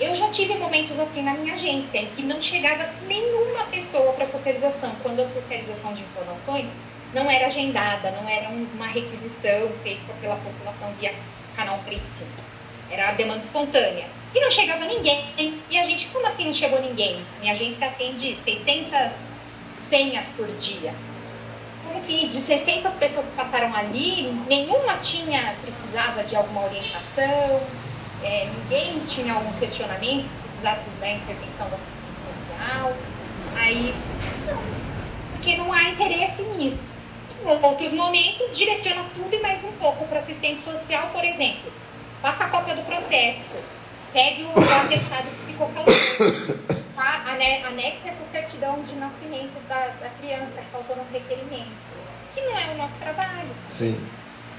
Eu já tive momentos assim na minha agência, em que não chegava nenhuma pessoa para socialização, quando a socialização de informações não era agendada, não era uma requisição feita pela população via canal Prixim. Era a demanda espontânea. E não chegava ninguém. E a gente, como assim não chegou ninguém? Minha agência atende 600 senhas por dia como que de 600 pessoas que passaram ali, nenhuma tinha precisava de alguma orientação, é, ninguém tinha algum questionamento que precisasse da intervenção do assistente social. Aí, não, porque não há interesse nisso. Em outros momentos, direciona tudo e mais um pouco para assistente social, por exemplo. Faça a cópia do processo, pegue o, o atestado que ficou faltando tá? anexe essa certidão de nascimento da, da criança que faltou no requerimento, que não é o nosso trabalho. Sim.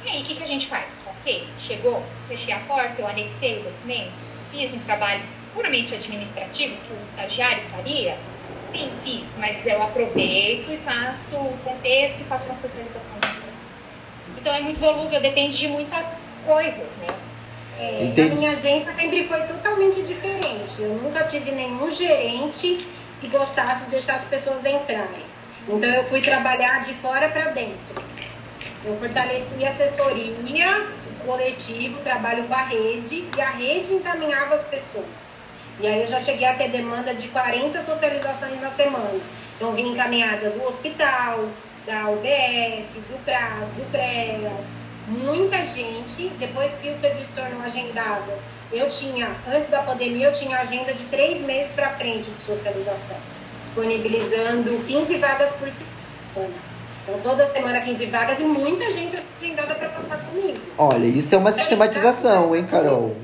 E aí, o que, que a gente faz? Ok, chegou, fechei a porta, eu anexei o documento, fiz um trabalho puramente administrativo que o estagiário faria? Sim, fiz, mas eu aproveito e faço um contexto e faço uma socialização informações. Então, é muito volúvel, depende de muitas coisas, né? É, Entendi. a minha agência sempre foi totalmente diferente. Eu nunca tive nenhum gerente que gostasse de deixar as pessoas entrarem. Então eu fui trabalhar de fora para dentro. Eu fortaleci a assessoria, o coletivo, trabalho com a rede e a rede encaminhava as pessoas. E aí eu já cheguei a ter demanda de 40 socializações na semana. Então vim encaminhada do hospital, da UBS, do CRAS, do CREAS, muita gente. Depois que o serviço tornou agendado, eu tinha, antes da pandemia, eu tinha agenda de três meses para frente de socialização, disponibilizando 15 vagas por semana. Então, toda semana 15 vagas e muita gente agendada para passar comigo. Olha, isso é uma sistematização, hein, Carol?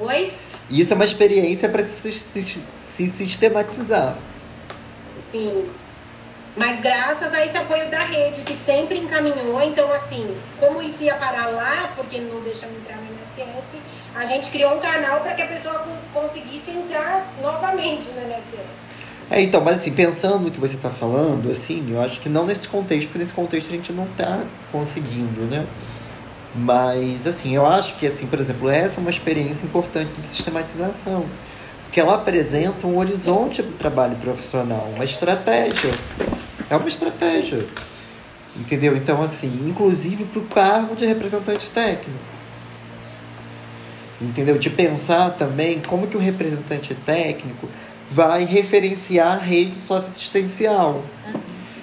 Oi? Isso é uma experiência para se, se, se sistematizar. Sim. Mas graças a esse apoio da rede, que sempre encaminhou, então assim, como isso ia parar lá, porque não deixam entrar no INSS, a gente criou um canal para que a pessoa co- conseguisse entrar novamente no INSS. É, então, mas assim, pensando no que você está falando, assim, eu acho que não nesse contexto, porque nesse contexto a gente não está conseguindo, né? Mas, assim, eu acho que, assim, por exemplo, essa é uma experiência importante de sistematização. Porque ela apresenta um horizonte para o trabalho profissional, uma estratégia. É uma estratégia. Entendeu? Então, assim, inclusive para o cargo de representante técnico. Entendeu? De pensar também como que o representante técnico vai referenciar a rede socioassistencial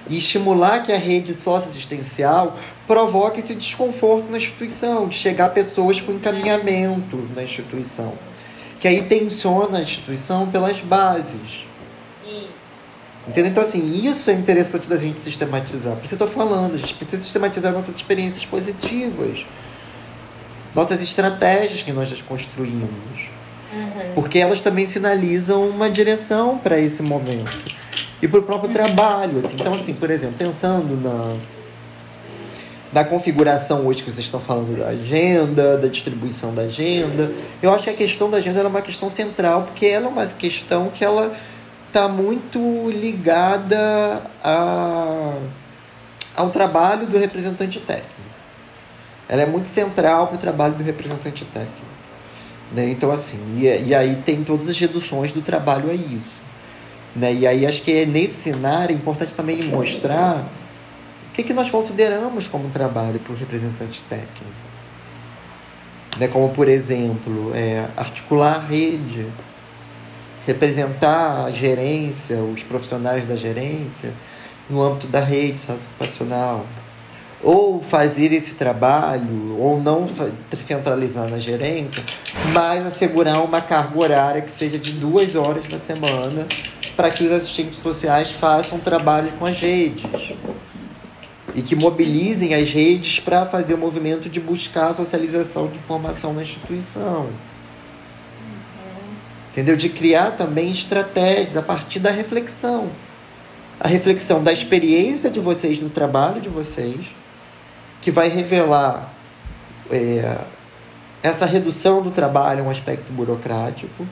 e estimular que a rede socioassistencial provoque esse desconforto na instituição, de chegar pessoas com encaminhamento na instituição. Que aí tensiona a instituição pelas bases. E Entendeu? Então, assim, isso é interessante da gente sistematizar. Por isso eu estou falando, a gente precisa sistematizar nossas experiências positivas, nossas estratégias que nós já construímos. Porque elas também sinalizam uma direção para esse momento. E para o próprio trabalho. Assim. Então, assim, por exemplo, pensando na, na configuração hoje que vocês estão falando da agenda, da distribuição da agenda, eu acho que a questão da agenda é uma questão central, porque ela é uma questão que ela está muito ligada a, ao trabalho do representante técnico. Ela é muito central para o trabalho do representante técnico. Né? Então, assim, e, e aí tem todas as reduções do trabalho a isso. Né? E aí acho que é nesse cenário é importante também mostrar o que, que nós consideramos como trabalho para o representante técnico. Né? Como, por exemplo, é, articular a rede, representar a gerência, os profissionais da gerência, no âmbito da rede sociocupacional. Ou fazer esse trabalho, ou não centralizar na gerência, mas assegurar uma carga horária que seja de duas horas na semana para que os assistentes sociais façam trabalho com as redes e que mobilizem as redes para fazer o movimento de buscar a socialização de informação na instituição. Entendeu? De criar também estratégias a partir da reflexão. A reflexão da experiência de vocês no trabalho de vocês, que vai revelar é, essa redução do trabalho um aspecto burocrático.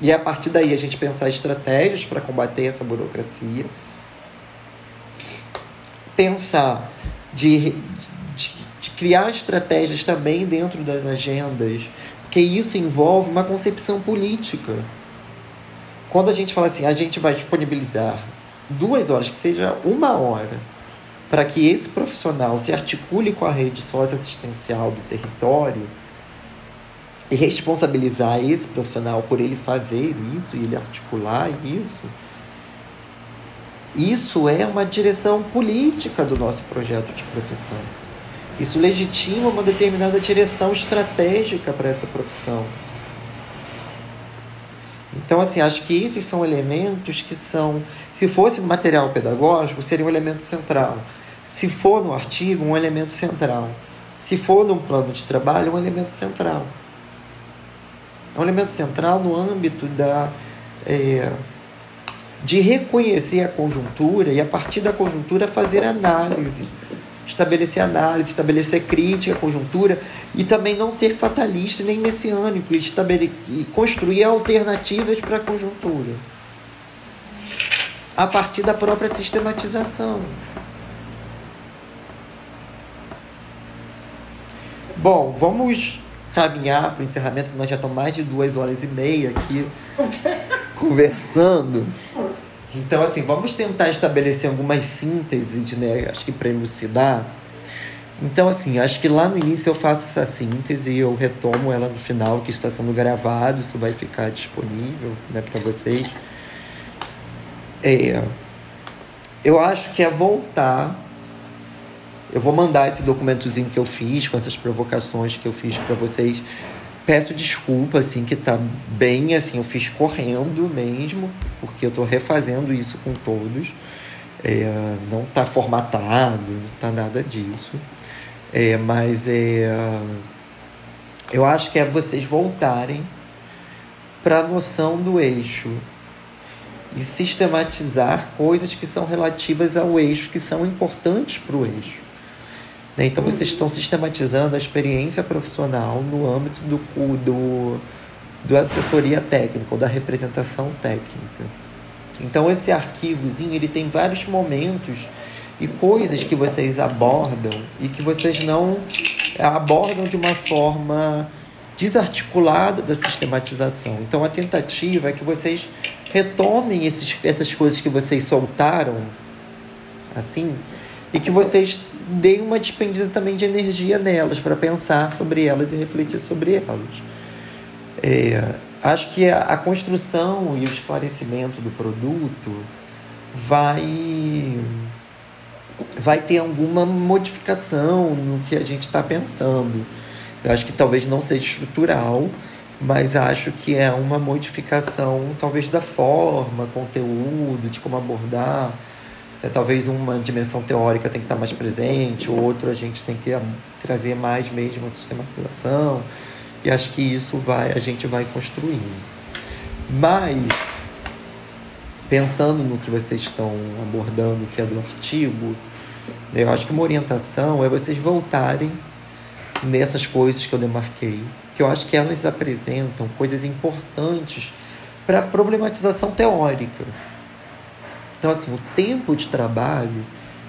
E a partir daí a gente pensar estratégias para combater essa burocracia. Pensar de, de, de criar estratégias também dentro das agendas, porque isso envolve uma concepção política. Quando a gente fala assim, a gente vai disponibilizar duas horas, que seja uma hora, para que esse profissional se articule com a rede socioassistencial do território e responsabilizar esse profissional por ele fazer isso e ele articular isso, isso é uma direção política do nosso projeto de profissão. Isso legitima uma determinada direção estratégica para essa profissão. Então, assim, acho que esses são elementos que são, se fosse no material pedagógico, seria um elemento central. Se for no artigo, um elemento central. Se for num plano de trabalho, um elemento central. É um elemento central no âmbito da, é, de reconhecer a conjuntura e, a partir da conjuntura, fazer análise. Estabelecer análise, estabelecer crítica à conjuntura e também não ser fatalista nem messiânico e, e construir alternativas para a conjuntura. A partir da própria sistematização. Bom, vamos caminhar para o encerramento, que nós já estamos mais de duas horas e meia aqui conversando. Então, assim, vamos tentar estabelecer algumas sínteses, né? Acho que para elucidar. Então, assim, acho que lá no início eu faço essa síntese e eu retomo ela no final, que está sendo gravado, isso vai ficar disponível né, para vocês. É, eu acho que é voltar. Eu vou mandar esse documentozinho que eu fiz, com essas provocações que eu fiz para vocês. Peço desculpa, assim, que tá bem, assim, eu fiz correndo mesmo, porque eu tô refazendo isso com todos. É, não tá formatado, não tá nada disso. É, mas é, eu acho que é vocês voltarem para a noção do eixo e sistematizar coisas que são relativas ao eixo, que são importantes para o eixo. Né? Então, vocês estão sistematizando a experiência profissional no âmbito do, do, do assessoria técnica, ou da representação técnica. Então, esse arquivozinho ele tem vários momentos e coisas que vocês abordam e que vocês não abordam de uma forma desarticulada da sistematização. Então, a tentativa é que vocês retomem esses, essas coisas que vocês soltaram, assim, e que vocês deem uma despendida também de energia nelas, para pensar sobre elas e refletir sobre elas. É, acho que a, a construção e o esclarecimento do produto vai vai ter alguma modificação no que a gente está pensando. Eu acho que talvez não seja estrutural, mas acho que é uma modificação, talvez, da forma, conteúdo, de como abordar. É, talvez uma dimensão teórica tem que estar mais presente, o outro a gente tem que trazer mais mesmo a sistematização. E acho que isso vai, a gente vai construindo. Mas, pensando no que vocês estão abordando, que é do artigo, eu acho que uma orientação é vocês voltarem nessas coisas que eu demarquei que eu acho que elas apresentam coisas importantes para a problematização teórica. Então, assim, o tempo de trabalho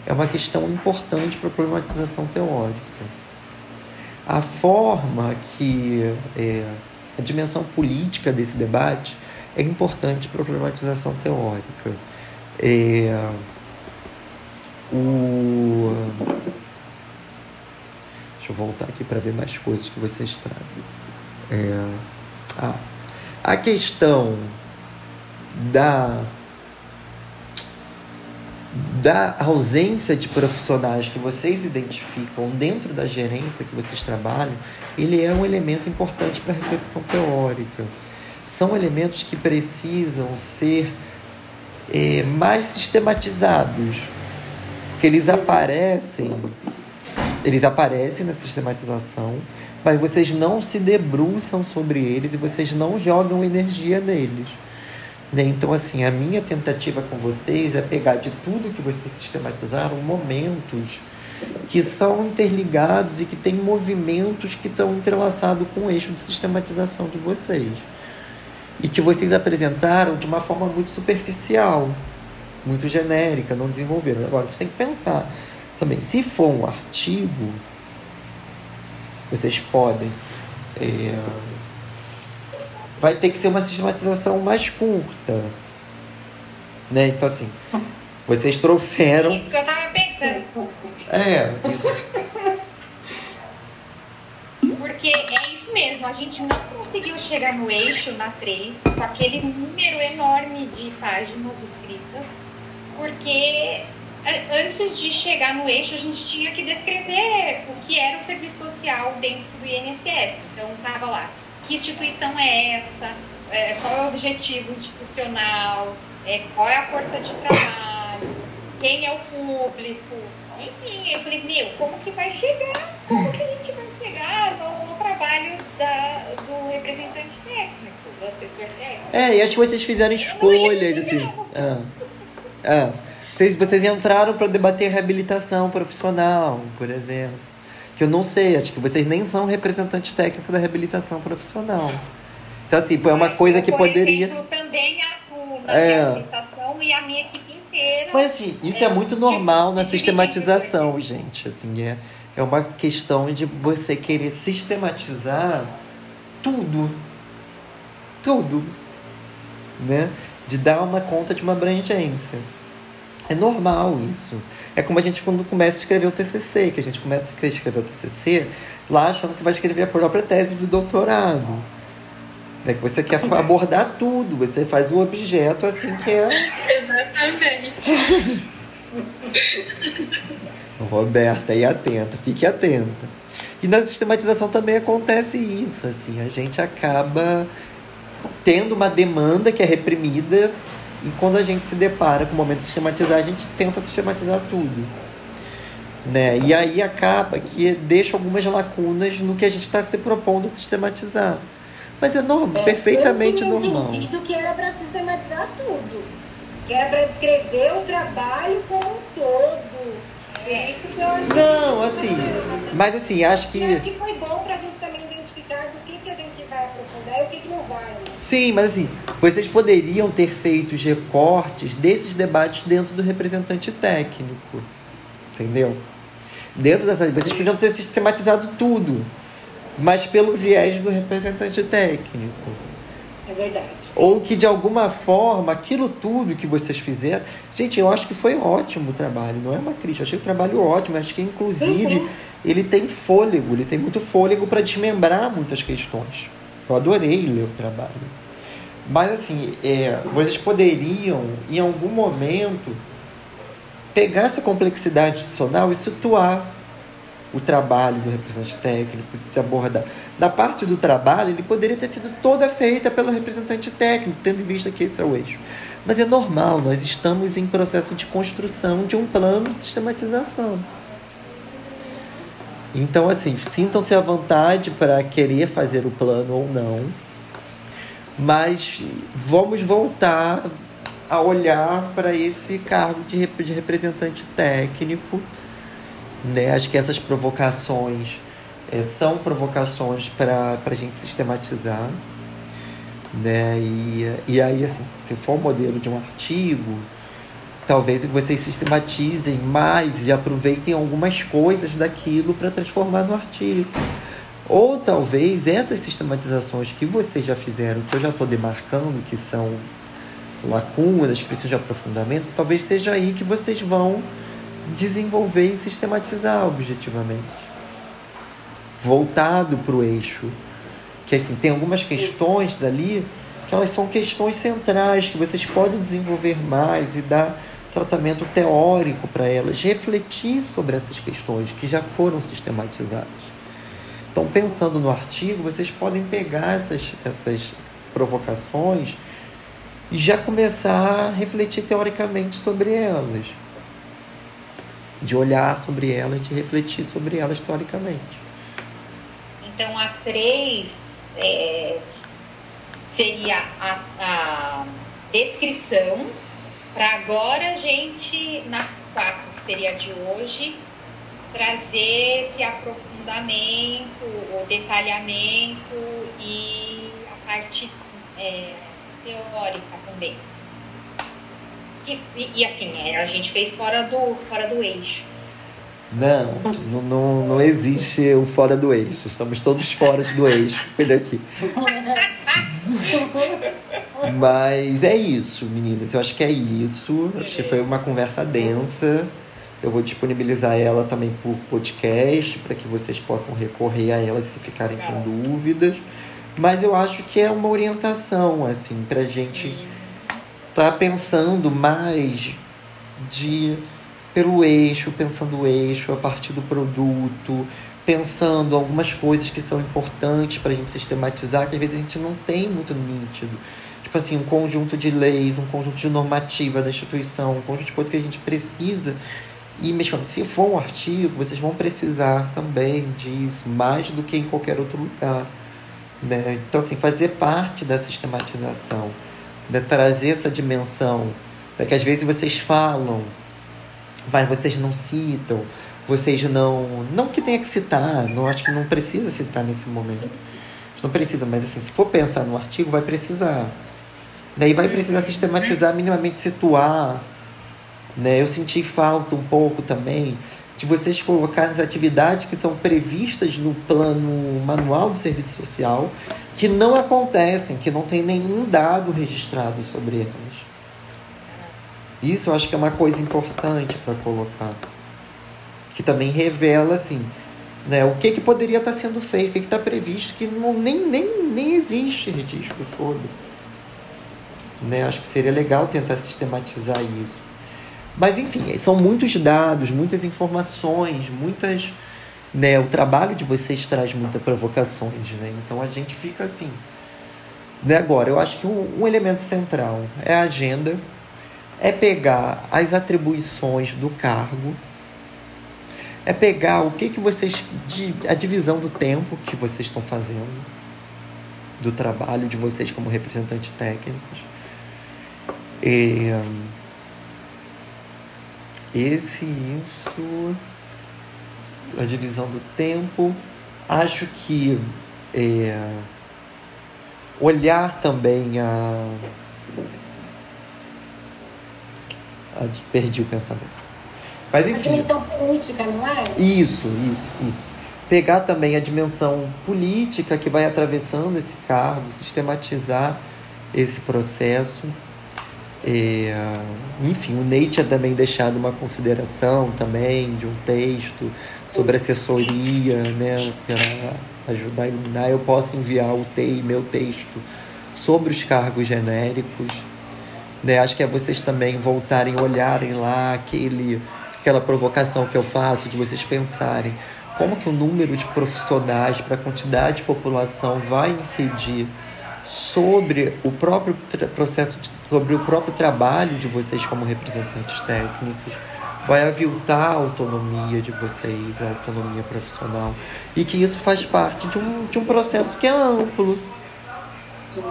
é uma questão importante para a problematização teórica. A forma que é, a dimensão política desse debate é importante para a problematização teórica. É, o Deixa eu voltar aqui para ver mais coisas que vocês trazem. É, ah, a questão da da ausência de profissionais que vocês identificam dentro da gerência que vocês trabalham, ele é um elemento importante para a reflexão teórica. São elementos que precisam ser é, mais sistematizados, que eles aparecem eles aparecem na sistematização, mas vocês não se debruçam sobre eles e vocês não jogam energia neles. Né? Então, assim, a minha tentativa com vocês é pegar de tudo que vocês sistematizaram momentos que são interligados e que têm movimentos que estão entrelaçados com o eixo de sistematização de vocês. E que vocês apresentaram de uma forma muito superficial, muito genérica, não desenvolveram. Agora, você tem que pensar também. Se for um artigo, vocês podem. É, vai ter que ser uma sistematização mais curta. Né? Então, assim, vocês trouxeram. Isso que eu tava pensando. É, isso. Porque é isso mesmo, a gente não conseguiu chegar no eixo na 3 com aquele número enorme de páginas escritas, porque antes de chegar no eixo, a gente tinha que descrever o que era o serviço social dentro do INSS. Então, estava lá, que instituição é essa, é, qual é o objetivo institucional, é, qual é a força de trabalho, quem é o público. Enfim, eu falei, meu, como que vai chegar? Como que a gente vai chegar no, no trabalho da, do representante técnico, do assessor técnico? É, e acho que vocês fizeram escolhas, assim. Ah, ah. Vocês, vocês entraram para debater reabilitação profissional, por exemplo. Que eu não sei, acho que vocês nem são representantes técnicos da reabilitação profissional. Então, assim, é uma Mas coisa eu, que poderia. Exemplo, também atuo na é. reabilitação e a minha equipe inteira. Mas, assim, isso é, é muito normal na sistematização, gente. Assim, é, é uma questão de você querer sistematizar tudo. Tudo. Né? De dar uma conta de uma abrangência. É normal isso. É como a gente quando começa a escrever o TCC, que a gente começa a escrever o TCC lá achando que vai escrever a própria tese de doutorado. É que você quer abordar tudo, você faz o objeto assim que é. Exatamente. <laughs> Roberta, aí atenta, fique atenta. E na sistematização também acontece isso, assim, a gente acaba tendo uma demanda que é reprimida e quando a gente se depara com o momento de sistematizar, a gente tenta sistematizar tudo. Né? E aí acaba que deixa algumas lacunas no que a gente está se propondo sistematizar. Mas é normal, é, perfeitamente eu normal. Eu tinha que era para sistematizar tudo. Que era para descrever o trabalho como um todo. É isso que eu acho Não, assim, mas assim, acho que. Eu acho que foi bom gente também identificar do que, que a gente vai aprofundar e o que, que não vai. Sim, mas assim, vocês poderiam ter feito os recortes desses debates dentro do representante técnico. Entendeu? Dentro dessa. Vocês podiam ter sistematizado tudo mas pelo viés do representante técnico. É verdade. Ou que de alguma forma aquilo tudo que vocês fizeram. Gente, eu acho que foi ótimo o trabalho, não é uma crítica. Eu achei o trabalho ótimo, acho que inclusive uhum. ele tem fôlego, ele tem muito fôlego para desmembrar muitas questões. Eu adorei ler o trabalho. Mas assim, é, vocês poderiam, em algum momento, pegar essa complexidade adicional e situar o trabalho do representante técnico, de abordar. Da parte do trabalho, ele poderia ter sido toda feita pelo representante técnico, tendo em vista que esse é o eixo. Mas é normal, nós estamos em processo de construção de um plano de sistematização. Então, assim, sintam-se à vontade para querer fazer o plano ou não, mas vamos voltar a olhar para esse cargo de representante técnico né? Acho que essas provocações é, são provocações para a gente sistematizar. Né? E, e aí, assim, se for o modelo de um artigo, talvez vocês sistematizem mais e aproveitem algumas coisas daquilo para transformar no artigo. Ou talvez essas sistematizações que vocês já fizeram, que eu já estou demarcando, que são lacunas, que precisam de aprofundamento, talvez seja aí que vocês vão desenvolver e sistematizar objetivamente. Voltado para o eixo. Que assim, tem algumas questões dali que elas são questões centrais que vocês podem desenvolver mais e dar tratamento teórico para elas, refletir sobre essas questões que já foram sistematizadas. Então, pensando no artigo, vocês podem pegar essas, essas provocações e já começar a refletir teoricamente sobre elas de olhar sobre elas, de refletir sobre elas historicamente. Então, a três é, seria a, a descrição, para agora a gente, na quatro, que seria a de hoje, trazer esse aprofundamento, o detalhamento e a parte é, teórica também. E, e assim, é, a gente fez fora do, fora do eixo. Não, não, não, não existe o fora do eixo. Estamos todos fora do eixo. Cuida aqui. Mas é isso, meninas. Eu acho que é isso. Acho que foi uma conversa densa. Eu vou disponibilizar ela também por podcast, para que vocês possam recorrer a ela se ficarem com dúvidas. Mas eu acho que é uma orientação, assim, pra gente tá pensando mais de pelo eixo, pensando o eixo a partir do produto, pensando algumas coisas que são importantes para a gente sistematizar, que às vezes a gente não tem muito nítido. Tipo assim, um conjunto de leis, um conjunto de normativa da instituição, um conjunto de coisas que a gente precisa. E mesmo se for um artigo, vocês vão precisar também disso, mais do que em qualquer outro lugar. Né? Então, assim, fazer parte da sistematização de trazer essa dimensão, é que às vezes vocês falam, mas vocês não citam, vocês não. Não que tenha que citar, não acho que não precisa citar nesse momento. Não precisa, mas assim, se for pensar no artigo, vai precisar. Daí vai precisar sistematizar, minimamente situar. Né? Eu senti falta um pouco também de vocês colocarem as atividades que são previstas no plano manual do serviço social, que não acontecem, que não tem nenhum dado registrado sobre elas. Isso eu acho que é uma coisa importante para colocar. Que também revela, assim, né, o que, que poderia estar sendo feito, o que está previsto, que não, nem, nem, nem existe registro sobre. Né? Acho que seria legal tentar sistematizar isso. Mas, enfim, são muitos dados, muitas informações, muitas. Né, o trabalho de vocês traz muitas provocações, né? Então a gente fica assim. Né, agora, eu acho que um, um elemento central é a agenda, é pegar as atribuições do cargo, é pegar o que, que vocês. a divisão do tempo que vocês estão fazendo, do trabalho de vocês como representantes técnicos. E, esse, isso, a divisão do tempo. Acho que é, olhar também a, a. Perdi o pensamento. Mas enfim. A dimensão política, não é? Isso, isso, isso. Pegar também a dimensão política que vai atravessando esse cargo, sistematizar esse processo. É, enfim, o Ney tinha também deixado uma consideração também de um texto sobre assessoria, né, para ajudar a iluminar. Eu posso enviar o te, meu texto sobre os cargos genéricos. Né? Acho que é vocês também voltarem, olharem lá aquele aquela provocação que eu faço de vocês pensarem como que o número de profissionais para a quantidade de população vai incidir sobre o próprio processo, de, sobre o próprio trabalho de vocês como representantes técnicos, vai aviltar a autonomia de vocês, a autonomia profissional, e que isso faz parte de um, de um processo que é amplo,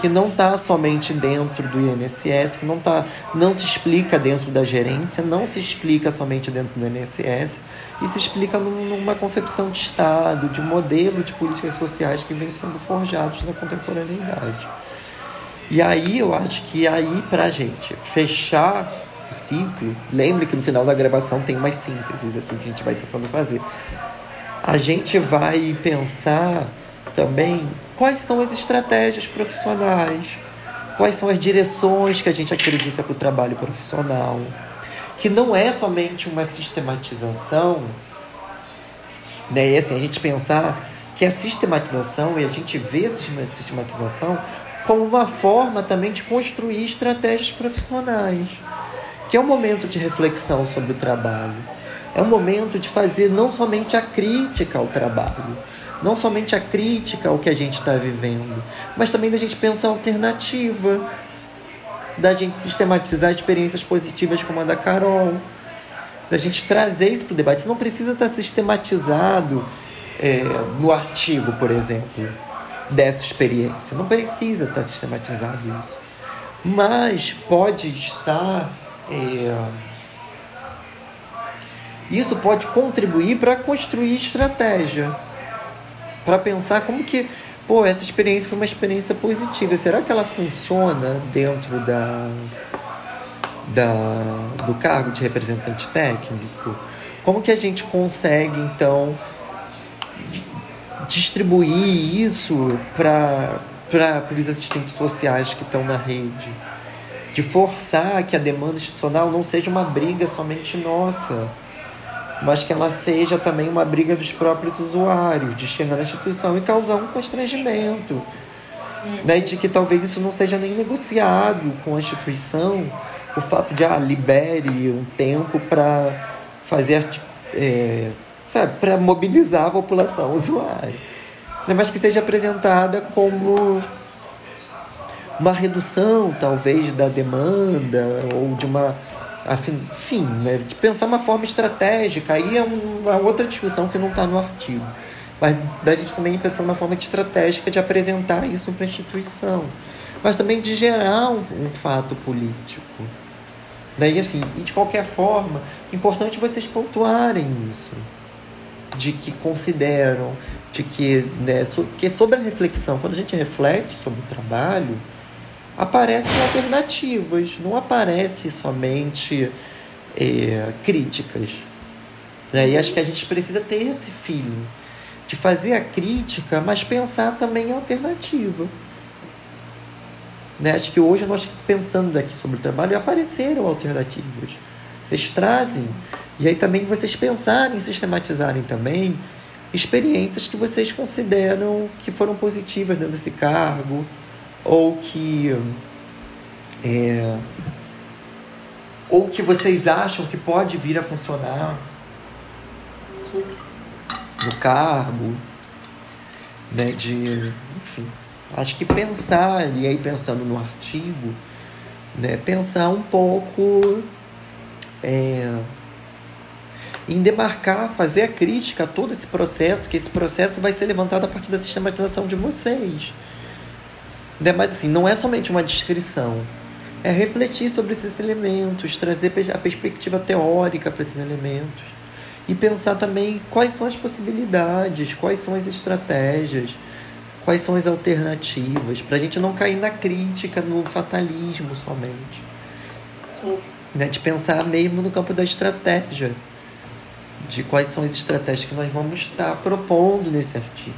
que não está somente dentro do INSS, que não, tá, não se explica dentro da gerência, não se explica somente dentro do INSS, e se explica numa concepção de Estado, de modelo de políticas sociais que vem sendo forjados na contemporaneidade. E aí eu acho que aí para a gente fechar o ciclo, lembre que no final da gravação tem umas sínteses assim que a gente vai tentando fazer. A gente vai pensar também quais são as estratégias profissionais, quais são as direções que a gente acredita para o trabalho profissional, que não é somente uma sistematização, né? E assim, a gente pensar que a sistematização, e a gente vê a sistematização como uma forma também de construir estratégias profissionais, que é um momento de reflexão sobre o trabalho. É um momento de fazer não somente a crítica ao trabalho, não somente a crítica ao que a gente está vivendo, mas também da gente pensar alternativa, da gente sistematizar experiências positivas como a da Carol, da gente trazer isso para o debate. Isso não precisa estar tá sistematizado é, no artigo, por exemplo, dessa experiência. Não precisa estar sistematizado isso. Mas pode estar. É, isso pode contribuir para construir estratégia para pensar como que, pô, essa experiência foi uma experiência positiva. Será que ela funciona dentro da, da do cargo de representante técnico? Como que a gente consegue então distribuir isso para os assistentes sociais que estão na rede? De forçar que a demanda institucional não seja uma briga somente nossa mas que ela seja também uma briga dos próprios usuários, de chegar na instituição e causar um constrangimento. Né, de que talvez isso não seja nem negociado com a instituição, o fato de, ah, libere um tempo para fazer, é, sabe, para mobilizar a população usuária. Mas que seja apresentada como uma redução, talvez, da demanda ou de uma enfim, né, de pensar uma forma estratégica. Aí é uma outra discussão que não está no artigo. Mas da gente também pensar uma forma estratégica de apresentar isso para a instituição. Mas também de gerar um, um fato político. Daí, assim, e de qualquer forma, é importante vocês pontuarem isso. De que consideram, de que, né, que sobre a reflexão, quando a gente reflete sobre o trabalho, aparecem alternativas, não aparece somente é, críticas. Né? E acho que a gente precisa ter esse feeling de fazer a crítica, mas pensar também em alternativa. Né? Acho que hoje nós pensando aqui sobre o trabalho apareceram alternativas. Vocês trazem e aí também vocês pensarem, sistematizarem também experiências que vocês consideram que foram positivas dentro desse cargo ou que é, ou que vocês acham que pode vir a funcionar no cargo, né, de, enfim, acho que pensar e aí pensando no artigo, né, pensar um pouco é, em demarcar, fazer a crítica a todo esse processo, que esse processo vai ser levantado a partir da sistematização de vocês. Né? Mas assim, não é somente uma descrição, é refletir sobre esses elementos, trazer a perspectiva teórica para esses elementos e pensar também quais são as possibilidades, quais são as estratégias, quais são as alternativas, para a gente não cair na crítica, no fatalismo somente. Sim. Né? De pensar mesmo no campo da estratégia, de quais são as estratégias que nós vamos estar propondo nesse artigo.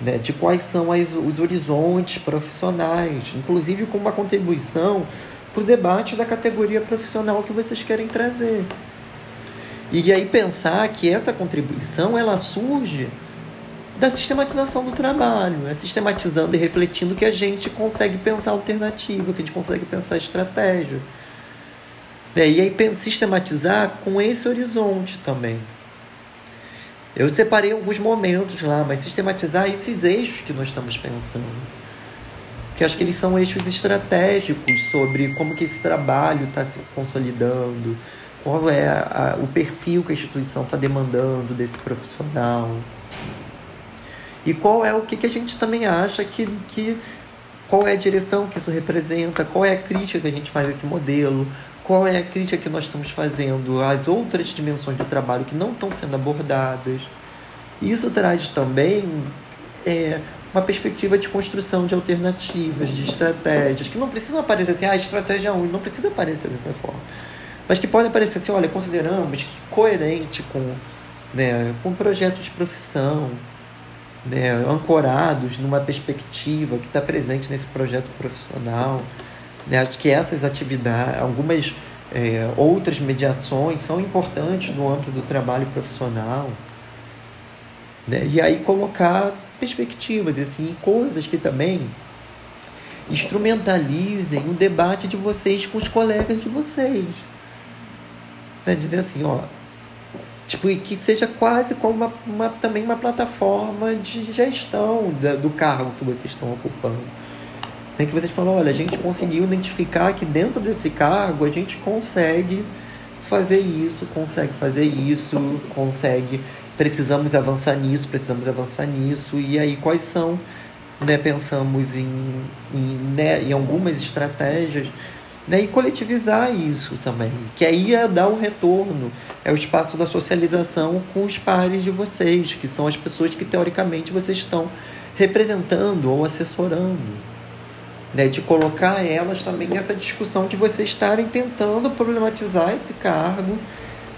Né? De quais são as, os horizontes profissionais, inclusive com uma contribuição para o debate da categoria profissional que vocês querem trazer. E aí pensar que essa contribuição ela surge da sistematização do trabalho, é sistematizando e refletindo que a gente consegue pensar alternativa, que a gente consegue pensar estratégia. É, e aí sistematizar com esse horizonte também. Eu separei alguns momentos lá, mas sistematizar esses eixos que nós estamos pensando. Que acho que eles são eixos estratégicos sobre como que esse trabalho está se consolidando, qual é a, a, o perfil que a instituição está demandando desse profissional. E qual é o que, que a gente também acha que, que. Qual é a direção que isso representa, qual é a crítica que a gente faz desse modelo, qual é a crítica que nós estamos fazendo às outras dimensões do trabalho que não estão sendo abordadas. Isso traz também é, uma perspectiva de construção de alternativas, de estratégias, que não precisam aparecer assim, ah, estratégia 1, não precisa aparecer dessa forma mas que podem parecer assim, olha, consideramos que coerente com, né, com projetos de profissão, né, ancorados numa perspectiva que está presente nesse projeto profissional. Né, acho que essas atividades, algumas é, outras mediações são importantes no âmbito do trabalho profissional. Né, e aí colocar perspectivas, assim, coisas que também instrumentalizem o debate de vocês com os colegas de vocês né, dizer assim, ó, tipo, e que seja quase como uma, uma, também uma plataforma de gestão da, do cargo que vocês estão ocupando. Tem que vocês falam, olha, a gente conseguiu identificar que dentro desse cargo a gente consegue fazer isso, consegue fazer isso, consegue, precisamos avançar nisso, precisamos avançar nisso, e aí quais são, né, pensamos em, em, né, em algumas estratégias né, e coletivizar isso também, que aí é dar o um retorno, é o espaço da socialização com os pares de vocês, que são as pessoas que teoricamente vocês estão representando ou assessorando. Né, de colocar elas também nessa discussão de vocês estarem tentando problematizar esse cargo,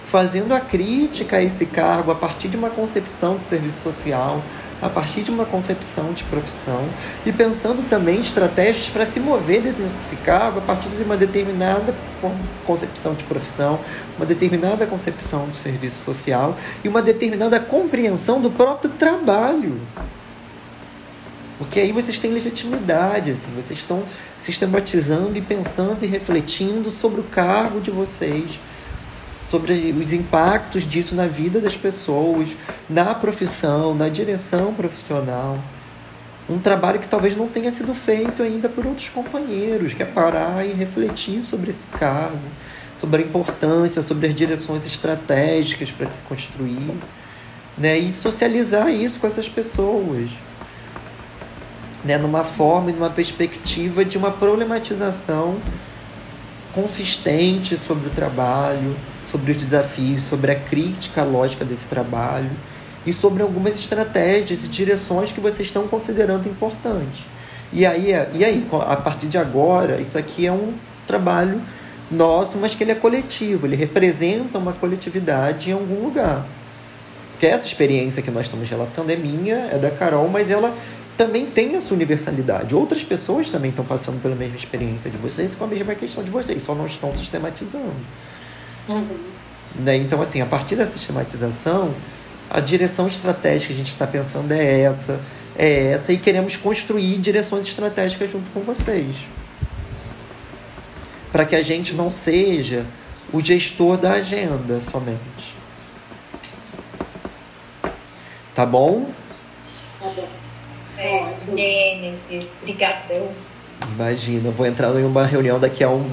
fazendo a crítica a esse cargo a partir de uma concepção de serviço social, a partir de uma concepção de profissão e pensando também estratégias para se mover dentro desse cargo a partir de uma determinada concepção de profissão, uma determinada concepção de serviço social e uma determinada compreensão do próprio trabalho. Porque aí vocês têm legitimidade, assim, vocês estão sistematizando e pensando e refletindo sobre o cargo de vocês sobre os impactos disso na vida das pessoas, na profissão, na direção profissional. Um trabalho que talvez não tenha sido feito ainda por outros companheiros, que é parar e refletir sobre esse cargo, sobre a importância, sobre as direções estratégicas para se construir, né? e socializar isso com essas pessoas. Né, numa forma e numa perspectiva de uma problematização consistente sobre o trabalho, sobre os desafios, sobre a crítica lógica desse trabalho e sobre algumas estratégias e direções que vocês estão considerando importantes. E aí, e aí, a partir de agora, isso aqui é um trabalho nosso, mas que ele é coletivo, ele representa uma coletividade em algum lugar. Que essa experiência que nós estamos relatando é minha, é da Carol, mas ela também tem essa universalidade. Outras pessoas também estão passando pela mesma experiência de vocês com a mesma questão de vocês, só não estão sistematizando. Uhum. Né? Então, assim, a partir da sistematização, a direção estratégica que a gente está pensando é essa, é essa, e queremos construir direções estratégicas junto com vocês. Para que a gente não seja o gestor da agenda somente. Tá bom? Tá bom. É, Gênesis, brigadão. Imagina, eu vou entrar em uma reunião daqui a um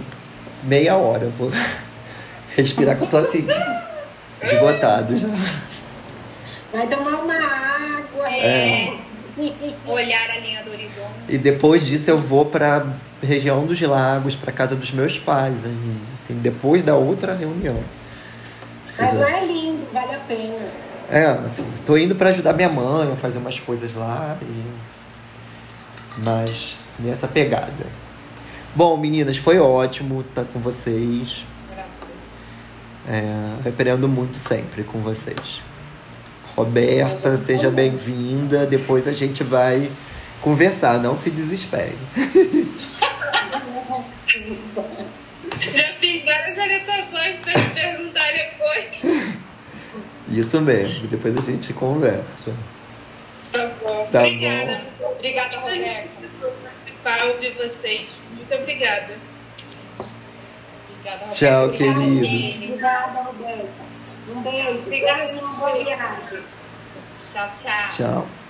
meia hora. Eu vou <laughs> respirar que eu tô assim, esgotado já. Vai tomar uma água. É. Olhar a linha do horizonte. E depois disso eu vou pra região dos lagos, pra casa dos meus pais depois da outra reunião. Mas Preciso- lá é lindo, vale a pena. É, assim, tô indo pra ajudar minha mãe a fazer umas coisas lá. E... Mas nessa pegada. Bom, meninas, foi ótimo estar com vocês. É, aprendo muito sempre com vocês. Roberta, seja bem-vinda. Depois a gente vai conversar, não se desespere. <laughs> Já fiz várias anotações pra te perguntar depois. Isso mesmo, depois a gente conversa. Tá bom. Tá obrigada. Obrigada, Roberta. por participar, ouvir vocês. Muito obrigada. Obrigada. Tchau, Obrigada, querido. Obrigada, Roberta. Um beijo. Obrigada. Obrigada. Uma boa viagem. Tchau, tchau. Tchau.